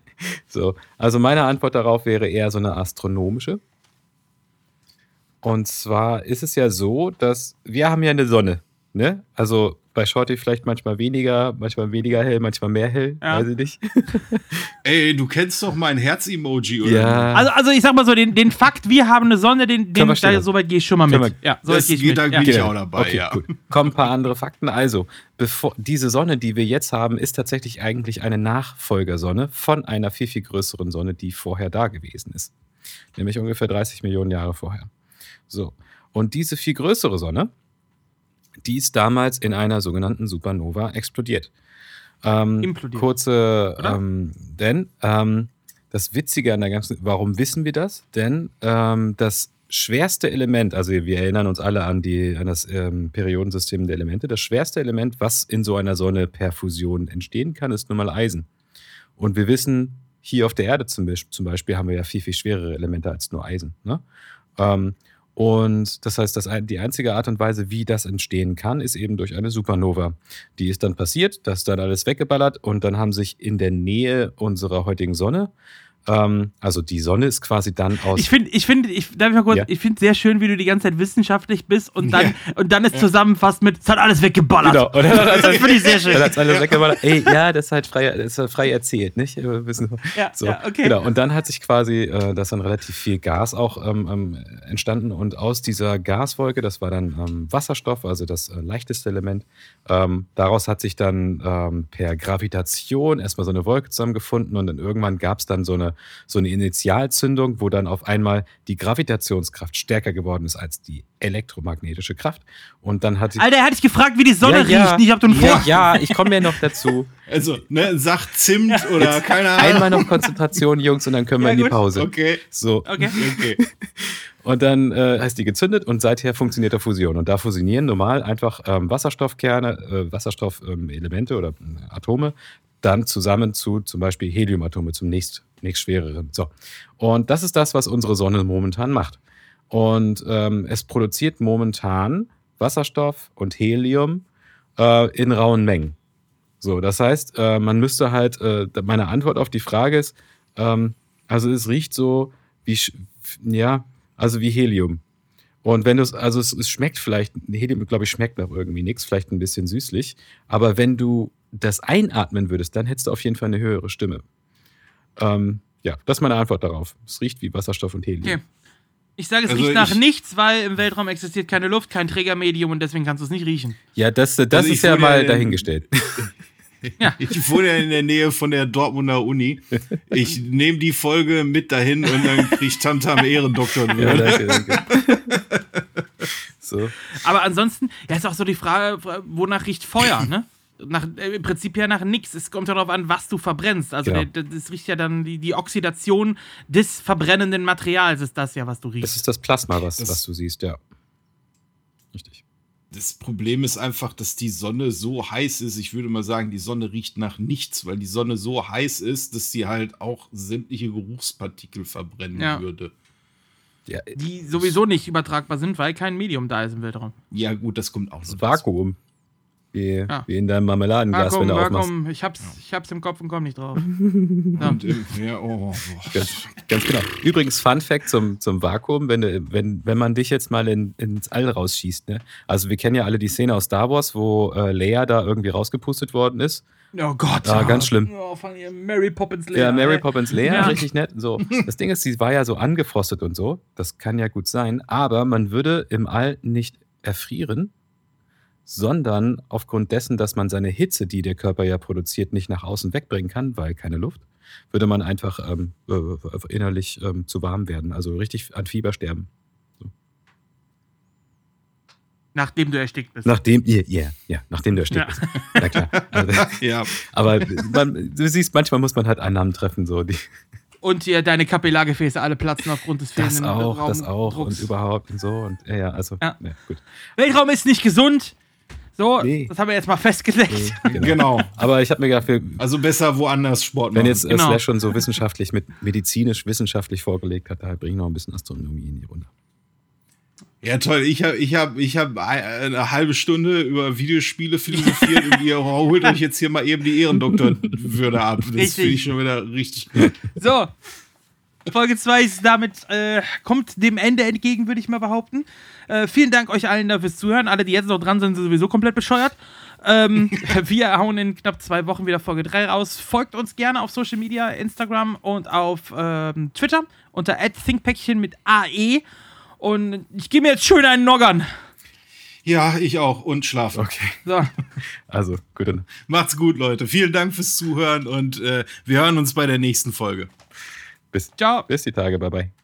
B: *laughs* so, also meine Antwort darauf wäre eher so eine astronomische. Und zwar ist es ja so, dass wir haben ja eine Sonne. Ne? Also bei Shorty vielleicht manchmal weniger, manchmal weniger hell, manchmal mehr hell, ja. weiß ich nicht. *laughs*
A: Ey, du kennst doch mein Herz-Emoji, oder?
C: Ja. Also, also ich sag mal so, den, den Fakt, wir haben eine Sonne, den, den da, so weit gehe ich schon mal mit. Wir,
A: ja, so weit gehe ich mit. Da bin ja. ich auch dabei,
B: okay,
A: ja.
B: Gut. Kommen ein paar andere Fakten. Also, bevor, diese Sonne, die wir jetzt haben, ist tatsächlich eigentlich eine Nachfolgersonne von einer viel, viel größeren Sonne, die vorher da gewesen ist. Nämlich ungefähr 30 Millionen Jahre vorher. So. Und diese viel größere Sonne, die ist damals in einer sogenannten Supernova explodiert. Ähm, Implodiert. Kurze, ähm, denn ähm, das Witzige an der ganzen, warum wissen wir das? Denn ähm, das schwerste Element, also wir erinnern uns alle an, die, an das ähm, Periodensystem der Elemente, das schwerste Element, was in so einer Sonne per Fusion entstehen kann, ist nun mal Eisen. Und wir wissen, hier auf der Erde zum Beispiel, zum Beispiel haben wir ja viel, viel schwerere Elemente als nur Eisen. Ne? Und das heißt, dass die einzige Art und Weise, wie das entstehen kann, ist eben durch eine Supernova. Die ist dann passiert, das ist dann alles weggeballert und dann haben sich in der Nähe unserer heutigen Sonne ähm, also die Sonne ist quasi dann aus.
C: Ich finde, ich finde, ich darf ich mal kurz, ja. ich finde sehr schön, wie du die ganze Zeit wissenschaftlich bist und dann ja. und dann es zusammenfasst mit, es hat alles weggeballert. Genau. Und dann das finde ich sehr *laughs* schön.
B: Dann hat alles weggeballert. Ey, ja, das ist halt frei, das ist halt frei erzählt, nicht?
C: Ja,
B: so,
C: ja, okay.
B: Genau. Und dann hat sich quasi, äh, das dann relativ viel Gas auch ähm, ähm, entstanden und aus dieser Gaswolke, das war dann ähm, Wasserstoff, also das äh, leichteste Element. Ähm, daraus hat sich dann ähm, per Gravitation erstmal so eine Wolke zusammengefunden und dann irgendwann gab es dann so eine eine, so eine Initialzündung, wo dann auf einmal die Gravitationskraft stärker geworden ist als die elektromagnetische Kraft. Und dann hat sie.
C: Alter, er hat dich gefragt, wie die Sonne
B: ja,
C: riecht, nicht ob du einen
B: ja, ja, ich komme ja noch dazu. *laughs*
A: Also, ne, sag Zimt oder keine Ahnung.
B: Einmal noch Konzentration, Jungs, und dann können wir
C: Ja,
B: in die
C: gut.
B: Pause.
A: Okay.
B: So.
C: Okay.
A: Okay. *laughs*
B: Und dann äh, heißt die gezündet und seither funktioniert der Fusion. Und da fusionieren normal einfach ähm, Wasserstoffkerne, äh, Wasserstoffelemente oder äh, Atome dann zusammen zu zum Beispiel Heliumatome, zum nächst, nächst schwereren. So. Und das ist das, was unsere Sonne momentan macht. Und ähm, es produziert momentan Wasserstoff und Helium äh, in rauen Mengen. So, das heißt, äh, man müsste halt, äh, meine Antwort auf die Frage ist, ähm, also es riecht so wie, ja, also wie Helium. Und wenn du es, also es, schmeckt vielleicht, Helium, glaube ich, schmeckt nach irgendwie nichts, vielleicht ein bisschen süßlich, aber wenn du das einatmen würdest, dann hättest du auf jeden Fall eine höhere Stimme. Ähm, ja, das ist meine Antwort darauf. Es riecht wie Wasserstoff und Helium.
C: Okay. Ich sage, es
A: Also
C: riecht nach
A: ich-
C: nichts, weil im Weltraum existiert keine Luft, kein Trägermedium und deswegen kannst du es nicht riechen.
B: Ja, das, das
A: Also
B: ist ja mal
A: ja in-
B: dahingestellt. *laughs*
A: Ich wohne ja in der Nähe von der Dortmunder Uni. Ich nehme die Folge mit dahin und dann kriegt Tamtam *laughs* Ehrendoktor.
B: ja, danke, danke. *laughs* so.
C: Aber ansonsten, ja, ist auch so die Frage, wonach riecht Feuer, ne? Nach, äh, Im Prinzip ja nach nichts. Es kommt ja darauf an, was du verbrennst. Also
B: Genau.
C: der, das riecht ja dann, die, die Oxidation des verbrennenden Materials ist das ja, was du
B: Das
C: riechst.
B: ist das Plasma, was,
A: Das-
B: was du siehst, ja. Richtig.
A: Das Problem ist einfach, dass die Sonne so heiß ist. Ich würde mal sagen, die Sonne riecht nach nichts, weil die Sonne so heiß ist, dass sie halt auch sämtliche Geruchspartikel verbrennen
C: Ja.
A: würde.
B: Ja,
C: Die sowieso nicht übertragbar sind, weil kein Medium da ist im Weltraum.
A: Ja, gut, das kommt auch so.
B: das Vakuum. Wie,
C: Ja.
B: wie in deinem Marmeladenglas, wenn du aufmachst.
C: Vakuum, ich hab's, ich hab's im Kopf und komm nicht drauf. *laughs*
A: Und, äh, ja, oh, boah.
B: Ganz, ganz genau. Übrigens, Fun Fact zum, zum Vakuum, wenn, du, wenn, wenn man dich jetzt mal in, ins All rausschießt, ne? Also wir kennen ja alle die Szene aus Star Wars, wo äh, Leia da irgendwie rausgepustet worden ist.
C: Oh Gott.
B: Ah, ganz schlimm.
C: Oh, von ihr Mary Poppins Lehrer.
B: Ja, Mary
C: ey.
B: Poppins Leia,
C: Ja.
B: richtig nett. So. Das Ding ist, sie war ja so angefrostet und so. Das kann ja gut sein. Aber man würde im All nicht erfrieren, sondern aufgrund dessen, dass man seine Hitze, die der Körper ja produziert, nicht nach außen wegbringen kann, weil keine Luft, würde man einfach ähm, äh, innerlich ähm, zu warm werden. Also richtig an Fieber sterben.
C: Nachdem du erstickt bist.
B: Nachdem, ja, yeah, ja, nachdem der stirbt.
C: Ja.
B: Na klar. *laughs* Also,
A: ja,
B: aber man, du siehst, manchmal muss man halt Annahmen treffen, so die.
C: Und dir deine Kapillargefäße alle platzen aufgrund des
B: Das
C: fehlenden
B: auch, das auch und überhaupt und so und ja, ja also
C: Ja.
B: ja, gut.
C: Weltraum ist nicht gesund. So,
B: Nee.
C: das haben wir jetzt mal festgelegt.
B: Nee, *laughs* genau.
A: genau.
B: Aber ich habe mir gedacht, wir,
A: Also besser woanders Sport
B: wenn
A: machen.
B: jetzt äh,
C: Genau.
B: Slash schon so wissenschaftlich mit medizinisch wissenschaftlich vorgelegt hat, da bringe ich noch ein bisschen Astronomie in die Runde.
A: Ja, toll. Ich habe ich hab, ich hab eine halbe Stunde über Videospiele philosophiert und ihr *laughs* holt euch jetzt hier mal eben die Ehrendoktorwürde ab. Das
C: Richtig.
A: finde ich schon wieder richtig gut.
C: So. Folge 2 ist damit, äh, kommt dem Ende entgegen, würde ich mal behaupten. Äh, vielen Dank euch allen dafür Zuhören. Alle, die jetzt noch dran sind, sind sowieso komplett bescheuert. Ähm, *laughs* wir hauen in knapp zwei Wochen wieder Folge 3 raus. Folgt uns gerne auf Social Media, Instagram und auf ähm, Twitter unter @thinkpäckchen mit AE. Und ich gehe mir jetzt schön einen Noggern.
A: Ja, ich auch. Und schlafen.
B: Okay.
C: So. *laughs*
B: Also, gut.
A: Macht's gut, Leute. Vielen Dank fürs Zuhören und äh, wir hören uns bei der nächsten Folge.
B: Bis,
C: Ciao.
B: bis die Tage. Bye bye.